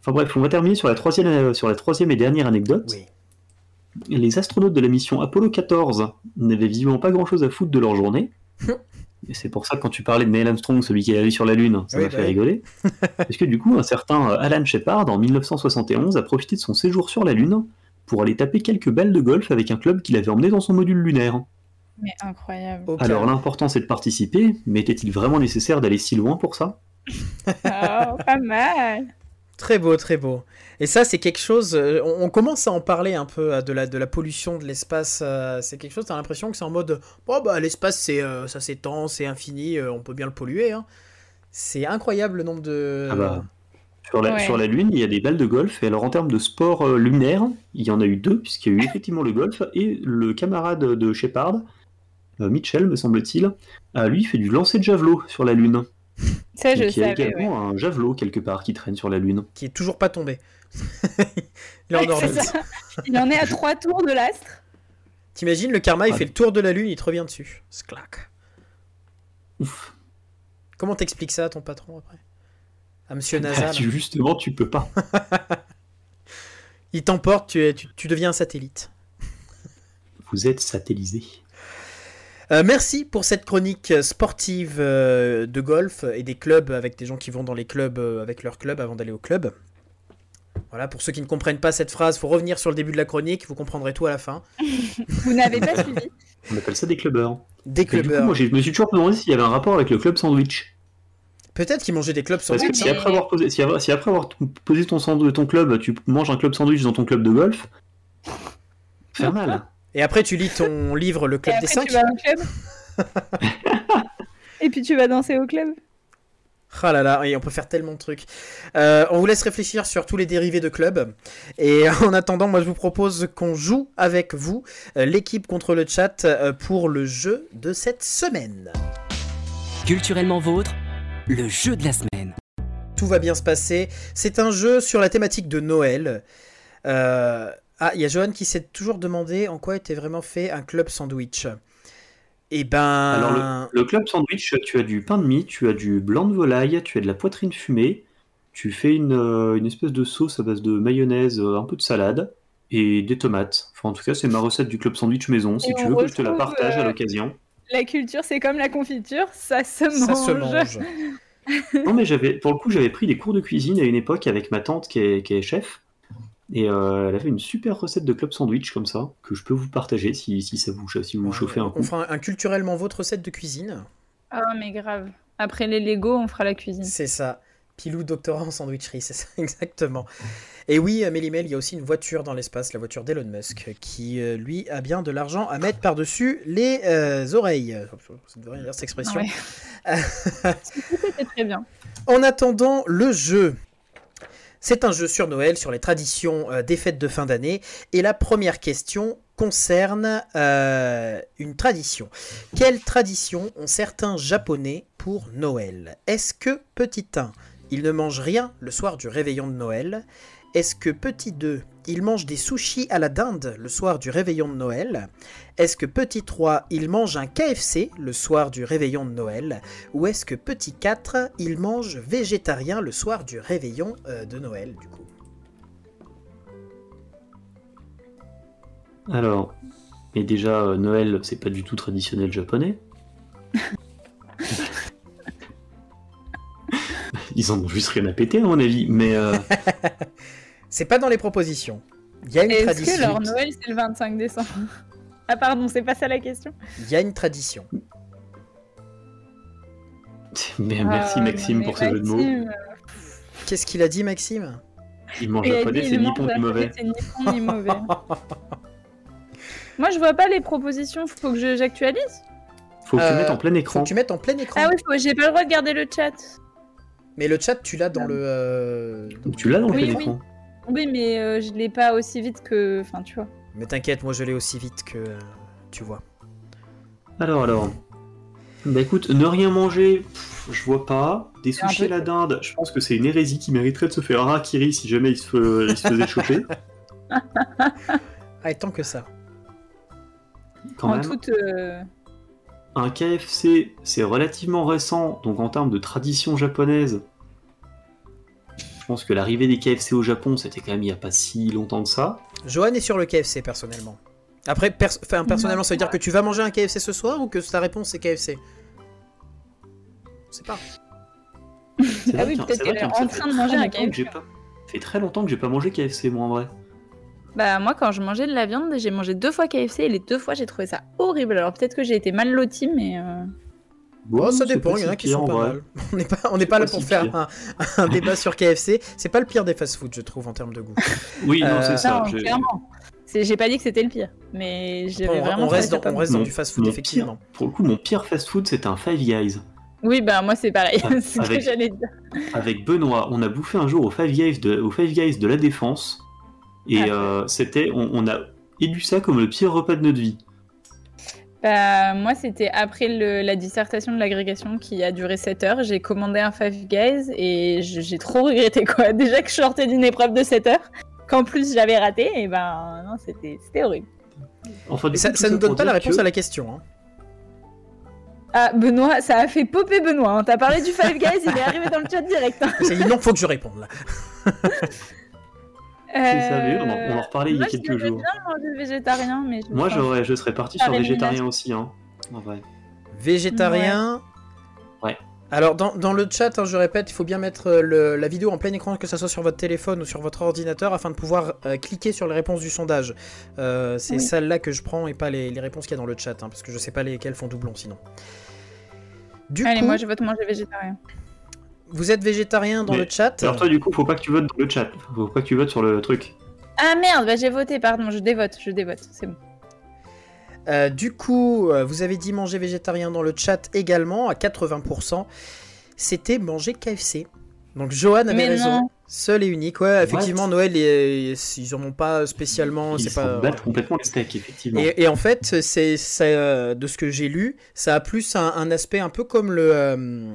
Speaker 3: Enfin bref, on va terminer sur la troisième, euh, sur la troisième et dernière anecdote.
Speaker 2: Oui.
Speaker 3: Les astronautes de la mission Apollo 14 n'avaient visiblement pas grand chose à foutre de leur journée. Et c'est pour ça que quand tu parlais de Neil Armstrong, celui qui est allé sur la Lune, ça
Speaker 2: Oui,
Speaker 3: m'a
Speaker 2: bah
Speaker 3: fait
Speaker 2: oui.
Speaker 3: rigoler. Parce que du coup, un certain euh, Alan Shepard, en 1971, a profité de son séjour sur la Lune pour aller taper quelques balles de golf avec un club qu'il avait emmené dans son module lunaire.
Speaker 4: Mais incroyable.
Speaker 3: Alors l'important c'est de participer, mais était-il vraiment nécessaire d'aller si loin pour ça?
Speaker 4: Oh, pas mal.
Speaker 2: Très beau, très beau. Et ça, c'est quelque chose. euh, on, on commence à en parler un peu euh, de la, de la pollution de l'espace. euh, c'est quelque chose. T'as l'impression que c'est en mode. Bon, bah, l'espace, c'est, euh, ça s'étend, c'est infini, euh, on peut bien le polluer. hein. C'est incroyable le nombre de.
Speaker 3: Ah bah. Sur la,
Speaker 4: Ouais.
Speaker 3: sur la Lune, il y a des balles de golf. Et alors, en termes de sport euh, lunaire, il y en a eu deux, puisqu'il y a eu effectivement le golf. Et le camarade de Shepard, euh, Mitchell, me semble-t-il, a lui fait du lancer de javelot sur la Lune.
Speaker 4: Ça, je
Speaker 3: Donc, il y a
Speaker 4: ouais.
Speaker 3: également un javelot quelque part qui traîne sur la Lune.
Speaker 2: Qui est toujours pas tombé. Il est en.
Speaker 4: Il est à trois tours de l'astre.
Speaker 2: T'imagines, le karma, il
Speaker 3: Ouais.
Speaker 2: fait le tour de la Lune, il te revient dessus. Sclac.
Speaker 3: Ouf.
Speaker 2: Comment t'expliques ça à ton patron après? À Monsieur
Speaker 3: Bah, tu- justement, tu peux pas.
Speaker 2: Il t'emporte, tu, es- tu, tu deviens un satellite.
Speaker 3: Vous êtes satellisé.
Speaker 2: Euh, merci pour cette chronique sportive euh, de golf et des clubs avec des gens qui vont dans les clubs euh, avec leur club avant d'aller au club. Voilà, pour ceux qui ne comprennent pas cette phrase, faut revenir sur le début de la chronique, vous comprendrez tout à la fin.
Speaker 4: Vous n'avez pas suivi.
Speaker 3: On appelle ça des clubbers.
Speaker 2: Des
Speaker 3: Mais du coup,
Speaker 2: clubbers.
Speaker 3: moi, je me suis toujours demandé s'il y avait un rapport avec le club sandwich.
Speaker 2: Peut-être qu'ils mangeaient des clubs
Speaker 3: Parce
Speaker 2: sandwich.
Speaker 3: que si après avoir posé, si après, si après avoir posé ton, ton club, tu manges un club sandwich dans ton club de golf, faire mal.
Speaker 2: Et après, tu lis ton livre Le
Speaker 4: Et
Speaker 2: Club des
Speaker 4: après,
Speaker 2: 5.
Speaker 4: tu vas au club. Et puis tu vas danser au club.
Speaker 2: Ah là là, et on peut faire tellement de trucs. Euh, on vous laisse réfléchir sur tous les dérivés de club. Et en attendant, moi je vous propose qu'on joue avec vous, euh, l'équipe contre le chat, euh, pour le jeu de cette semaine.
Speaker 1: Culturellement vôtre, le jeu de la semaine.
Speaker 2: Tout va bien se passer. C'est un jeu sur la thématique de Noël. Euh, Ah, il y a Johan qui s'est toujours demandé en quoi était vraiment fait un club sandwich. Eh ben.
Speaker 3: Alors, Le club sandwich, tu as du pain de mie, tu as du blanc de volaille, tu as de la poitrine fumée, tu fais une, euh, une espèce de sauce à base de mayonnaise, euh, un peu de salade et des tomates. Enfin, en tout cas, c'est ma recette du club sandwich maison. Si
Speaker 4: Et
Speaker 3: tu veux que je te la partage à
Speaker 4: euh,
Speaker 3: l'occasion.
Speaker 4: La culture, c'est comme la confiture, ça se mange.
Speaker 2: Ça se mange.
Speaker 3: Non, mais j'avais, pour le coup, j'avais pris des cours de cuisine à une époque avec ma tante qui est, qui est chef. Et euh, elle avait une super recette de club sandwich comme ça, que je peux vous partager si, si ça vous, si vous, vous chauffez un
Speaker 2: On
Speaker 3: coup.
Speaker 2: fera un, un culturellement votre recette de cuisine.
Speaker 4: Ah, mais grave. Après les Lego, on fera la cuisine.
Speaker 2: C'est ça. Pilou doctorat en sandwicherie, c'est ça exactement. Et oui, Mélimel, il y a aussi une voiture dans l'espace, la voiture d'Elon Musk, qui euh, lui a bien de l'argent à mettre par-dessus les euh, oreilles. Ça devrait rien dire cette expression.
Speaker 4: Ouais. C'était très bien.
Speaker 2: En attendant le jeu. C'est un jeu sur Noël, sur les traditions euh, des fêtes de fin d'année. Et la première question concerne euh, une tradition. Quelle tradition ont certains Japonais pour Noël? Est-ce que, petit 1, ils ne mangent rien le soir du réveillon de Noël? Est-ce que, petit 2, ils mangent des sushis à la dinde le soir du réveillon de Noël? Est-ce que, petit 3, ils mangent un KFC le soir du réveillon de Noël? Ou est-ce que petit 4, il mange végétarien le soir du réveillon euh, de Noël, du coup?
Speaker 3: Alors, mais déjà, euh, Noël, c'est pas du tout traditionnel japonais. Ils en ont juste rien à péter, à mon avis. Mais euh,
Speaker 2: C'est pas dans les propositions. Il y a une
Speaker 4: Est-ce
Speaker 2: tradition.
Speaker 4: que leur Noël, c'est le 25 décembre? Ah, pardon, c'est pas ça la question.
Speaker 2: Il y a une tradition.
Speaker 3: mais merci
Speaker 4: Ah,
Speaker 3: Maxime
Speaker 4: mais
Speaker 3: pour ce jeu de mots.
Speaker 4: Maxime,
Speaker 2: Qu'est-ce qu'il a dit, Maxime?
Speaker 3: Il mange
Speaker 4: il a
Speaker 3: japonais,
Speaker 4: dit,
Speaker 3: c'est ni bon ni mauvais.
Speaker 4: C'est ni bon ni mauvais. Moi, je vois pas les propositions. Faut que je- j'actualise.
Speaker 3: Faut que tu
Speaker 2: Euh,
Speaker 3: mettes en plein
Speaker 2: Faut
Speaker 3: écran.
Speaker 2: que tu mettes en plein écran.
Speaker 4: Ah oui, faut... j'ai pas le droit de garder le chat.
Speaker 2: Mais le chat, tu l'as dans le. euh,
Speaker 3: Donc tu l'as dans le
Speaker 4: Oui,
Speaker 3: plein
Speaker 4: oui.
Speaker 3: écran.
Speaker 4: Oui, mais euh, je l'ai pas aussi vite que. Enfin, tu vois.
Speaker 2: Mais t'inquiète, moi je l'ai aussi vite que. euh, Tu vois.
Speaker 3: Alors, alors. Bah écoute, ne rien manger, pff, je vois pas. Des
Speaker 4: un
Speaker 3: sushis
Speaker 4: peu-
Speaker 3: à la dinde, je pense que c'est une hérésie qui mériterait de se faire un harakiri si jamais il se, fe- il se faisait choper.
Speaker 2: Ah, et tant que ça.
Speaker 3: Quand
Speaker 4: en
Speaker 3: même.
Speaker 4: toute. euh,
Speaker 3: Un KFC, c'est relativement récent, donc en termes de tradition japonaise, je pense que l'arrivée des KFC au Japon, c'était quand même il n'y a pas si longtemps que ça.
Speaker 2: Johan est sur le KFC personnellement. Après, pers- personnellement, ça veut dire que tu vas manger un KFC ce soir ou que ta réponse c'est KFC Je sais pas.
Speaker 4: Ah oui, peut-être qu'elle est en train de manger un KFC.
Speaker 3: j'ai pas- Ça fait très longtemps que j'ai pas mangé KFC, moi en vrai.
Speaker 4: Bah, moi, quand je mangeais de la viande, j'ai mangé deux fois KFC et les deux fois, j'ai trouvé ça horrible. Alors, peut-être que j'ai été mal lotie, mais. euh,
Speaker 2: Bon, ça dépend, il y en a qui sont pas
Speaker 3: vrai.
Speaker 2: mal. On n'est pas, on n'est pas là pour
Speaker 3: si
Speaker 2: faire un, un débat sur KFC. C'est pas le pire des fast-food, je trouve, en termes de goût.
Speaker 3: Oui, non,
Speaker 2: Euh,
Speaker 3: c'est ça.
Speaker 4: non,
Speaker 3: j'ai-
Speaker 4: clairement. J'ai pas dit que c'était le pire, mais j'avais
Speaker 2: on,
Speaker 4: vraiment
Speaker 2: on reste
Speaker 4: ça
Speaker 2: dans,
Speaker 4: pas
Speaker 2: on
Speaker 4: bon.
Speaker 2: reste dans
Speaker 3: Mon-
Speaker 2: du fast-food,
Speaker 3: mon
Speaker 2: effectivement.
Speaker 3: pire- pour le coup, mon pire fast-food, c'était un Five Guys.
Speaker 4: Oui, bah moi c'est pareil.
Speaker 3: Ah,
Speaker 4: c'est ce que
Speaker 3: avec-
Speaker 4: j'allais dire.
Speaker 3: Avec Benoît, on a bouffé un jour au Five Guys de, au Five Guys de la Défense. Et
Speaker 4: Ah.
Speaker 3: euh, c'était, on, on a élu ça comme le pire repas de notre vie.
Speaker 4: Bah, moi, c'était après le- la dissertation de l'agrégation qui a duré 7 heures. J'ai commandé un Five Guys et j'ai trop regretté quoi. Déjà que je sortais d'une épreuve de 7 heures, qu'en plus j'avais raté, et ben non, c'était c'était horrible.
Speaker 3: Enfin,
Speaker 2: ça, nous donne pas la réponse
Speaker 3: que-
Speaker 2: à la question. hein.
Speaker 4: Ah, Benoît, ça a fait popper Benoît. hein. T'as parlé du Five Guys, il est arrivé dans le chat direct. hein.
Speaker 2: Non, faut que je réponde là.
Speaker 3: Mais on en, on en
Speaker 4: Euh,
Speaker 3: reparlait il y a
Speaker 4: moi,
Speaker 3: quelques jours.
Speaker 4: bien manger végétarien, mais je
Speaker 3: Moi, j'aurais, je serais parti
Speaker 4: Par
Speaker 3: sur végétarien aussi, hein. En vrai.
Speaker 2: Végétarien.
Speaker 3: Ouais.
Speaker 2: Alors dans, dans le chat, hein, je répète, il faut bien mettre euh, le- la vidéo en plein écran, que ça soit sur votre téléphone ou sur votre ordinateur, afin de pouvoir euh, cliquer sur les réponses du sondage. Euh, c'est
Speaker 4: Oui.
Speaker 2: celle-là que je prends et pas les, les réponses qu'il y a dans le chat, hein, parce que je sais pas lesquelles font doublon sinon. Du
Speaker 4: Allez,
Speaker 2: coup,
Speaker 4: moi je vote manger végétarien.
Speaker 2: Vous êtes végétarien dans
Speaker 3: Mais-
Speaker 2: le chat
Speaker 3: Alors toi, du coup, faut pas que tu votes dans le chat. Faut pas que tu votes sur le truc.
Speaker 4: Ah merde, bah j'ai voté, pardon, je dévote, je dévote, c'est bon.
Speaker 2: Euh, du coup, euh, vous avez dit manger végétarien dans le chat également, à 80%. C'était manger KFC. Donc Johan avait
Speaker 4: Mais
Speaker 2: raison.
Speaker 4: non.
Speaker 2: Seul et unique, ouais, effectivement, Noël, ils, ils en ont pas spécialement.
Speaker 3: Ils
Speaker 2: pas.
Speaker 3: battent complètement les steaks, effectivement.
Speaker 2: Et, et en fait, c'est c'est, euh, de ce que j'ai lu, ça a plus un, un aspect un peu comme le, euh,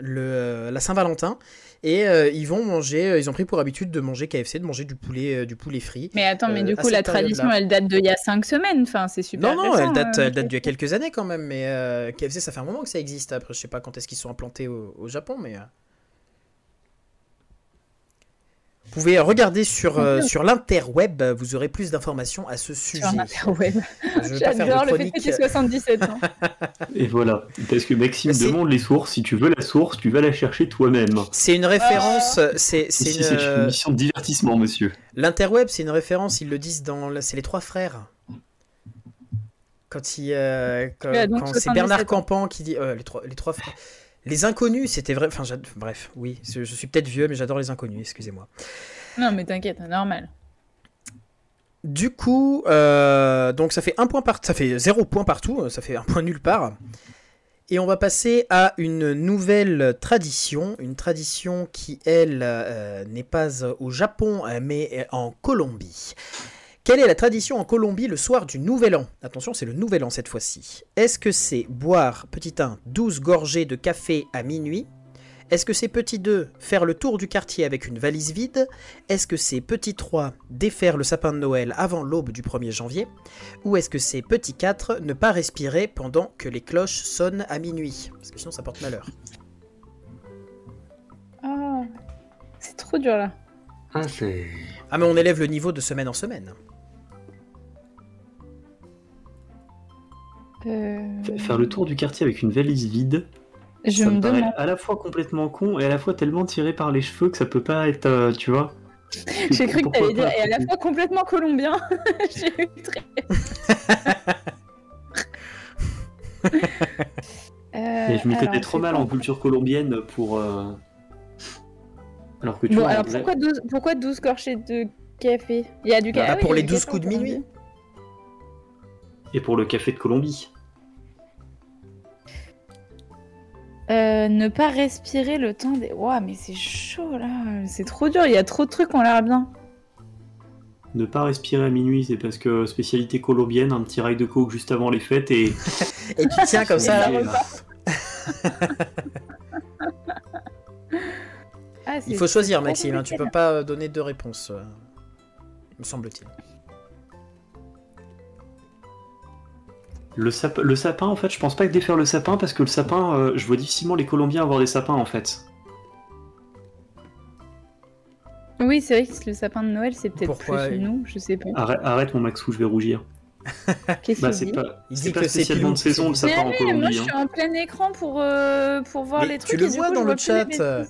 Speaker 2: le euh, la Saint-Valentin. Et euh, ils vont manger, euh, ils ont pris pour habitude de manger KFC, de manger du poulet, euh, du poulet frit.
Speaker 4: Mais attends, mais
Speaker 2: Euh,
Speaker 4: du coup, la tradition, elle date d'il y a 5 semaines, enfin, c'est super.
Speaker 2: Non, non,
Speaker 4: récent,
Speaker 2: elle date,
Speaker 4: euh,
Speaker 2: elle date d'il y a quelques années quand même, mais KFC, ça fait un moment que ça existe. Après, je sais pas quand est-ce qu'ils sont implantés au, au Japon, mais. euh. Vous pouvez regarder sur, euh, sur l'interweb, vous aurez plus d'informations à ce sujet.
Speaker 4: Sur un interweb.
Speaker 2: Je vais pas faire
Speaker 4: J'adore le fait que tu aies 77 ans.
Speaker 3: Et voilà. Parce que Maxime demande les sources. Si tu veux la source, tu vas la chercher toi-même.
Speaker 2: C'est une référence, c'est c'est une,
Speaker 3: une mission de divertissement, monsieur.
Speaker 2: l'interweb, c'est une référence. Ils le disent dans, la- c'est les trois frères. Quand il, euh, quand,
Speaker 4: Ouais,
Speaker 2: quand c'est
Speaker 4: 77
Speaker 2: Bernard. Campan qui dit euh, les trois, les trois frères. Les inconnus, c'était vrai. Enfin, bref, oui, je suis peut-être vieux, mais j'adore les inconnus. Excusez-moi.
Speaker 4: Non, mais t'inquiète, normal.
Speaker 2: Du coup, euh, donc ça fait un point par, ça fait zéro point partout, ça fait un point nulle part. Et on va passer à une nouvelle tradition, une tradition qui elle euh, n'est pas au Japon mais en Colombie. Quelle est la tradition en Colombie le soir du Nouvel An? Attention, c'est le Nouvel An cette fois-ci. Est-ce que c'est boire petit 1 12 gorgées de café à minuit? Est-ce que c'est petit 2 faire le tour du quartier avec une valise vide? Est-ce que c'est petit 3, défaire le sapin de Noël avant l'aube du 1er janvier? Ou est-ce que c'est petit 4, ne pas respirer pendant que les cloches sonnent à minuit? Parce que sinon ça porte malheur.
Speaker 4: Ah, c'est trop dur là.
Speaker 3: Ah, c'est.
Speaker 2: Ah mais on élève le niveau de semaine en semaine.
Speaker 4: Euh,
Speaker 3: Faire le tour du quartier avec une valise vide,
Speaker 4: Je
Speaker 3: ça
Speaker 4: me
Speaker 3: me paraît
Speaker 4: demande.
Speaker 3: à la fois complètement con et à la fois tellement tiré par les cheveux que ça peut pas être, euh, tu vois.
Speaker 4: J'ai cru que t'allais dire, et à la fois complètement colombien. J'ai eu très. Euh,
Speaker 3: Et je m'y connais trop mal en culture colombienne pour. euh, Alors que tu
Speaker 4: Bon,
Speaker 3: vois, vrai-
Speaker 4: pourquoi 12, pourquoi 12 gorgées de café? Il y a du
Speaker 2: Bah,
Speaker 4: café. Ah oui,
Speaker 2: pour les
Speaker 4: du
Speaker 2: 12
Speaker 4: café
Speaker 2: coups de minuit.
Speaker 3: Et pour le café de Colombie.
Speaker 4: Euh, ne pas respirer le temps des. Ouah, mais c'est chaud là. C'est trop dur. Il y a trop de trucs qui ont l'air bien.
Speaker 3: Ne pas respirer à minuit, c'est parce que spécialité colombienne, un petit rail de coke juste avant les fêtes et.
Speaker 2: Et tu tiens comme ça. Là.
Speaker 4: Ah,
Speaker 2: Il faut choisir Maxime, hein, tu peux pas euh, donner deux réponses. euh, Me semble-t-il.
Speaker 3: Le, sap- le sapin, en fait, je pense pas que défaire le sapin parce que le sapin, euh, je vois difficilement les Colombiens avoir des sapins en fait.
Speaker 4: Oui, c'est vrai que le sapin de Noël, c'est peut-être plus nous, je sais pas.
Speaker 3: Arrête, arrête mon Maxou, je vais rougir.
Speaker 4: Qu'est-ce
Speaker 3: Bah,
Speaker 4: qu'il
Speaker 3: c'est
Speaker 4: dit
Speaker 3: pas,
Speaker 2: Il
Speaker 3: c'est
Speaker 2: dit
Speaker 3: pas
Speaker 2: que c'est
Speaker 3: spécialement de saison le
Speaker 2: c'est-
Speaker 4: Mais
Speaker 3: sapin en
Speaker 4: oui, moi
Speaker 3: Colombie.
Speaker 4: je
Speaker 3: hein.
Speaker 4: suis en plein écran pour, euh, pour voir
Speaker 2: Mais
Speaker 4: les
Speaker 2: tu
Speaker 4: trucs.
Speaker 2: le
Speaker 4: et du
Speaker 2: vois
Speaker 4: coup,
Speaker 2: dans
Speaker 4: je
Speaker 2: le chat.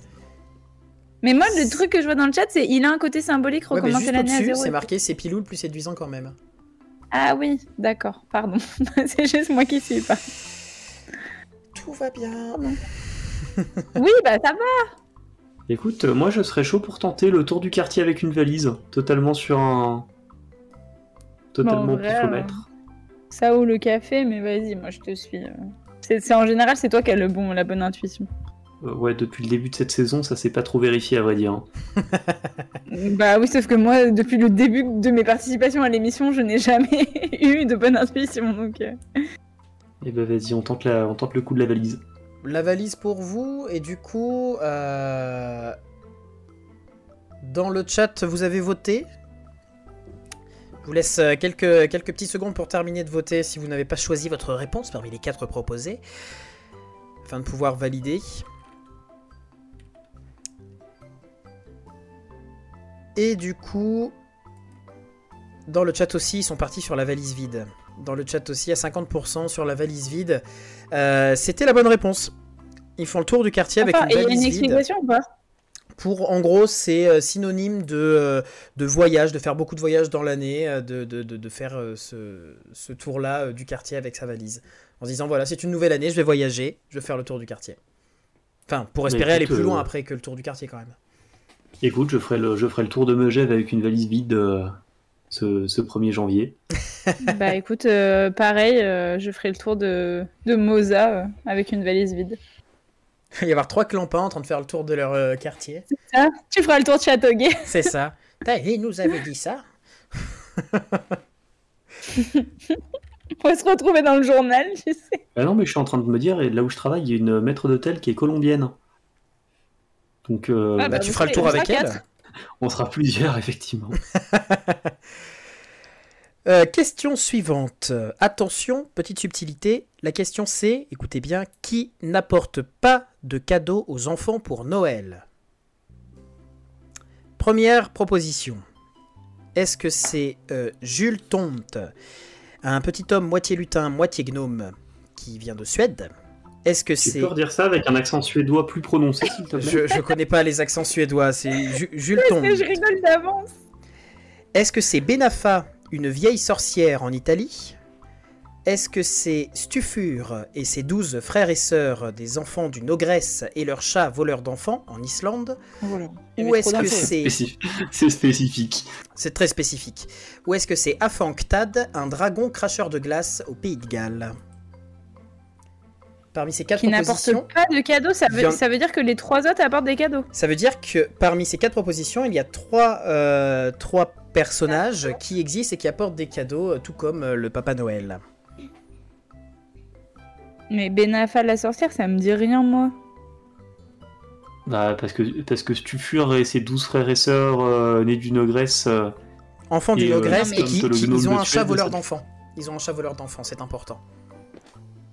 Speaker 4: Mais moi, le truc que je vois dans le chat, c'est il a un côté symbolique,
Speaker 2: Ouais, mais
Speaker 4: recommencer
Speaker 2: juste
Speaker 4: l'année à zéro.
Speaker 2: c'est marqué c'est pilou le plus séduisant quand même.
Speaker 4: Ah oui, d'accord, pardon. c'est juste moi qui suis pas.
Speaker 2: Tout va bien.
Speaker 4: Oui, bah ça va.
Speaker 3: Écoute, euh, moi je serais chaud pour tenter le tour du quartier avec une valise, totalement sur un. Totalement au pifomètre.
Speaker 4: Ça ou le café, mais vas-y, moi je te suis. euh. C'est en général, c'est toi qui as le bon, la bonne intuition.
Speaker 3: Euh, ouais, depuis le début de cette saison, ça s'est pas trop vérifié à vrai dire.
Speaker 4: bah oui, sauf que moi, depuis le début de mes participations à l'émission, je n'ai jamais eu de bonne intuition. Donc.
Speaker 3: Et eh bah vas-y, on tente, la... on tente le coup de la valise.
Speaker 2: La valise pour vous, et du coup, euh, dans le chat, vous avez voté. Je vous laisse euh, quelques, quelques petites secondes pour terminer de voter si vous n'avez pas choisi votre réponse parmi les quatre proposées, afin de pouvoir valider. Et du coup, dans le chat aussi, ils sont partis sur la valise vide. Dans le chat aussi, à 50% sur la valise vide. Euh, c'était la bonne réponse. Ils font le tour du quartier avec une valise vide. Il y a une explication ou pas? Pour, en gros, c'est euh, synonyme de, euh, de voyage, de faire beaucoup de voyages dans l'année, de, de, de, faire ce, ce tour-là du quartier avec sa valise. En se disant, voilà, c'est une nouvelle année, je vais voyager, je vais faire le tour du quartier. Enfin, pour espérer aller plus loin après que le tour du quartier quand même.
Speaker 3: Écoute, je ferai le, je ferai le tour de Megève avec une valise vide euh, ce, ce, 1er janvier.
Speaker 4: bah écoute, euh, pareil, euh, je ferai le tour de, de Moza avec une valise vide.
Speaker 2: Il va y avoir trois clampins en train de faire le tour de leur quartier.
Speaker 4: C'est ça Tu feras le tour de Châteauguay.
Speaker 2: C'est ça. Il nous avait dit ça.
Speaker 4: On va se retrouver dans le journal, je sais.
Speaker 3: Ah non, mais je suis en train de me dire, et là où je travaille, il y a une maître d'hôtel qui est colombienne. Donc, euh,
Speaker 2: ah, bah, tu feras le tour avec elle.
Speaker 3: On sera plusieurs, effectivement.
Speaker 2: Euh, question suivante. Attention, petite subtilité. La question c'est, écoutez bien, qui n'apporte pas de cadeaux aux enfants pour Noël? Première proposition. Est-ce que c'est euh, Jules Tonte, un petit homme moitié lutin, moitié gnome, qui vient de Suède est-ce que c'est. Tu
Speaker 3: peux redire ça avec un accent suédois plus prononcé, s'il te
Speaker 2: plaît? Je, je connais pas les accents suédois, c'est Jules Tombe.
Speaker 4: je rigole d'avance.
Speaker 2: Est-ce que c'est Benafa, une vieille sorcière en Italie? Est-ce que c'est Stufur et ses douze frères et sœurs des enfants d'une ogresse et leur chat voleur d'enfants en Islande?
Speaker 3: Ou est-ce que c'est. C'est spécifique.
Speaker 2: C'est très spécifique. Ou est-ce que c'est Afanktad, un dragon cracheur de glace au pays de Galles? Parmi ces quatre qui propositions.
Speaker 4: pas de cadeaux, ça veut, ça veut dire que les trois autres apportent des cadeaux.
Speaker 2: Ça veut dire que parmi ces quatre propositions, il y a trois, euh, trois personnages qui existent et qui apportent des cadeaux, euh, tout comme euh, le Papa Noël.
Speaker 4: Mais Benafa la sorcière, ça me dit rien, moi.
Speaker 3: Bah, parce que, parce que Stufur et ses douze frères et sœurs nés d'une ogresse.
Speaker 2: Enfants d'une ogresse et qui, ils ont un chat voleur d'enfants. Ils ont un chat voleur d'enfants, c'est important.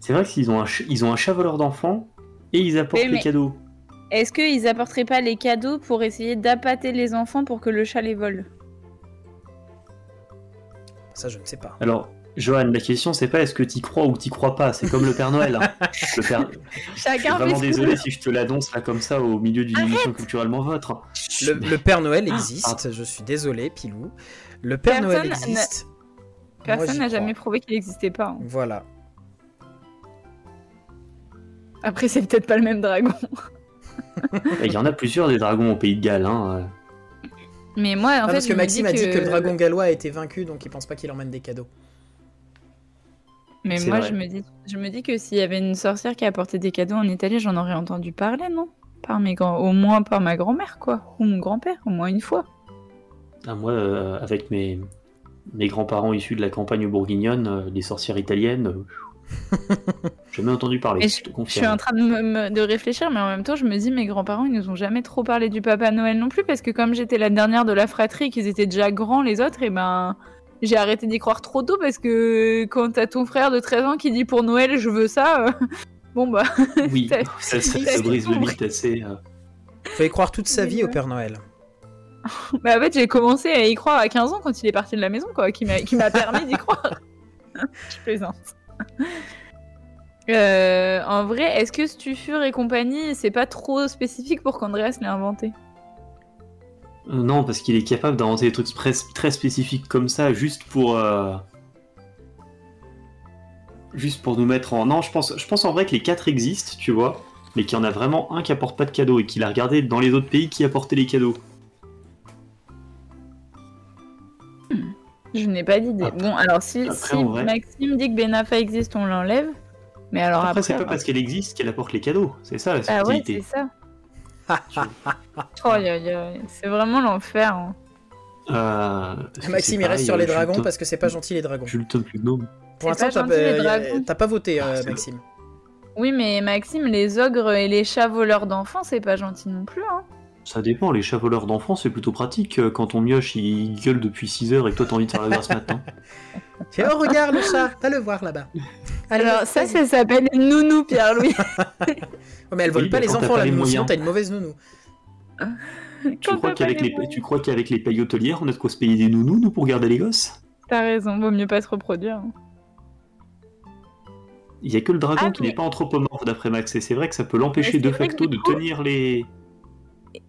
Speaker 3: C'est vrai qu'ils ont un, ils ont un chat voleur d'enfants et ils apportent les cadeaux.
Speaker 4: Est-ce qu'ils apporteraient pas les cadeaux pour essayer d'appâter les enfants pour que le chat les vole?
Speaker 2: Ça, je ne sais pas.
Speaker 3: Alors, Johan, la question c'est pas est-ce que t'y crois ou t'y crois pas, c'est comme le Père Noël. Hein. Le Je suis vraiment désolé si je te l'annonce là comme ça au milieu d'une émission culturellement vôtre.
Speaker 2: Le, Père Noël existe, je suis désolé, Pilou. Le Père Noël existe.
Speaker 4: Personne n'a jamais prouvé qu'il n'existait pas. Hein.
Speaker 2: Voilà.
Speaker 4: Après, c'est peut-être pas le même dragon.
Speaker 3: Il y en a plusieurs des dragons au pays de Galles. Hein.
Speaker 4: Mais moi, en fait.
Speaker 2: Parce que Maxime a dit que le dragon gallois a été vaincu, donc il pense pas qu'il emmène des cadeaux.
Speaker 4: Mais moi, je me, dis, je me dis que s'il y avait une sorcière qui apportait des cadeaux en Italie, j'en aurais entendu parler, non? Par mes grands... Au moins par ma grand-mère, quoi. Ou mon grand-père, au moins une fois.
Speaker 3: Ah, moi, euh, avec mes, mes grands-parents issus de la campagne bourguignonne, euh, les sorcières italiennes, euh, J'ai jamais entendu parler.
Speaker 4: Je, je, suis en train de, de, réfléchir, mais en même temps, je me dis, mes grands-parents, ils nous ont jamais trop parlé du Papa Noël non plus, parce que comme j'étais la dernière de la fratrie, qu'ils étaient déjà grands les autres, et ben j'ai arrêté d'y croire trop tôt, parce que quand t'as ton frère de 13 ans qui dit pour Noël, je veux ça, euh, bon bah.
Speaker 3: Oui, ça, ça, brise le mythe assez. Euh...
Speaker 2: Faut y croire toute sa vie au Père Noël.
Speaker 4: bah en fait, j'ai commencé à y croire à 15 ans quand il est parti de la maison, quoi, qui m'a permis d'y croire. je plaisante. Euh, en vrai, est-ce que Stufur et compagnie, c'est pas trop spécifique pour qu'Andreas l'ait inventé?
Speaker 3: Non, parce qu'il est capable d'inventer des trucs très, spécifiques comme ça, juste pour. Euh, juste pour nous mettre en. Non, je pense, je pense en vrai que les quatre existent, tu vois, mais qu'il y en a vraiment un qui apporte pas de cadeaux et qu'il a regardé dans les autres pays qui apportaient les cadeaux.
Speaker 4: Je n'ai pas d'idée. Bon, alors si, Maxime dit que Benafa existe, on l'enlève. Mais alors
Speaker 3: Après,
Speaker 4: après,
Speaker 3: c'est pas
Speaker 4: euh,
Speaker 3: parce qu'elle existe qu'elle apporte les cadeaux. C'est ça la
Speaker 4: ah ouais,
Speaker 3: subtilité.
Speaker 4: c'est ça. Oh, c'est vraiment l'enfer. hein.
Speaker 3: Euh,
Speaker 2: Maxime, il reste sur les
Speaker 3: le
Speaker 2: dragons parce que c'est pas gentil les dragons.
Speaker 3: Je le top le gnome.
Speaker 2: Pour
Speaker 4: C'est
Speaker 2: l'instant, t'as
Speaker 4: gentil, les
Speaker 2: pas-
Speaker 4: dragons.
Speaker 2: t'as pas voté, euh,
Speaker 3: Ah,
Speaker 2: Maxime.
Speaker 4: Oui, mais Maxime, les ogres et les chats voleurs d'enfants, c'est pas gentil non plus. Hein.
Speaker 3: Ça dépend, les chats voleurs d'enfants, c'est plutôt pratique euh, quand ton mioche il gueule depuis 6 heures et que toi t'as envie de faire la grasse matin.
Speaker 2: Fais, oh, regarde le chat, va le voir là-bas.
Speaker 4: Alors, ça, ça s'appelle une nounou, Pierre-Louis.
Speaker 2: Mais elle vole
Speaker 3: Oui,
Speaker 2: pas les enfants, la nounou, sinon t'as une mauvaise nounou.
Speaker 3: tu, crois qu'avec les, tu crois qu'avec les payes hôtelières, on a de quoi se payer des nounous, nous, pour garder les gosses?
Speaker 4: T'as raison, vaut mieux pas se reproduire.
Speaker 3: Il y a que le dragon
Speaker 4: Ah,
Speaker 3: qui
Speaker 4: mais-
Speaker 3: n'est pas anthropomorphe d'après Max, et c'est vrai que ça peut l'empêcher de facto de tenir les...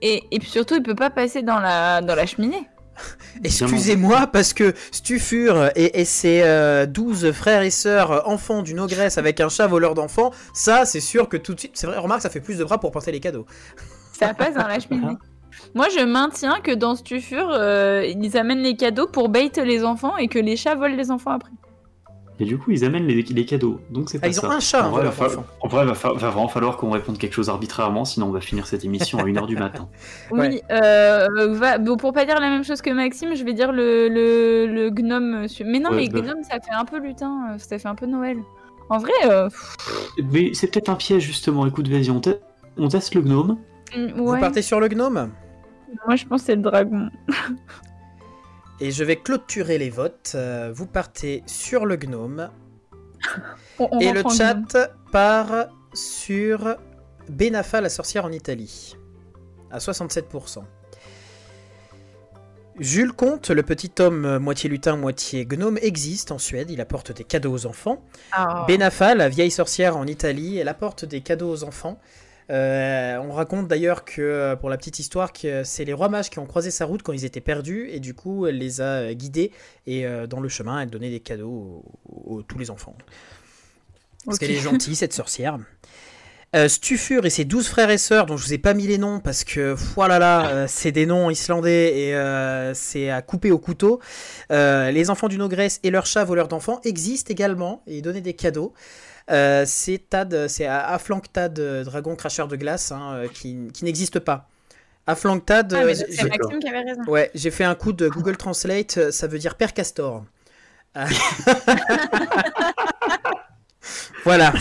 Speaker 4: Et, et puis surtout, il peut pas passer dans la, dans la cheminée.
Speaker 2: Excusez-moi, parce que Stufur et, et ses euh, 12 frères et sœurs euh, enfants d'une ogresse avec un chat voleur d'enfants, ça, c'est sûr que tout de suite. C'est vrai, remarque, ça fait plus de bras pour porter les cadeaux.
Speaker 4: Ça passe dans la cheminée. Moi, je maintiens que dans Stufur, euh, ils amènent les cadeaux pour bait les enfants et que les chats volent les enfants après.
Speaker 3: Et du coup, ils amènent les, les cadeaux, donc c'est pas
Speaker 2: Ah, ils ont
Speaker 3: ça.
Speaker 2: un chat,
Speaker 3: En vrai,
Speaker 2: voleur
Speaker 3: va fa-
Speaker 2: d'enfants.
Speaker 3: en vrai, va, fa- va vraiment falloir qu'on réponde quelque chose arbitrairement, sinon on va finir cette émission à 1h du matin.
Speaker 2: Ouais.
Speaker 4: Oui, euh, va- bon, pour pas dire la même chose que Maxime, je vais dire le, le, le gnome. Mais non,
Speaker 3: Ouais,
Speaker 4: mais
Speaker 3: bah-
Speaker 4: gnome, ça fait un peu lutin, euh, ça fait un peu Noël. En vrai, euh,
Speaker 3: Mais c'est peut-être un piège, justement. Écoute, vas-y, on, te- on teste le gnome.
Speaker 4: mm,
Speaker 2: Vous
Speaker 4: ouais,
Speaker 2: partez sur le gnome?
Speaker 4: Moi je pense que c'est le dragon.
Speaker 2: et je vais clôturer les votes. Euh, vous partez sur le gnome
Speaker 4: On- on
Speaker 2: et le chat part sur Benafa, la sorcière en Italie, à 67%. Jules Comte, le petit homme euh, moitié lutin, moitié gnome, existe en Suède. Il apporte des cadeaux aux enfants.
Speaker 4: Ah.
Speaker 2: Benafa, la vieille sorcière en Italie, elle apporte des cadeaux aux enfants. Euh, on raconte d'ailleurs que, euh, pour la petite histoire, que c'est les rois mages qui ont croisé sa route quand ils étaient perdus, et du coup, elle les a euh, guidés, et euh, dans le chemin, elle donnait des cadeaux aux, aux- tous les enfants. Parce
Speaker 4: Ok.
Speaker 2: qu'elle est gentille, cette sorcière. Euh, Stufur et ses douze frères et sœurs, dont je vous ai pas mis les noms parce que, voilà là, euh, c'est des noms islandais et euh, c'est à couper au couteau. Les enfants d'une ogresse et leurs chats voleurs d'enfants existent également et ils donnaient des cadeaux. Euh, c'est Tad, c'est Aflanktad, euh, dragon cracheur de glace, hein, euh, qui, qui n'existe pas. Aflanktad,
Speaker 4: Ah, c'est Maxime qui avait raison.
Speaker 2: Ouais, j'ai fait un coup de Google Translate, ça veut dire Père Castor. Ah. voilà.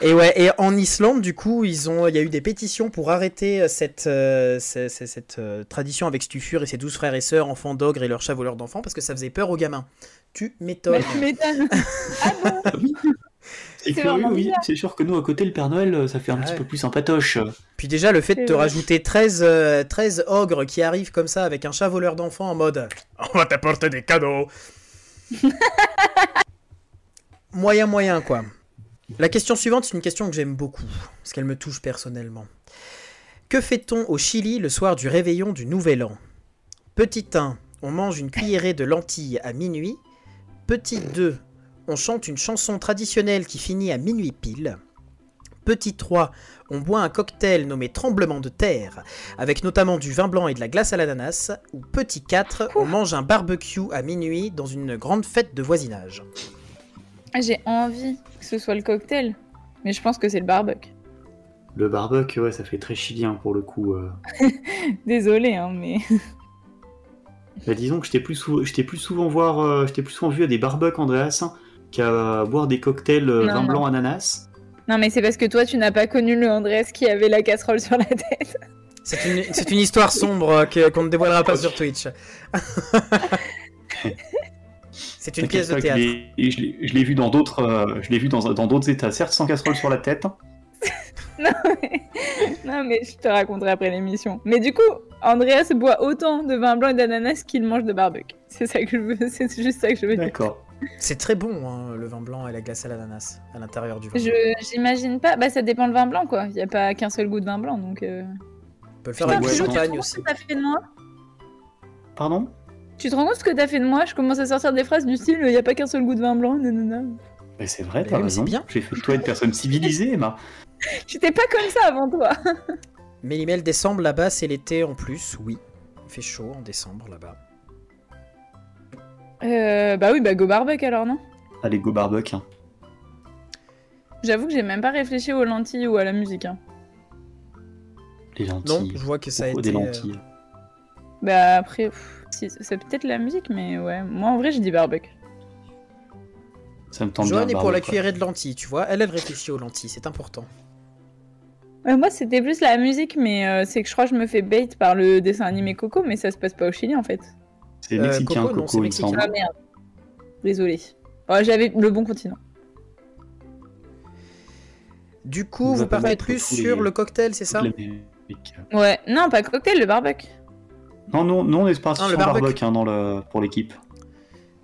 Speaker 2: Et ouais, et en Islande, du coup, ils ont, il y a eu des pétitions pour arrêter cette, euh, ce- ce- cette, euh, tradition avec Stufur et ses douze frères et sœurs, enfants d'ogres et leurs chats voleurs d'enfants, parce que ça faisait peur aux gamins. Tu m'étonnes.
Speaker 4: Tu m'étonnes. ah bon
Speaker 3: C'est curieux, oui. C'est sûr que nous, à côté, le Père Noël, euh, ça fait un
Speaker 2: Ah
Speaker 3: petit
Speaker 2: ouais.
Speaker 3: peu plus sympatoche.
Speaker 2: Puis déjà, le fait de te
Speaker 4: vrai.
Speaker 2: rajouter 13, euh, 13 ogres qui arrivent comme ça avec un chat voleur d'enfants en mode On va t'apporter des cadeaux Moyen, moyen, quoi. La question suivante, c'est une question que j'aime beaucoup, parce qu'elle me touche personnellement. Que fait-on au Chili le soir du réveillon du Nouvel An? Petit 1, on mange une cuillerée de lentilles à minuit. Petit 2, on chante une chanson traditionnelle qui finit à minuit pile. Petit 3, on boit un cocktail nommé Tremblement de terre, avec notamment du vin blanc et de la glace à l'ananas. Ou petit 4, on mange un barbecue à minuit dans une grande fête de voisinage.
Speaker 4: J'ai envie que ce soit le cocktail, mais je pense que c'est le barbecue.
Speaker 3: Le barbecue, ouais, ça fait très chilien pour le coup. euh.
Speaker 4: Désolé, hein, mais.
Speaker 3: Bah, disons que je t'ai plus, sou- plus souvent voir, euh, je t'ai plus souvent vu à des barbecues, Andreas, hein, qu'à boire des cocktails euh,
Speaker 4: Non,
Speaker 3: vin
Speaker 4: non.
Speaker 3: blanc ananas.
Speaker 4: Non, mais c'est parce que toi, tu n'as pas connu le Andrés qui avait la casserole sur la tête.
Speaker 2: C'est une, c'est une histoire sombre euh, que- qu'on ne dévoilera pas sur Twitch. c'est une pièce de théâtre.
Speaker 3: je l'ai- et je l'ai- je l'ai vu dans d'autres, euh, je l'ai vu dans dans d'autres états, certes sans casserole sur la tête.
Speaker 4: non, mais... non, mais je te raconterai après l'émission. Mais du coup, Andreas boit autant de vin blanc et d'ananas qu'il mange de barbecue. C'est ça que je veux, c'est juste ça que je veux dire.
Speaker 3: D'accord.
Speaker 2: C'est très bon, hein, le vin blanc et la glace à l'ananas, à l'intérieur du vin.
Speaker 4: Je j'imagine pas. Bah, ça dépend le vin blanc, quoi. Il n'y a pas qu'un seul goût de vin blanc, donc. euh.
Speaker 2: On peut le faire
Speaker 3: Putain,
Speaker 2: avec
Speaker 3: ouais,
Speaker 2: champagne
Speaker 4: compte
Speaker 2: aussi.
Speaker 4: ce que t'as fait de moi?
Speaker 3: Pardon?
Speaker 4: Tu te rends compte ce que t'as fait de moi? Je commence à sortir des phrases du style il n'y a pas qu'un seul goût de vin blanc, nanana.
Speaker 3: Mais c'est vrai, t'as raison.
Speaker 2: c'est bien.
Speaker 3: J'ai fait de toi une personne civilisée, Emma.
Speaker 4: J'étais pas comme ça avant toi.
Speaker 2: Mélimel décembre là-bas, c'est l'été en plus, oui. Il fait chaud en décembre là-bas.
Speaker 4: Euh, bah oui, bah go barbecue alors, non?
Speaker 3: Allez, go barbecue. hein.
Speaker 4: J'avoue que j'ai même pas réfléchi aux lentilles ou à la musique. hein.
Speaker 3: Les
Speaker 2: Non,
Speaker 3: lentilles.
Speaker 2: je vois que ça a été.
Speaker 3: des
Speaker 2: euh,
Speaker 3: lentilles?
Speaker 4: Bah après, c'est peut-être la musique, mais ouais. Moi en vrai, j'ai dit barbecue.
Speaker 3: Ça me tente
Speaker 2: Joanne
Speaker 3: bien.
Speaker 2: est pour la cuillerée de lentilles, tu vois. Elle, elle réfléchit aux lentilles, c'est important.
Speaker 4: Ouais, moi, c'était plus la musique, mais euh, c'est que je crois que je me fais bait par le dessin animé Coco, mais ça se passe pas au Chili en fait.
Speaker 3: C'est
Speaker 2: Euh,
Speaker 3: mexicain,
Speaker 2: Coco, non,
Speaker 3: Coco, il me
Speaker 2: mexicain.
Speaker 3: semble.
Speaker 4: Ah merde. Désolé. Oh, J'avais le bon continent.
Speaker 2: Du coup, vous parlez
Speaker 3: mettre
Speaker 2: plus
Speaker 3: les-
Speaker 2: sur le cocktail, c'est ça?
Speaker 4: Ouais, non, pas cocktail, le barbecue.
Speaker 3: Non, non, non, on est parti
Speaker 2: Ah, le
Speaker 3: sur
Speaker 2: barbecue.
Speaker 3: barbecue hein, dans le... pour l'équipe.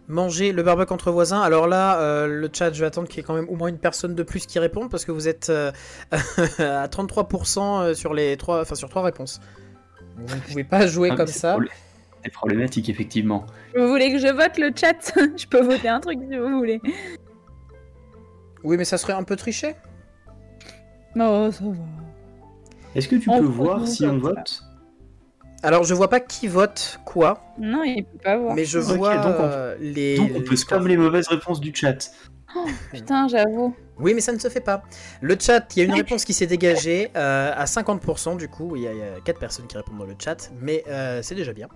Speaker 2: Manger le barbecue entre voisins. Alors là, euh, le chat, je vais attendre qu'il y ait quand même au moins une personne de plus qui réponde parce que vous êtes euh, à 33% sur les trois, enfin sur trois réponses. Vous ne pouvez pas jouer
Speaker 3: Ah,
Speaker 2: comme ça.
Speaker 3: C'est problématique, effectivement.
Speaker 4: Vous voulez que je vote le chat? Je peux voter un truc si vous voulez.
Speaker 2: Oui, mais ça serait un peu triché.
Speaker 4: Non, ça va.
Speaker 3: Est-ce que tu
Speaker 4: On
Speaker 3: peux voir si on
Speaker 4: ça.
Speaker 3: vote?
Speaker 2: Alors, je vois pas qui vote quoi,
Speaker 4: Non, il peut pas voir.
Speaker 2: mais je vois
Speaker 3: donc on-
Speaker 2: euh, les.
Speaker 3: Donc on peut spam les mauvaises réponses du chat.
Speaker 4: Putain, j'avoue.
Speaker 2: Oui, mais ça ne se fait pas. Le chat, il y a une réponse qui s'est dégagée euh, à 50%, du coup, il y, a- il y a 4 personnes qui répondent dans le chat, mais euh, c'est déjà bien.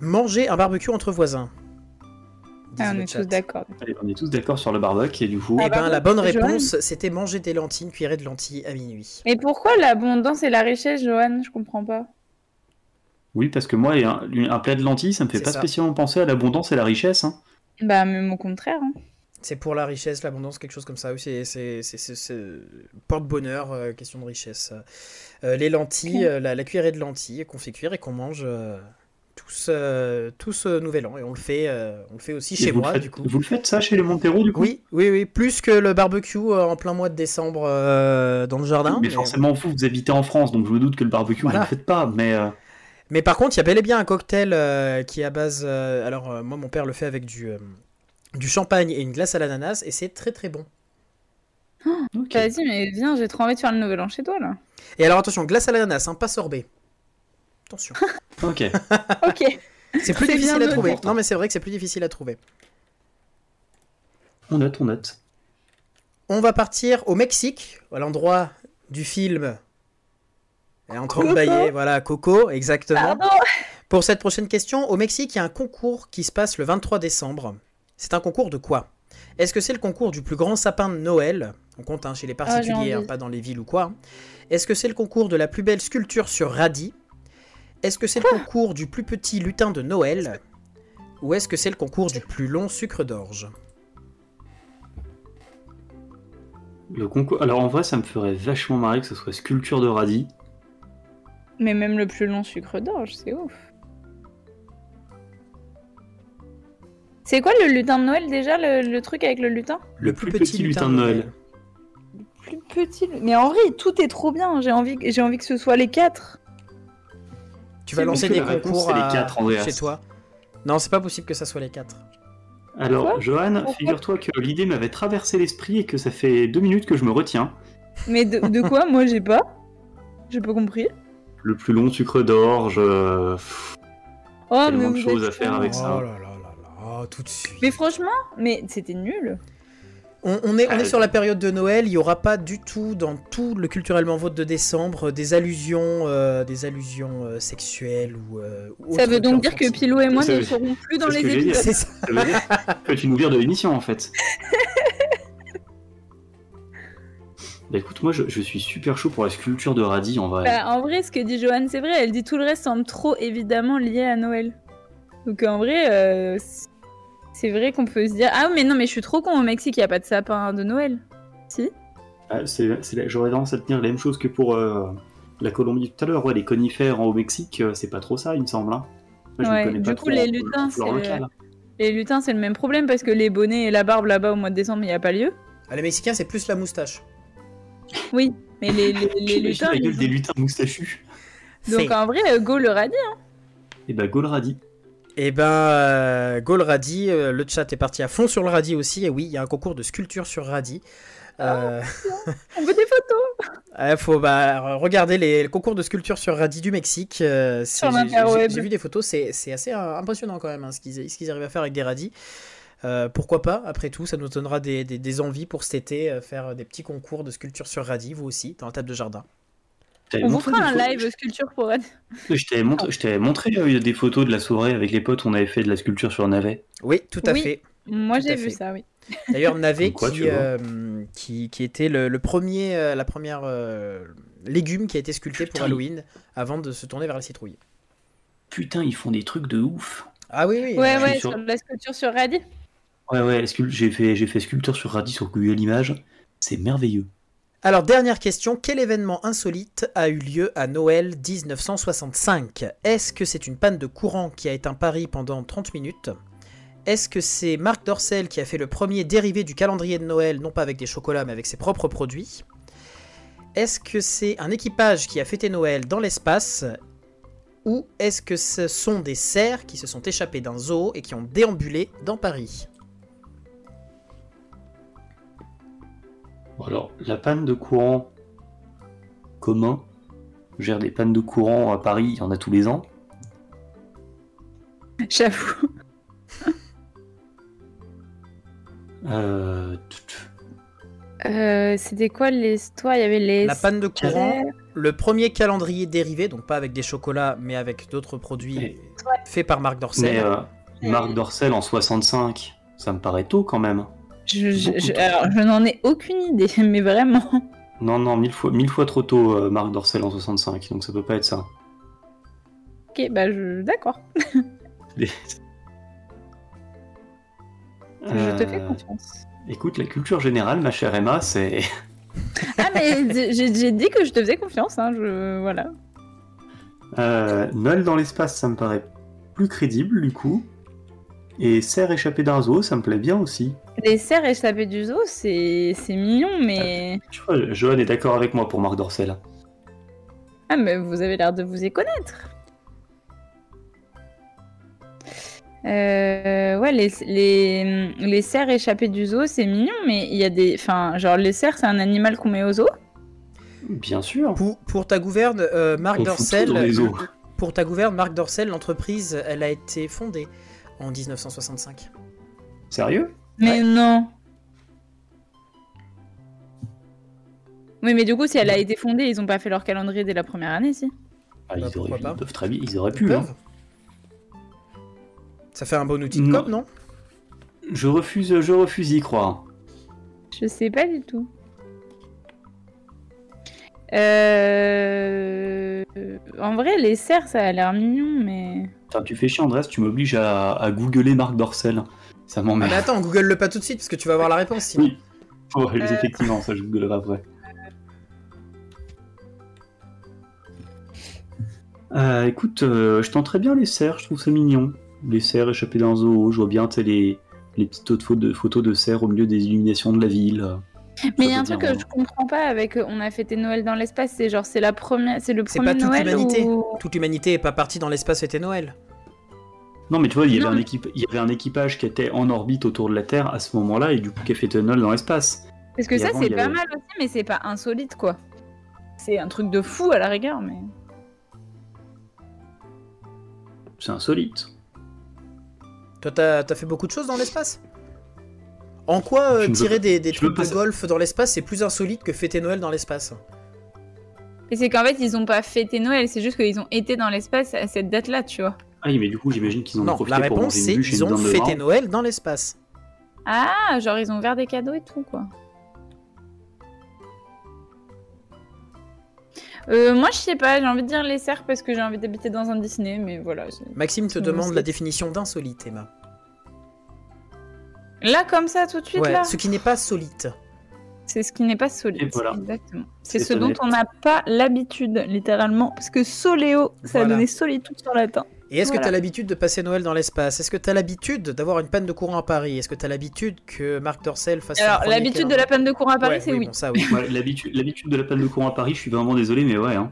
Speaker 2: Manger un barbecue entre voisins.
Speaker 4: Ah, on est
Speaker 2: chat.
Speaker 4: tous d'accord.
Speaker 3: Allez, on est tous d'accord sur le barbecue et du coup.
Speaker 2: Eh
Speaker 4: Ah,
Speaker 2: ben, la bonne réponse, c'était manger des lentilles, une cuillerée de lentilles à minuit.
Speaker 4: Mais pourquoi l'abondance et la richesse, Johan? Je comprends pas.
Speaker 3: Oui, parce que moi, un, un plat de lentilles, ça me fait pas
Speaker 2: ça.
Speaker 3: spécialement penser à l'abondance et la richesse. hein.
Speaker 4: Bah, même au contraire. hein.
Speaker 2: C'est pour la richesse, l'abondance, quelque chose comme ça. Oui, c'est- c'est porte-bonheur, euh, question de richesse. Euh, les lentilles, euh, la, la cuillerée de lentilles qu'on fait cuire et qu'on mange euh, tous, euh, tous euh, nouvel an. Et on le fait, euh, on le fait aussi
Speaker 3: Et
Speaker 2: chez
Speaker 3: vous,
Speaker 2: moi,
Speaker 3: le faites,
Speaker 2: du coup.
Speaker 3: vous le faites ça chez les Montero, du coup?
Speaker 2: Oui, oui, oui, plus que le barbecue euh, en plein mois de décembre euh, dans le jardin.
Speaker 3: Mais
Speaker 2: mais-
Speaker 3: forcément, vous, vous habitez en France, donc je me doute que le barbecue,
Speaker 2: Voilà.
Speaker 3: vous le faites pas. Mais euh,
Speaker 2: Mais par contre, il y a bel et bien un cocktail euh, qui est à base. euh, alors, euh, moi, mon père le fait avec du, euh, du champagne et une glace à l'ananas, et c'est très très bon.
Speaker 3: ok.
Speaker 4: Vas-y, mais viens, j'ai trop envie de faire le nouvel an chez toi, là.
Speaker 2: Et alors, attention, glace à l'ananas, hein, pas sorbet. Attention.
Speaker 3: ok.
Speaker 4: ok.
Speaker 2: C'est plus difficile à trouver. Non, mais c'est vrai que c'est plus difficile à trouver.
Speaker 3: On note, on note.
Speaker 2: On va partir au Mexique, à l'endroit du film. Elle est en train de
Speaker 4: Coco.
Speaker 2: bailler, voilà, Coco, exactement.
Speaker 4: Pardon
Speaker 2: Pour cette prochaine question, au Mexique, il y a un concours qui se passe le 23 décembre. C'est un concours de quoi? Est-ce que c'est le concours du plus grand sapin de Noël? On compte hein, chez les particuliers,
Speaker 4: envie.
Speaker 2: hein, pas dans les villes ou quoi. Est-ce que c'est le concours de la plus belle sculpture sur radis? Est-ce que c'est le concours du plus petit lutin de Noël? Ou est-ce que c'est le concours du plus long sucre d'orge?
Speaker 3: Le concours... Alors en vrai, ça me ferait vachement marrer que ce soit sculpture de radis.
Speaker 4: Mais même le plus long sucre d'orge, c'est ouf. C'est quoi le lutin de Noël déjà, le, le truc avec le lutin?
Speaker 3: Le, plus, petit, lutin de Noël.
Speaker 4: Plus petit. Mais en vrai, tout est trop bien. J'ai envie, j'ai envie que ce soit les quatre.
Speaker 2: Tu vas lancer des
Speaker 3: la
Speaker 2: concours
Speaker 3: les
Speaker 2: à-
Speaker 3: quatre,
Speaker 2: chez toi Non, c'est pas possible que ça soit les quatre.
Speaker 3: Alors,
Speaker 4: Quoi
Speaker 3: Johan, figure-toi que l'idée m'avait traversé l'esprit et que ça fait deux minutes que je me retiens.
Speaker 4: Mais de, de quoi? Moi, j'ai pas. J'ai pas compris.
Speaker 3: Le plus long sucre d'orge. euh,
Speaker 4: Oh,
Speaker 3: Tellement
Speaker 4: mais
Speaker 3: de choses à faire avec ça.
Speaker 2: Oh là là là là, tout de suite.
Speaker 4: Mais franchement, mais c'était nul.
Speaker 2: On, on est, on est
Speaker 3: Ah,
Speaker 2: sur la période de Noël, il n'y aura pas du tout dans tout le culturellement vote de décembre des allusions, euh, des allusions euh, sexuelles ou. euh, ou
Speaker 4: Ça veut donc dire que. Pilou et moi ne serons plus dans les épisodes.
Speaker 2: Ça
Speaker 3: veut dire que tu nous vires de l'émission en fait. Bah écoute, moi je, je suis super chaud pour la sculpture de radis en vrai.
Speaker 4: Bah, en vrai, ce que dit Joanne, c'est vrai. Elle dit tout le reste semble trop évidemment lié à Noël. Donc en vrai, euh, c'est vrai qu'on peut se dire ah mais non mais je suis trop con au Mexique, il y a pas de sapin de Noël. Si
Speaker 3: Ah, c'est- c'est la- J'aurais tendance à te dire la même chose que pour euh, la Colombie tout à l'heure. Ouais, les conifères en- au Mexique, euh, c'est pas trop ça, il me semble. hein. Moi, je
Speaker 4: Ouais,
Speaker 3: me connais
Speaker 4: du
Speaker 3: pas
Speaker 4: coup, lutins, c'est-. Les lutins, c'est le même problème parce que les bonnets et la barbe là-bas au mois de décembre, il n'y a pas lieu.
Speaker 2: Ah, les Mexicains, c'est plus la moustache.
Speaker 4: Oui, mais les, les, les
Speaker 3: J'imagine
Speaker 4: lutins.
Speaker 3: la
Speaker 4: ils
Speaker 3: gueule
Speaker 4: ont-
Speaker 3: des lutins moustachus.
Speaker 4: Donc en vrai, euh, go le radis.
Speaker 3: Et bah, Gaul radis.
Speaker 2: Eh ben, euh, Gaul Radis, euh, le chat est parti à fond sur le radis aussi. Et oui, il y a un concours de sculpture sur radis. Euh,
Speaker 4: On veut des photos.
Speaker 2: Il faut bah, regarder les, le concours de sculpture sur radis du Mexique. euh, j'ai- vu des photos, c'est c'est assez euh, impressionnant quand même hein, ce qu'ils ce qu'ils arrivent à faire avec des radis. Euh, pourquoi pas, après tout, ça nous donnera des, des- des envies pour cet été, euh, faire des petits concours de sculpture sur radis, vous aussi, dans la table de jardin.
Speaker 4: On vous
Speaker 3: montré
Speaker 4: fera un
Speaker 3: photos-
Speaker 4: live sculpture pour Red.
Speaker 3: Je t'avais montré, je t'avais montré euh, des photos de la soirée avec les potes, on avait fait de la sculpture sur navet.
Speaker 2: Oui, tout à
Speaker 4: Oui.
Speaker 2: fait.
Speaker 4: Moi, j'ai vu
Speaker 2: fait.
Speaker 4: ça, oui.
Speaker 2: D'ailleurs, Navet
Speaker 3: quoi,
Speaker 2: qui, euh, qui, qui était le, le premier, euh, la première euh, légume qui a été sculpté pour Halloween avant de se tourner vers la citrouille.
Speaker 3: Putain, ils font des trucs de ouf.
Speaker 2: Ah oui, oui.
Speaker 4: Ouais,
Speaker 2: euh,
Speaker 4: ouais,
Speaker 3: sur-
Speaker 4: sur la sculpture sur Radis.
Speaker 3: Ouais, ouais, scul- j'ai fait, j'ai fait sculpture sur radis sur Google Images. C'est merveilleux.
Speaker 2: Alors, dernière question. Quel événement insolite a eu lieu à Noël 1965 Est-ce que c'est une panne de courant qui a éteint Paris pendant 30 minutes? Est-ce que c'est Marc Dorcel qui a fait le premier dérivé du calendrier de Noël, non pas avec des chocolats, mais avec ses propres produits? Est-ce que c'est un équipage qui a fêté Noël dans l'espace? Ou est-ce que ce sont des cerfs qui se sont échappés d'un zoo et qui ont déambulé dans Paris?
Speaker 3: Bon, alors, la panne de courant commun, je gère des pannes de courant à Paris, il y en a tous les ans.
Speaker 4: J'avoue.
Speaker 3: Euh,
Speaker 4: Euh, C'était quoi l'histoire Il y avait les.
Speaker 2: La panne de courant, le premier calendrier dérivé, donc pas avec des chocolats, mais avec d'autres produits
Speaker 3: Mais-
Speaker 2: faits par Marc Dorcel.
Speaker 3: mais euh, Marc Dorcel en 65, ça me paraît tôt quand même.
Speaker 4: Je, alors, je n'en ai aucune idée, mais vraiment.
Speaker 3: Non, non, mille fois, mille fois trop tôt, euh, Marc Dorcel en 65, donc ça peut pas être ça.
Speaker 4: Ok, bah je. D'accord.
Speaker 3: Les-
Speaker 4: Je te fais
Speaker 3: Euh,
Speaker 4: confiance.
Speaker 3: Écoute, la culture générale, ma chère Emma, c'est.
Speaker 4: Ah, mais j'ai j'ai dit que je te faisais confiance, hein. Je... Voilà.
Speaker 3: Euh, Noël dans l'espace, ça me paraît plus crédible du coup. Et Serre échappé d'un zoo, ça me plaît bien aussi.
Speaker 4: Les cerfs échappés du zoo, c'est c'est mignon, mais.
Speaker 3: Tu vois, Johan est d'accord avec moi pour Marc Dorcel.
Speaker 4: Ah, mais vous avez l'air de vous y connaître. Euh, ouais, les, les, les cerfs échappés du zoo, c'est mignon, mais il y a des. Enfin, genre, les cerfs, c'est un animal qu'on met au zoo.
Speaker 3: Bien sûr.
Speaker 2: Pour, pour ta gouverne, euh, Marc
Speaker 3: On fout
Speaker 2: Dorcel,
Speaker 3: tout dans les eaux.
Speaker 2: pour ta gouverne, Marc Dorcel, l'entreprise, elle a été fondée en 1965.
Speaker 3: Sérieux?
Speaker 4: Mais non. Oui, mais du coup, si elle a été fondée, ils ont pas fait leur calendrier dès la première année, si.
Speaker 3: Ah,
Speaker 2: Bah,
Speaker 3: ils, auraient,
Speaker 2: pas.
Speaker 3: ils peuvent très bien, ils auraient
Speaker 2: Ils
Speaker 3: pu. hein.
Speaker 2: Ça fait un bon outil de
Speaker 3: Non.
Speaker 2: com, non?
Speaker 3: Je refuse, je refuse d'y croire.
Speaker 4: Je sais pas du tout. Euh... En vrai, les cerfs, ça a l'air mignon, mais.
Speaker 3: Putain, tu fais chier, Andrés, tu m'obliges à, à googler Marc Dorcel. Ça
Speaker 2: Ah,
Speaker 3: m'emmerde.
Speaker 2: Mais attends, google le pas tout de suite parce que tu vas avoir la réponse sinon.
Speaker 3: Oui. Ouais,
Speaker 4: Euh.
Speaker 3: effectivement, ça je googlerai après. Euh, écoute, euh, je tenterais bien les cerfs, je trouve ça mignon. Les cerfs échappés d'un zoo, je vois bien tu sais, les, les petites photos de, photos de cerfs au milieu des illuminations de la ville.
Speaker 4: Mais il y a un truc que je comprends pas avec euh, on a fêté Noël dans l'espace, c'est genre c'est la première, c'est le
Speaker 2: C'est
Speaker 4: premier
Speaker 2: pas toute
Speaker 4: Noël
Speaker 2: l'humanité.
Speaker 4: où-
Speaker 2: Toute l'humanité est pas partie dans l'espace fêter Noël.
Speaker 3: Non, mais tu vois, il y, avait
Speaker 4: Non,
Speaker 3: un
Speaker 4: mais-
Speaker 3: équipe, il y avait un équipage qui était en orbite autour de la Terre à ce moment-là et du coup qui a fait tunnel dans l'espace.
Speaker 4: Parce que
Speaker 3: Et
Speaker 4: ça
Speaker 3: avant,
Speaker 4: c'est pas
Speaker 3: avait-
Speaker 4: mal aussi, mais c'est pas insolite quoi. C'est un truc de fou à la rigueur, mais.
Speaker 3: C'est insolite.
Speaker 2: Toi, t'as as fait beaucoup de choses dans l'espace? En quoi euh, tirer des, trucs
Speaker 3: pas
Speaker 2: de golf dans l'espace c'est plus insolite que fêter Noël dans l'espace?
Speaker 4: Et c'est qu'en fait ils ont pas fêté Noël, c'est juste qu'ils ont été dans l'espace à cette date-là, tu vois.
Speaker 3: Ah oui, mais du coup, j'imagine qu'ils ont
Speaker 2: Non,
Speaker 3: profité
Speaker 2: la
Speaker 3: pour
Speaker 2: réponse
Speaker 3: manger
Speaker 2: c'est
Speaker 3: une bûche et
Speaker 2: ils ont fêté. Noël dans l'espace.
Speaker 4: Ah, genre ils ont ouvert des cadeaux et tout quoi. Euh, moi je sais pas, j'ai envie de dire les cerfs parce que j'ai envie d'habiter dans un Disney, mais voilà.
Speaker 2: Maxime te demande la définition d'insolite, Emma.
Speaker 4: Là comme ça tout de suite
Speaker 2: Ouais,
Speaker 4: là.
Speaker 2: ce qui n'est pas solite.
Speaker 4: C'est ce qui n'est pas solide.
Speaker 3: Voilà.
Speaker 4: Exactement. C'est ce dont on n'a pas l'habitude, littéralement. Parce que soléo, ça
Speaker 2: Voilà.
Speaker 4: a donné solitude sur latin.
Speaker 2: Et est-ce que tu as l'habitude de passer Noël dans l'espace? Est-ce que tu as l'habitude d'avoir une panne de courant à Paris? Est-ce que tu as l'habitude que Marc Dorcel fasse
Speaker 4: Alors, l'habitude de la panne de courant à Paris,
Speaker 2: Ouais,
Speaker 4: c'est oui.
Speaker 2: bon, ça oui.
Speaker 3: Ouais, l'habitude, de la panne de courant à Paris, je suis vraiment désolé, mais ouais. Hein.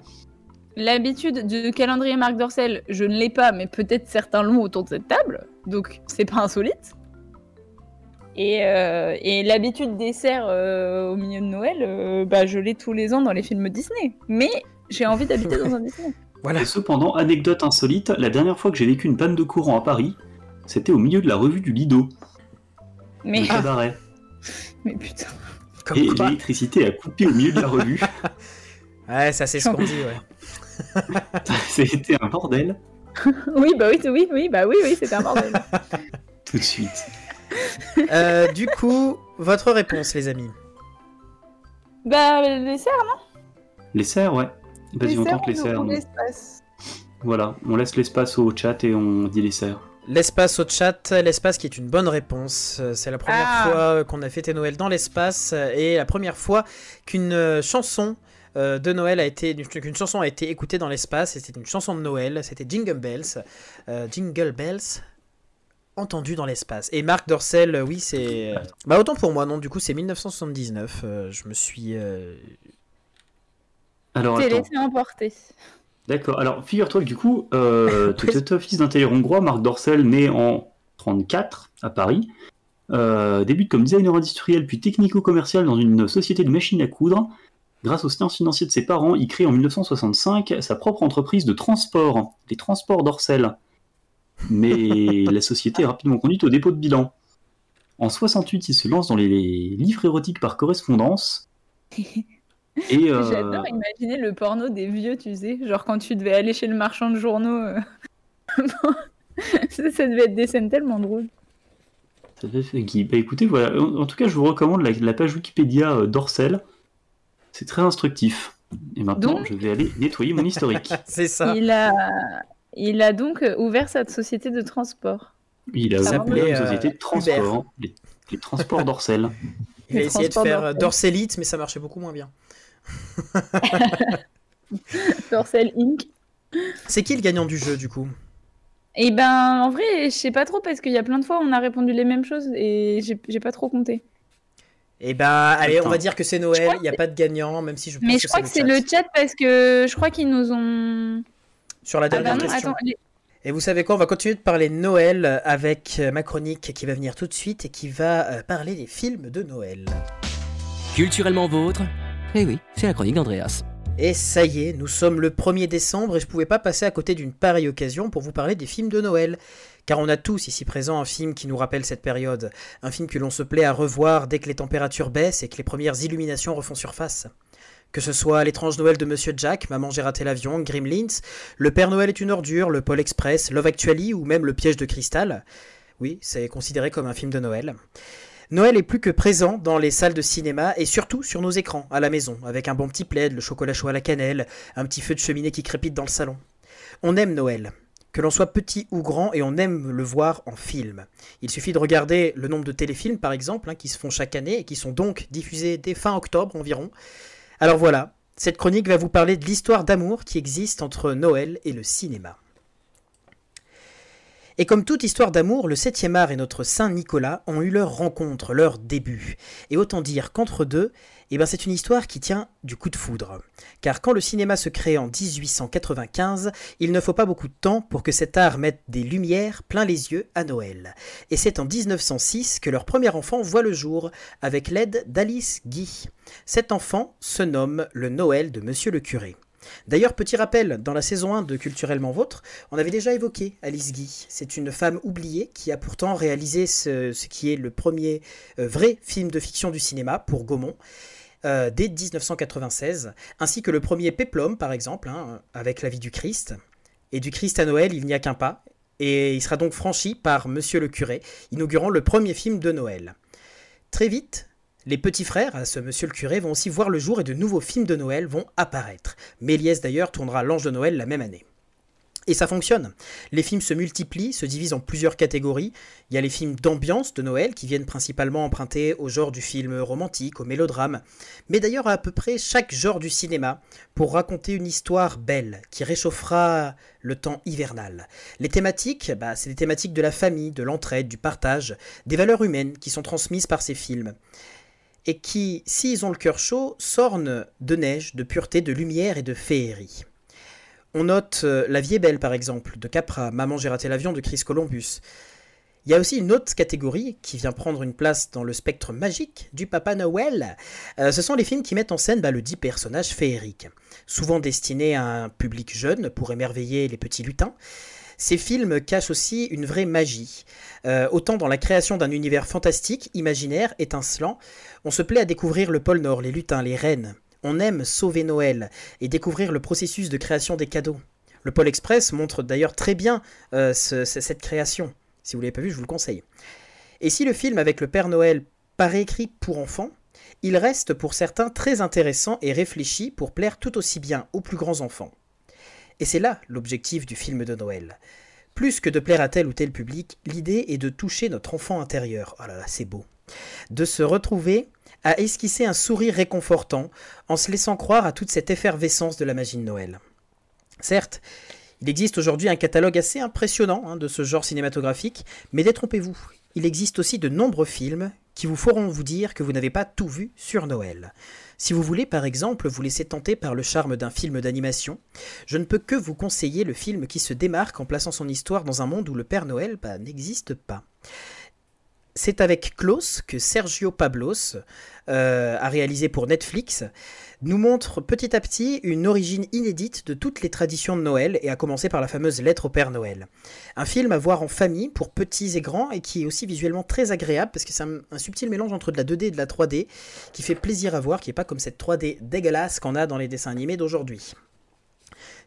Speaker 4: L'habitude du calendrier Marc Dorcel, je ne l'ai pas, mais peut-être certains l'ont autour de cette table. Donc, c'est pas insolite. Et, euh, et l'habitude des cerfs euh, au milieu de Noël, euh, bah, je l'ai tous les ans dans les films Disney. Mais j'ai envie d'habiter dans un Disney.
Speaker 2: Voilà.
Speaker 3: Et cependant, anecdote insolite, la dernière fois que j'ai vécu une panne de courant à Paris, c'était au milieu de la revue du Lido.
Speaker 4: Mais,
Speaker 3: Pas d'arrêt.
Speaker 4: mais putain.
Speaker 2: Comme
Speaker 3: Et l'électricité a coupé au milieu de la revue.
Speaker 2: Ouais, ça c'est ce qu'on dit, ouais.
Speaker 3: C'était un bordel.
Speaker 4: Oui, bah oui, oui, oui, bah oui, oui, c'était un bordel.
Speaker 3: Tout de suite.
Speaker 2: Euh, du coup, votre réponse, les amis?
Speaker 4: bah, les serres,
Speaker 3: Les serres, ouais. Vas-y, on tente les serres. nous.
Speaker 4: l'espace.
Speaker 3: Voilà, on laisse l'espace au chat et on dit les serres.
Speaker 2: L'espace au chat, l'espace qui est une bonne réponse. C'est la première
Speaker 4: Ah.
Speaker 2: fois euh, qu'on a fêté Noël dans l'espace euh, et la première fois qu'une euh, chanson de Noël a été qu'une chanson a été écoutée dans l'espace. C'était une chanson de Noël. C'était Jingle Bells, euh, Jingle Bells, entendu dans l'espace. Et Marc Dorcel, oui, c'est bah autant pour moi non. Du coup, c'est 1979. euh, je me suis euh,
Speaker 3: Alors,
Speaker 4: T'es laissé emporter.
Speaker 3: D'accord. Alors, figure-toi que du coup, euh, tu étais fils d'un tailleur hongrois, Marc Dorcel, né en 34 à Paris. Euh, débute comme designer industriel puis technico-commercial dans une société de machines à coudre. Grâce aux sciences financiers de ses parents, il crée en 1965 sa propre entreprise de transport, les transports Dorcel. Mais la société est rapidement conduite au dépôt de bilan. En 68, il se lance dans les livres érotiques par correspondance. Et, euh,
Speaker 4: J'adore imaginer le porno des vieux, tu sais. Genre quand tu devais aller chez le marchand de journaux. euh. ça, ça devait être des scènes tellement drôles.
Speaker 3: Ça fait Guy. Bah écoutez, voilà. En, en tout cas, je vous recommande la, la page Wikipédia euh, d'Orcel. C'est très instructif. Et maintenant,
Speaker 4: Donc
Speaker 3: je vais aller nettoyer mon historique.
Speaker 2: c'est ça.
Speaker 4: Il a, il a donc ouvert sa société de transport.
Speaker 3: Il a ouvert une société de transport, les, les transports d'Orcel.
Speaker 2: Il a essayé de faire
Speaker 4: Dorcel.
Speaker 2: Dorcelite, mais ça marchait beaucoup moins bien.
Speaker 4: Inc.
Speaker 2: C'est qui le gagnant du jeu du coup?
Speaker 4: Et ben, en vrai, je sais pas trop parce qu'il y a plein de fois où on a répondu les mêmes choses et j'ai pas trop compté.
Speaker 2: Eh ben, allez, on va dire que c'est Noël, il n'y a pas de gagnant, même si je pense
Speaker 4: Mais je crois que c'est le chat parce que je crois qu'ils nous ont.
Speaker 2: Sur la
Speaker 4: Ah
Speaker 2: dernière
Speaker 4: bah non,
Speaker 2: question.
Speaker 4: attends. les-
Speaker 2: Et vous savez quoi, on va continuer de parler de Noël avec euh, ma chronique qui va venir tout de suite et qui va euh, parler des films de Noël.
Speaker 1: Culturellement vôtre Eh oui, c'est la chronique d'Andreas.
Speaker 2: Et ça y est, nous sommes le 1er décembre et je pouvais pas passer à côté d'une pareille occasion pour vous parler des films de Noël. Car on a tous ici présent un film qui nous rappelle cette période, un film que l'on se plaît à revoir dès que les températures baissent et que les premières illuminations refont surface. Que ce soit L'étrange Noël de Monsieur Jack, Maman j'ai raté l'avion, Gremlins, Le Père Noël est une ordure, Le Pôle Express, Love Actually ou même Le Piège de cristal. Oui, c'est considéré comme un film de Noël. Noël est plus que présent dans les salles de cinéma et surtout sur nos écrans, à la maison, avec un bon petit plaid, le chocolat chaud à la cannelle, un petit feu de cheminée qui crépite dans le salon. On aime Noël, que l'on soit petit ou grand, et on aime le voir en film. Il suffit de regarder le nombre de téléfilms, par exemple, hein, qui se font chaque année et qui sont donc diffusés dès fin octobre environ. Alors voilà, cette chronique va vous parler de l'histoire d'amour qui existe entre Noël et le cinéma. Et comme toute histoire d'amour, le 7e art et notre Saint Nicolas ont eu leur rencontre, leur début. Et autant dire qu'entre deux, eh ben c'est une histoire qui tient du coup de foudre. Car quand le cinéma se crée en 1895, il ne faut pas beaucoup de temps pour que cet art mette des lumières plein les yeux à Noël. Et c'est en 1906 que leur premier enfant voit le jour, avec l'aide d'Alice Guy. Cet enfant se nomme le Noël de Monsieur le curé. D'ailleurs, petit rappel, dans la saison 1 de Culturellement Vôtre, on avait déjà évoqué Alice Guy. C'est une femme oubliée qui a pourtant réalisé ce, qui est le premier euh, vrai film de fiction du cinéma pour Gaumont. euh, dès 1996, ainsi que le premier Péplum, par exemple, hein, avec la vie du Christ. Et du Christ à Noël, il n'y a qu'un pas, et il sera donc franchi par Monsieur le curé, inaugurant le premier film de Noël. Très vite, les petits frères à ce monsieur le curé vont aussi voir le jour et de nouveaux films de Noël vont apparaître. Méliès d'ailleurs tournera L'Ange de Noël la même année. Et ça fonctionne. Les films se multiplient, se divisent en plusieurs catégories. Il y a les films d'ambiance de Noël qui viennent principalement emprunter au genre du film romantique, au mélodrame, mais d'ailleurs à à peu près chaque genre du cinéma pour raconter une histoire belle qui réchauffera le temps hivernal. Les thématiques, bah, c'est des thématiques de la famille, de l'entraide, du partage, des valeurs humaines qui sont transmises par ces films et qui, s'ils ont le cœur chaud, s'ornent de neige, de pureté, de lumière et de féerie. On note euh, La vie est belle, par exemple, de Capra, Maman j'ai raté l'avion de Chris Columbus. Il y a aussi une autre catégorie qui vient prendre une place dans le spectre magique du Papa Noël. Euh, ce sont les films qui mettent en scène bah, le dit personnage féerique, souvent destinés à un public jeune pour émerveiller les petits lutins. Ces films cachent aussi une vraie magie. Euh, autant dans la création d'un univers fantastique, imaginaire, étincelant, on se plaît à découvrir le pôle Nord, les lutins, les reines. On aime sauver Noël et découvrir le processus de création des cadeaux. Le Pôle Express montre d'ailleurs très bien euh, cette création. Si vous ne l'avez pas vu, je vous le conseille. Et si le film avec le Père Noël paraît écrit pour enfants, il reste pour certains très intéressant et réfléchi pour plaire tout aussi bien aux plus grands enfants. Et c'est là l'objectif du film de Noël. Plus que de plaire à tel ou tel public, l'idée est de toucher notre enfant intérieur. Oh là là, c'est beau. De se retrouver à esquisser un sourire réconfortant en se laissant croire à toute cette effervescence de la magie de Noël. Certes, il existe aujourd'hui un catalogue assez impressionnant hein, de ce genre cinématographique, mais détrompez-vous, il existe aussi de nombreux films qui vous feront vous dire que vous n'avez pas tout vu sur Noël. Si vous voulez par exemple vous laisser tenter par le charme d'un film d'animation, je ne peux que vous conseiller le film qui se démarque en plaçant son histoire dans un monde où le Père Noël bah, n'existe pas. C'est avec Klaus que Sergio Pablos euh, a réalisé pour Netflix nous montre petit à petit une origine inédite de toutes les traditions de Noël, et à commencer par la fameuse lettre au Père Noël. Un film à voir en famille, pour petits et grands, et qui est aussi visuellement très agréable, parce que c'est un, subtil mélange entre de la 2D et de la 3D, qui fait plaisir à voir, qui n'est pas comme cette 3D dégueulasse qu'on a dans les dessins animés d'aujourd'hui.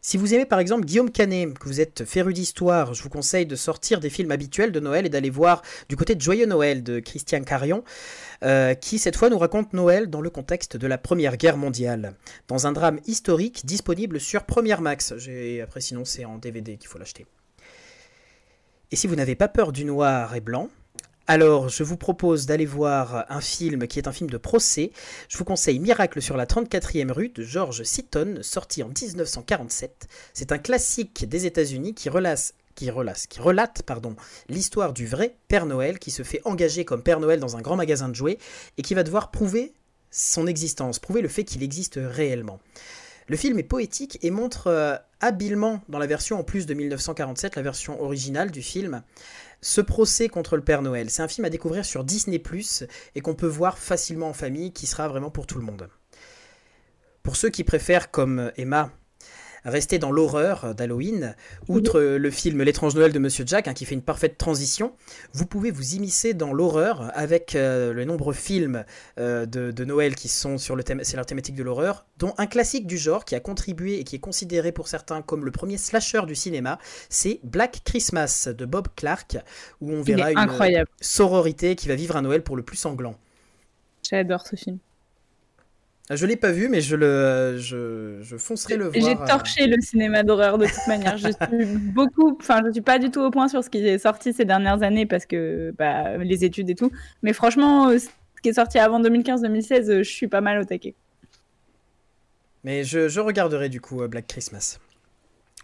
Speaker 2: Si vous aimez par exemple Guillaume Canet, que vous êtes féru d'histoire, je vous conseille de sortir des films habituels de Noël et d'aller voir du côté de Joyeux Noël de Christian Carion, euh, qui cette fois nous raconte Noël dans le contexte de la Première Guerre mondiale, dans un drame historique disponible sur Première Max. Après sinon c'est en DVD qu'il faut l'acheter. Et si vous n'avez pas peur du noir et blanc, alors, je vous propose d'aller voir un film qui est un film de procès. Je vous conseille Miracle sur la 34e rue de George Seaton, sorti en 1947. C'est un classique des États-Unis qui qui, qui relate l'histoire du vrai Père Noël qui se fait engager comme Père Noël dans un grand magasin de jouets et qui va devoir prouver son existence, prouver le fait qu'il existe réellement. Le film est poétique et montre euh, habilement, dans la version en plus de 1947, la version originale du film, ce procès contre le Père Noël. C'est un film à découvrir sur Disney ⁇ et qu'on peut voir facilement en famille, qui sera vraiment pour tout le monde. Pour ceux qui préfèrent, comme Emma, rester dans l'horreur d'Halloween, outre le film L'étrange Noël de Monsieur Jack, hein, qui fait une parfaite transition, vous pouvez vous immiscer dans l'horreur avec euh, le nombreux films euh, de, Noël qui sont sur le thème, c'est la thématique de l'horreur, dont un classique du genre qui a contribué et qui est considéré pour certains comme le premier slasher du cinéma, c'est Black Christmas de Bob Clark, où on verra une sororité qui va vivre un Noël pour le plus sanglant.
Speaker 4: J'adore ce film.
Speaker 2: Ah, je l'ai pas vu, mais je le, je, foncerai le voir.
Speaker 4: J'ai euh. torché le cinéma d'horreur de toute manière. je suis beaucoup, enfin, je suis pas du tout au point sur ce qui est sorti ces dernières années parce que bah, les études et tout. Mais franchement, euh, ce qui est sorti avant 2015-2016, euh, je suis pas mal au taquet.
Speaker 2: Mais je, regarderai du coup Black Christmas.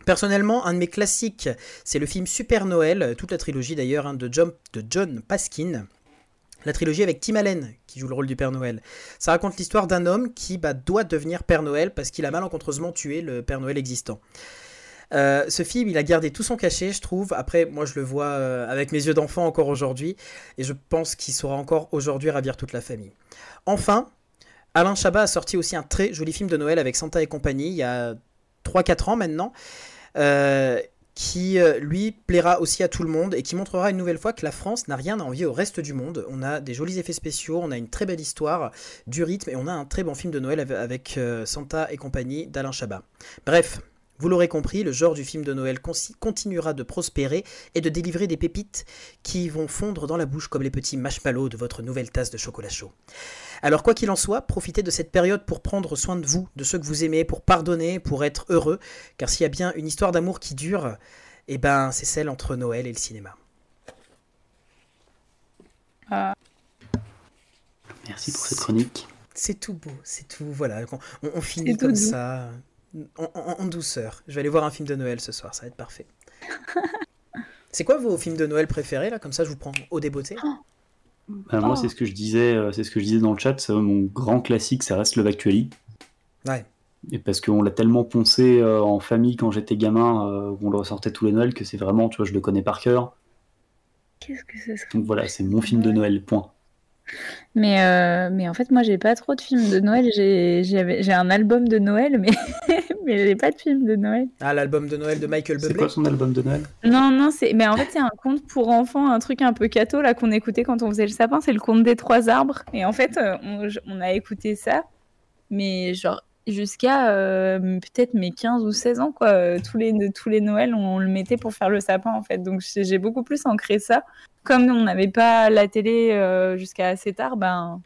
Speaker 2: Personnellement, un de mes classiques, c'est le film Super Noël, toute la trilogie d'ailleurs hein, de, John, de John Paskin la trilogie avec Tim Allen, qui joue le rôle du Père Noël. Ça raconte l'histoire d'un homme qui bah, doit devenir Père Noël parce qu'il a malencontreusement tué le Père Noël existant. Euh, ce film, il a gardé tout son cachet, je trouve. Après, moi, je le vois euh, avec mes yeux d'enfant encore aujourd'hui, et je pense qu'il saura encore aujourd'hui ravir toute la famille. Enfin, Alain Chabat a sorti aussi un très joli film de Noël avec Santa et compagnie, il y a 3-4 ans maintenant. Euh, qui euh, lui plaira aussi à tout le monde et qui montrera une nouvelle fois que la France n'a rien à envier au reste du monde. On a des jolis effets spéciaux, on a une très belle histoire, du rythme et on a un très bon film de Noël avec euh, Santa et compagnie d'Alain Chabat. Bref, vous l'aurez compris, le genre du film de Noël continuera de prospérer et de délivrer des pépites qui vont fondre dans la bouche comme les petits marshmallows de votre nouvelle tasse de chocolat chaud. Alors quoi qu'il en soit, profitez de cette période pour prendre soin de vous, de ceux que vous aimez, pour pardonner, pour être heureux, car s'il y a bien une histoire d'amour qui dure, eh ben c'est celle entre Noël et le cinéma.
Speaker 3: Ah. Merci pour cette chronique.
Speaker 2: C'est tout beau, c'est tout. Voilà, on, finit comme ça en, douceur. Je vais aller voir un film de Noël ce soir, ça va être parfait. c'est quoi vos films de Noël préférés là Comme ça, je vous prends au débeauté?
Speaker 3: Bah, moi, c'est ce que je disais, euh, c'est ce que je disais dans le chat. Mon grand classique, ça reste Love Actually.
Speaker 2: Ouais.
Speaker 3: Et parce qu'on l'a tellement poncé euh, en famille quand j'étais gamin, euh, on le ressortait tous les Noëls que c'est vraiment, tu vois, je le connais par cœur.
Speaker 4: Qu'est-ce que c'est
Speaker 3: Donc voilà, c'est mon film de Noël. Point.
Speaker 4: Mais, euh, mais en fait, moi, j'ai pas trop de films de Noël. J'ai un album de Noël, mais, mais j'ai pas de film de Noël.
Speaker 2: Ah, l'album de Noël de Michael
Speaker 3: C'est
Speaker 2: Bublé.
Speaker 3: quoi son album de Noël?
Speaker 4: Non, non, c'est. Mais en fait, c'est un conte pour enfants, un truc un peu cato là qu'on écoutait quand on faisait le sapin. C'est le conte des trois arbres. Et en fait, euh, on, on a écouté ça, mais genre jusqu'à euh, peut-être mes 15 ou 16 ans, quoi. Euh, Tous les, tous les Noëls, on le mettait pour faire le sapin, en fait. Donc j'ai beaucoup plus ancré ça. Comme on n'avait pas la télé euh, jusqu'à assez tard, ben.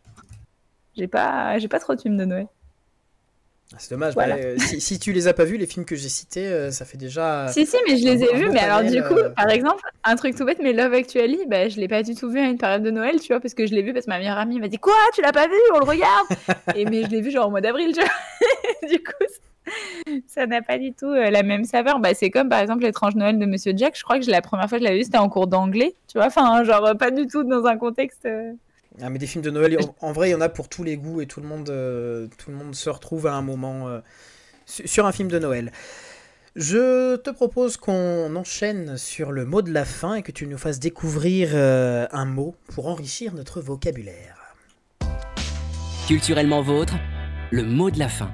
Speaker 4: J'ai pas, j'ai pas trop de films de Noël.
Speaker 2: Ah, C'est dommage.
Speaker 4: Voilà.
Speaker 2: bah, euh, si, si tu les as pas vus, les films que j'ai cités, euh, ça fait déjà.
Speaker 4: Si, si, mais je les ai vus. Mais alors, du coup,
Speaker 2: euh,
Speaker 4: par exemple, un truc tout bête, mais Love Actually, bah, je l'ai pas du tout vu à une période de Noël, tu vois, parce que je l'ai vu parce que ma meilleure amie m'a dit Quoi Tu l'as pas vu On le regarde Et mais je l'ai vu genre au mois d'avril, tu vois. du coup, ça n'a pas du tout euh, la même saveur. Bah, c'est comme par exemple l'étrange Noël de Monsieur Jack. Je crois que la première fois que je l'avais vu, c'était en cours d'anglais, tu vois. Enfin, genre, pas du tout dans un contexte.
Speaker 2: Ah, mais des films de Noël, en, en vrai, il y en a pour tous les goûts et tout le monde, euh, tout le monde se retrouve à un moment euh, su- sur un film de Noël. Je te propose qu'on enchaîne sur le mot de la fin et que tu nous fasses découvrir euh, un mot pour enrichir notre vocabulaire.
Speaker 1: Culturellement vôtre, le mot de la fin.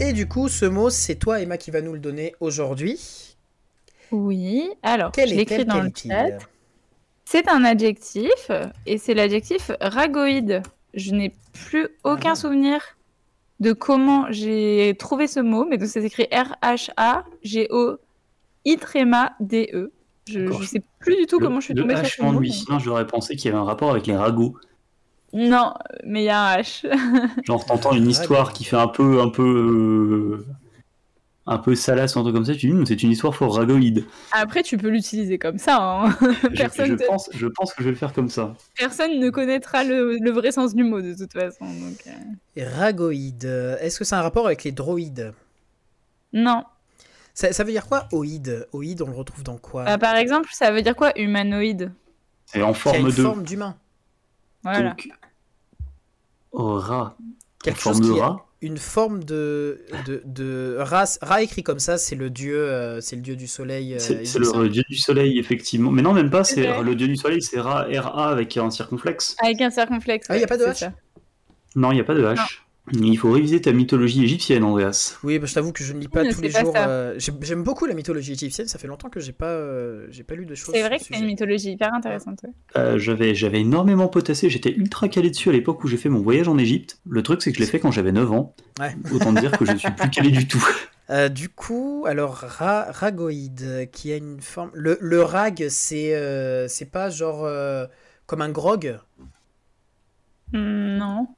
Speaker 2: Et du coup, ce mot, c'est toi, Emma, qui va nous le donner aujourd'hui.
Speaker 4: Oui, alors,
Speaker 2: Quel
Speaker 4: je l'écris dans le chat. C'est un adjectif et c'est l'adjectif ragoïde. Je n'ai plus aucun
Speaker 2: Ah.
Speaker 4: souvenir de comment j'ai trouvé ce mot, mais donc c'est écrit R-H-A-G-O-I-D-E. Je
Speaker 3: D'accord.
Speaker 4: ne sais plus du tout
Speaker 3: Le-
Speaker 4: comment je suis
Speaker 3: le
Speaker 4: tombée sur
Speaker 3: H
Speaker 4: ce mot.
Speaker 3: m'ennuie,
Speaker 4: mais-
Speaker 3: sinon j'aurais pensé qu'il y avait un rapport avec les ragots.
Speaker 4: Non, mais il y a un H.
Speaker 3: Genre t'entends une histoire qui fait un peu un peu euh, un peu salace ou un truc comme ça, tu dis Hum, c'est une histoire fort ragoïde.
Speaker 4: Après, tu peux l'utiliser comme ça. hein.
Speaker 3: Je,
Speaker 4: Personne
Speaker 3: je
Speaker 4: te-
Speaker 3: pense, je pense que je vais le faire comme ça.
Speaker 4: Personne ne connaîtra le, le vrai sens du mot de toute façon. Donc, euh,
Speaker 2: Ragoïde, euh, est-ce que c'est un rapport avec les droïdes?
Speaker 4: Non.
Speaker 2: ça, ça veut dire quoi, oïde? Oïde, on le retrouve dans quoi?
Speaker 4: Bah, par exemple, ça veut dire quoi humanoïde?
Speaker 3: C'est en forme
Speaker 2: une
Speaker 3: de
Speaker 2: forme d'humain.
Speaker 4: Voilà.
Speaker 3: donc au rat.
Speaker 2: Quelque
Speaker 3: en forme
Speaker 2: chose
Speaker 3: de
Speaker 2: qui
Speaker 3: rat.
Speaker 2: Une forme de, de, de race. Ra écrit comme ça, c'est le dieu, euh, c'est le dieu du soleil. euh,
Speaker 3: C'est le dieu du soleil effectivement, mais non même pas. C'est le dieu du soleil, c'est Ra, Ra avec un circonflexe.
Speaker 4: Avec un circonflexe.
Speaker 2: Ah, y a
Speaker 4: ouais,
Speaker 2: pas de H
Speaker 4: ça.
Speaker 3: Non, il n'y a pas de H. Il faut réviser ta mythologie égyptienne, Andreas.
Speaker 2: Oui, bah, je t'avoue que je ne lis pas tous les
Speaker 4: pas
Speaker 2: jours. euh, J'aime beaucoup la mythologie égyptienne. Ça fait longtemps que j'ai pas, euh, j'ai pas lu de choses.
Speaker 4: C'est vrai que c'est une mythologie hyper intéressante. ouais.
Speaker 3: Euh, j'avais, j'avais énormément potassé, j'étais ultra calé dessus à l'époque où j'ai fait mon voyage en Égypte. Le truc, c'est que je l'ai fait quand j'avais 9 ans.
Speaker 2: Ouais.
Speaker 3: Autant dire que je suis plus calé du tout.
Speaker 2: Euh, du coup, alors ra ragoïde, qui a une forme. Le, le rag, c'est euh, c'est pas genre euh, comme un grog?
Speaker 4: Hmm, Non.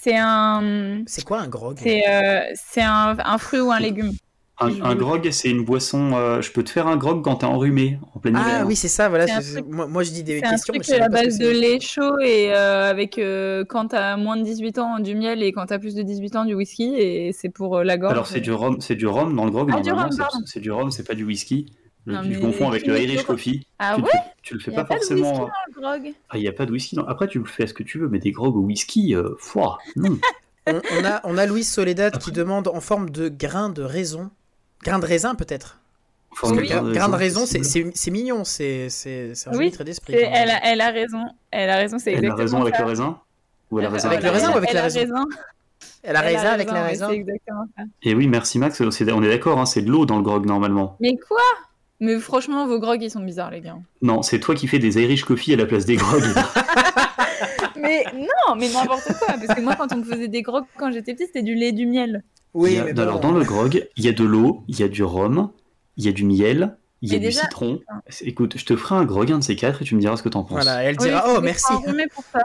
Speaker 4: C'est un.
Speaker 2: C'est quoi un grog
Speaker 4: C'est euh, c'est un, un fruit ou un légume.
Speaker 3: Un, grog, c'est une boisson. euh, je peux te faire un grog quand t'es enrhumé en plein
Speaker 2: Ah
Speaker 3: hiver.
Speaker 2: oui, c'est ça. Voilà.
Speaker 4: Truc-
Speaker 2: Moi, moi, je dis des
Speaker 4: C'est un
Speaker 2: questions, mais
Speaker 4: truc à la base de lait chaud et euh, avec euh, quand t'as moins de 18 ans du miel et quand t'as plus de 18 ans du whisky et c'est pour euh, la gorge.
Speaker 3: Alors c'est du rhum, c'est du rhum dans le grog.
Speaker 4: Ah,
Speaker 3: c'est du rhum, c'est pas du whisky. Je,
Speaker 4: Non,
Speaker 3: je confonds avec le Irish Coffee.
Speaker 4: Ah
Speaker 3: tu,
Speaker 4: ouais?
Speaker 3: le, tu le fais
Speaker 4: Il y a
Speaker 3: pas
Speaker 4: de
Speaker 3: forcément.
Speaker 4: whisky dans le grog.
Speaker 3: Ah, il n'y a pas de whisky. non. Après, tu le fais ce que tu veux, mais des grogs au whisky, euh, foi, non.
Speaker 2: On, on a, on a Louis Soledad qui demande en forme de grain de raisin. Grain de raisin, peut-être Parce que
Speaker 3: grain de
Speaker 2: grain de
Speaker 3: raisin,
Speaker 2: c'est- mignon. C'est un
Speaker 4: Oui,
Speaker 2: trait d'esprit.
Speaker 4: Elle, a, elle a raison. Elle a raison, c'est
Speaker 3: Elle a
Speaker 4: exactement
Speaker 3: raison avec
Speaker 4: ça.
Speaker 3: le raisin Ou elle a
Speaker 4: Elle-
Speaker 3: raison
Speaker 2: Avec le
Speaker 4: elle a-
Speaker 2: raisin ou avec
Speaker 4: elle
Speaker 2: la
Speaker 4: a
Speaker 2: raisin
Speaker 4: raison.
Speaker 2: Elle a
Speaker 4: Elle
Speaker 2: raisin avec la
Speaker 4: exactement ça.
Speaker 3: Et oui, merci Max, on est d'accord, hein, c'est de l'eau dans le grog normalement.
Speaker 4: Mais quoi? Mais franchement, vos grogs, ils sont bizarres, les gars.
Speaker 3: Non, c'est toi qui fais des Irish Coffee à la place des grogs.
Speaker 4: Mais non, mais n'importe quoi. Parce que moi, quand on me faisait des grogs quand j'étais petite, c'était du lait et du miel.
Speaker 2: Oui,
Speaker 3: Il y a-
Speaker 2: mais bon.
Speaker 3: Alors dans le grog, il y a de l'eau, il y a du rhum, il y a du miel, il y a du
Speaker 4: déjà-
Speaker 3: citron. Écoute, je te ferai un grog, un de ces quatre, et tu me diras ce que t'en penses.
Speaker 2: Voilà, elle dira Oh, merci.
Speaker 4: pour ça.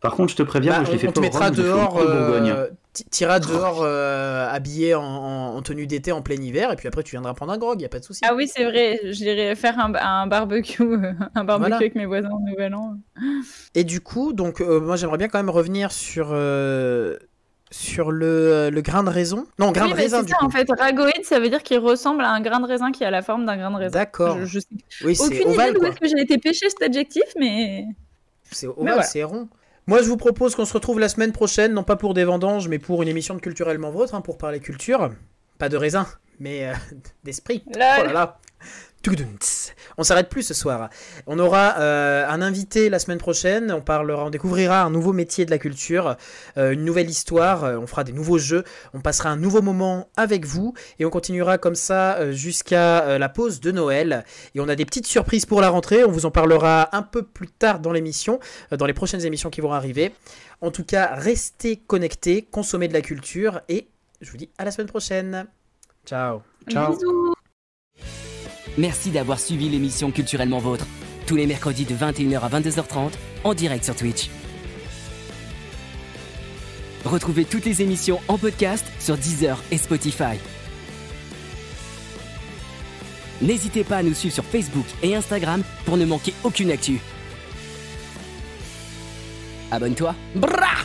Speaker 3: Par contre, je te préviens,
Speaker 2: Bah,
Speaker 3: je l'ai fait
Speaker 2: on te
Speaker 3: pas au
Speaker 2: mettra
Speaker 3: rhum,
Speaker 2: dehors,
Speaker 3: cru de Bourgogne.
Speaker 2: euh, t'iras dehors euh, habillé en, en- en tenue d'été en plein hiver, et puis après tu viendras prendre un grog, y a pas de souci.
Speaker 4: Ah oui, c'est vrai. J'irai faire un, un barbecue, euh, un barbecue
Speaker 2: Voilà.
Speaker 4: avec mes voisins au Nouvel An.
Speaker 2: Et du coup, donc euh, moi j'aimerais bien quand même revenir sur euh, sur le, le grain de raisin. Non, grain
Speaker 4: oui,
Speaker 2: de
Speaker 4: mais
Speaker 2: raisin
Speaker 4: c'est
Speaker 2: du
Speaker 4: ça,
Speaker 2: coup.
Speaker 4: en fait. Ragoïde, ça veut dire qu'il ressemble à un grain de raisin qui a la forme d'un grain de raisin.
Speaker 2: D'accord.
Speaker 4: Je, je sais
Speaker 2: Oui, c'est
Speaker 4: aucune
Speaker 2: ovale
Speaker 4: idée d'où est-ce que j'ai été pêcher cet adjectif, mais
Speaker 2: C'est ovale,
Speaker 4: voilà.
Speaker 2: c'est rond. Moi je vous propose qu'on se retrouve la semaine prochaine, non pas pour des vendanges, mais pour une émission de culturellement vôtre, hein, pour parler culture. Pas de raisin, mais euh, d'esprit. Oh là là. On s'arrête plus ce soir. On aura euh, un invité la semaine prochaine. On parlera, on découvrira un nouveau métier de la culture, euh, une nouvelle histoire. euh, on fera des nouveaux jeux. On passera un nouveau moment avec vous et on continuera comme ça jusqu'à la pause de Noël. Et on a des petites surprises pour la rentrée. On vous en parlera un peu plus tard dans l'émission, dans les prochaines émissions qui vont arriver. En tout cas, restez connectés, consommez de la culture et je vous dis à la semaine prochaine. Ciao.
Speaker 3: Ciao.
Speaker 4: Bisous.
Speaker 1: Merci d'avoir suivi l'émission Culturellement Vôtre. Tous les mercredis de 21h à 22h30 en direct sur Twitch. Retrouvez toutes les émissions en podcast sur Deezer et Spotify. N'hésitez pas à nous suivre sur Facebook et Instagram pour ne manquer aucune actu. Abonne-toi. Brah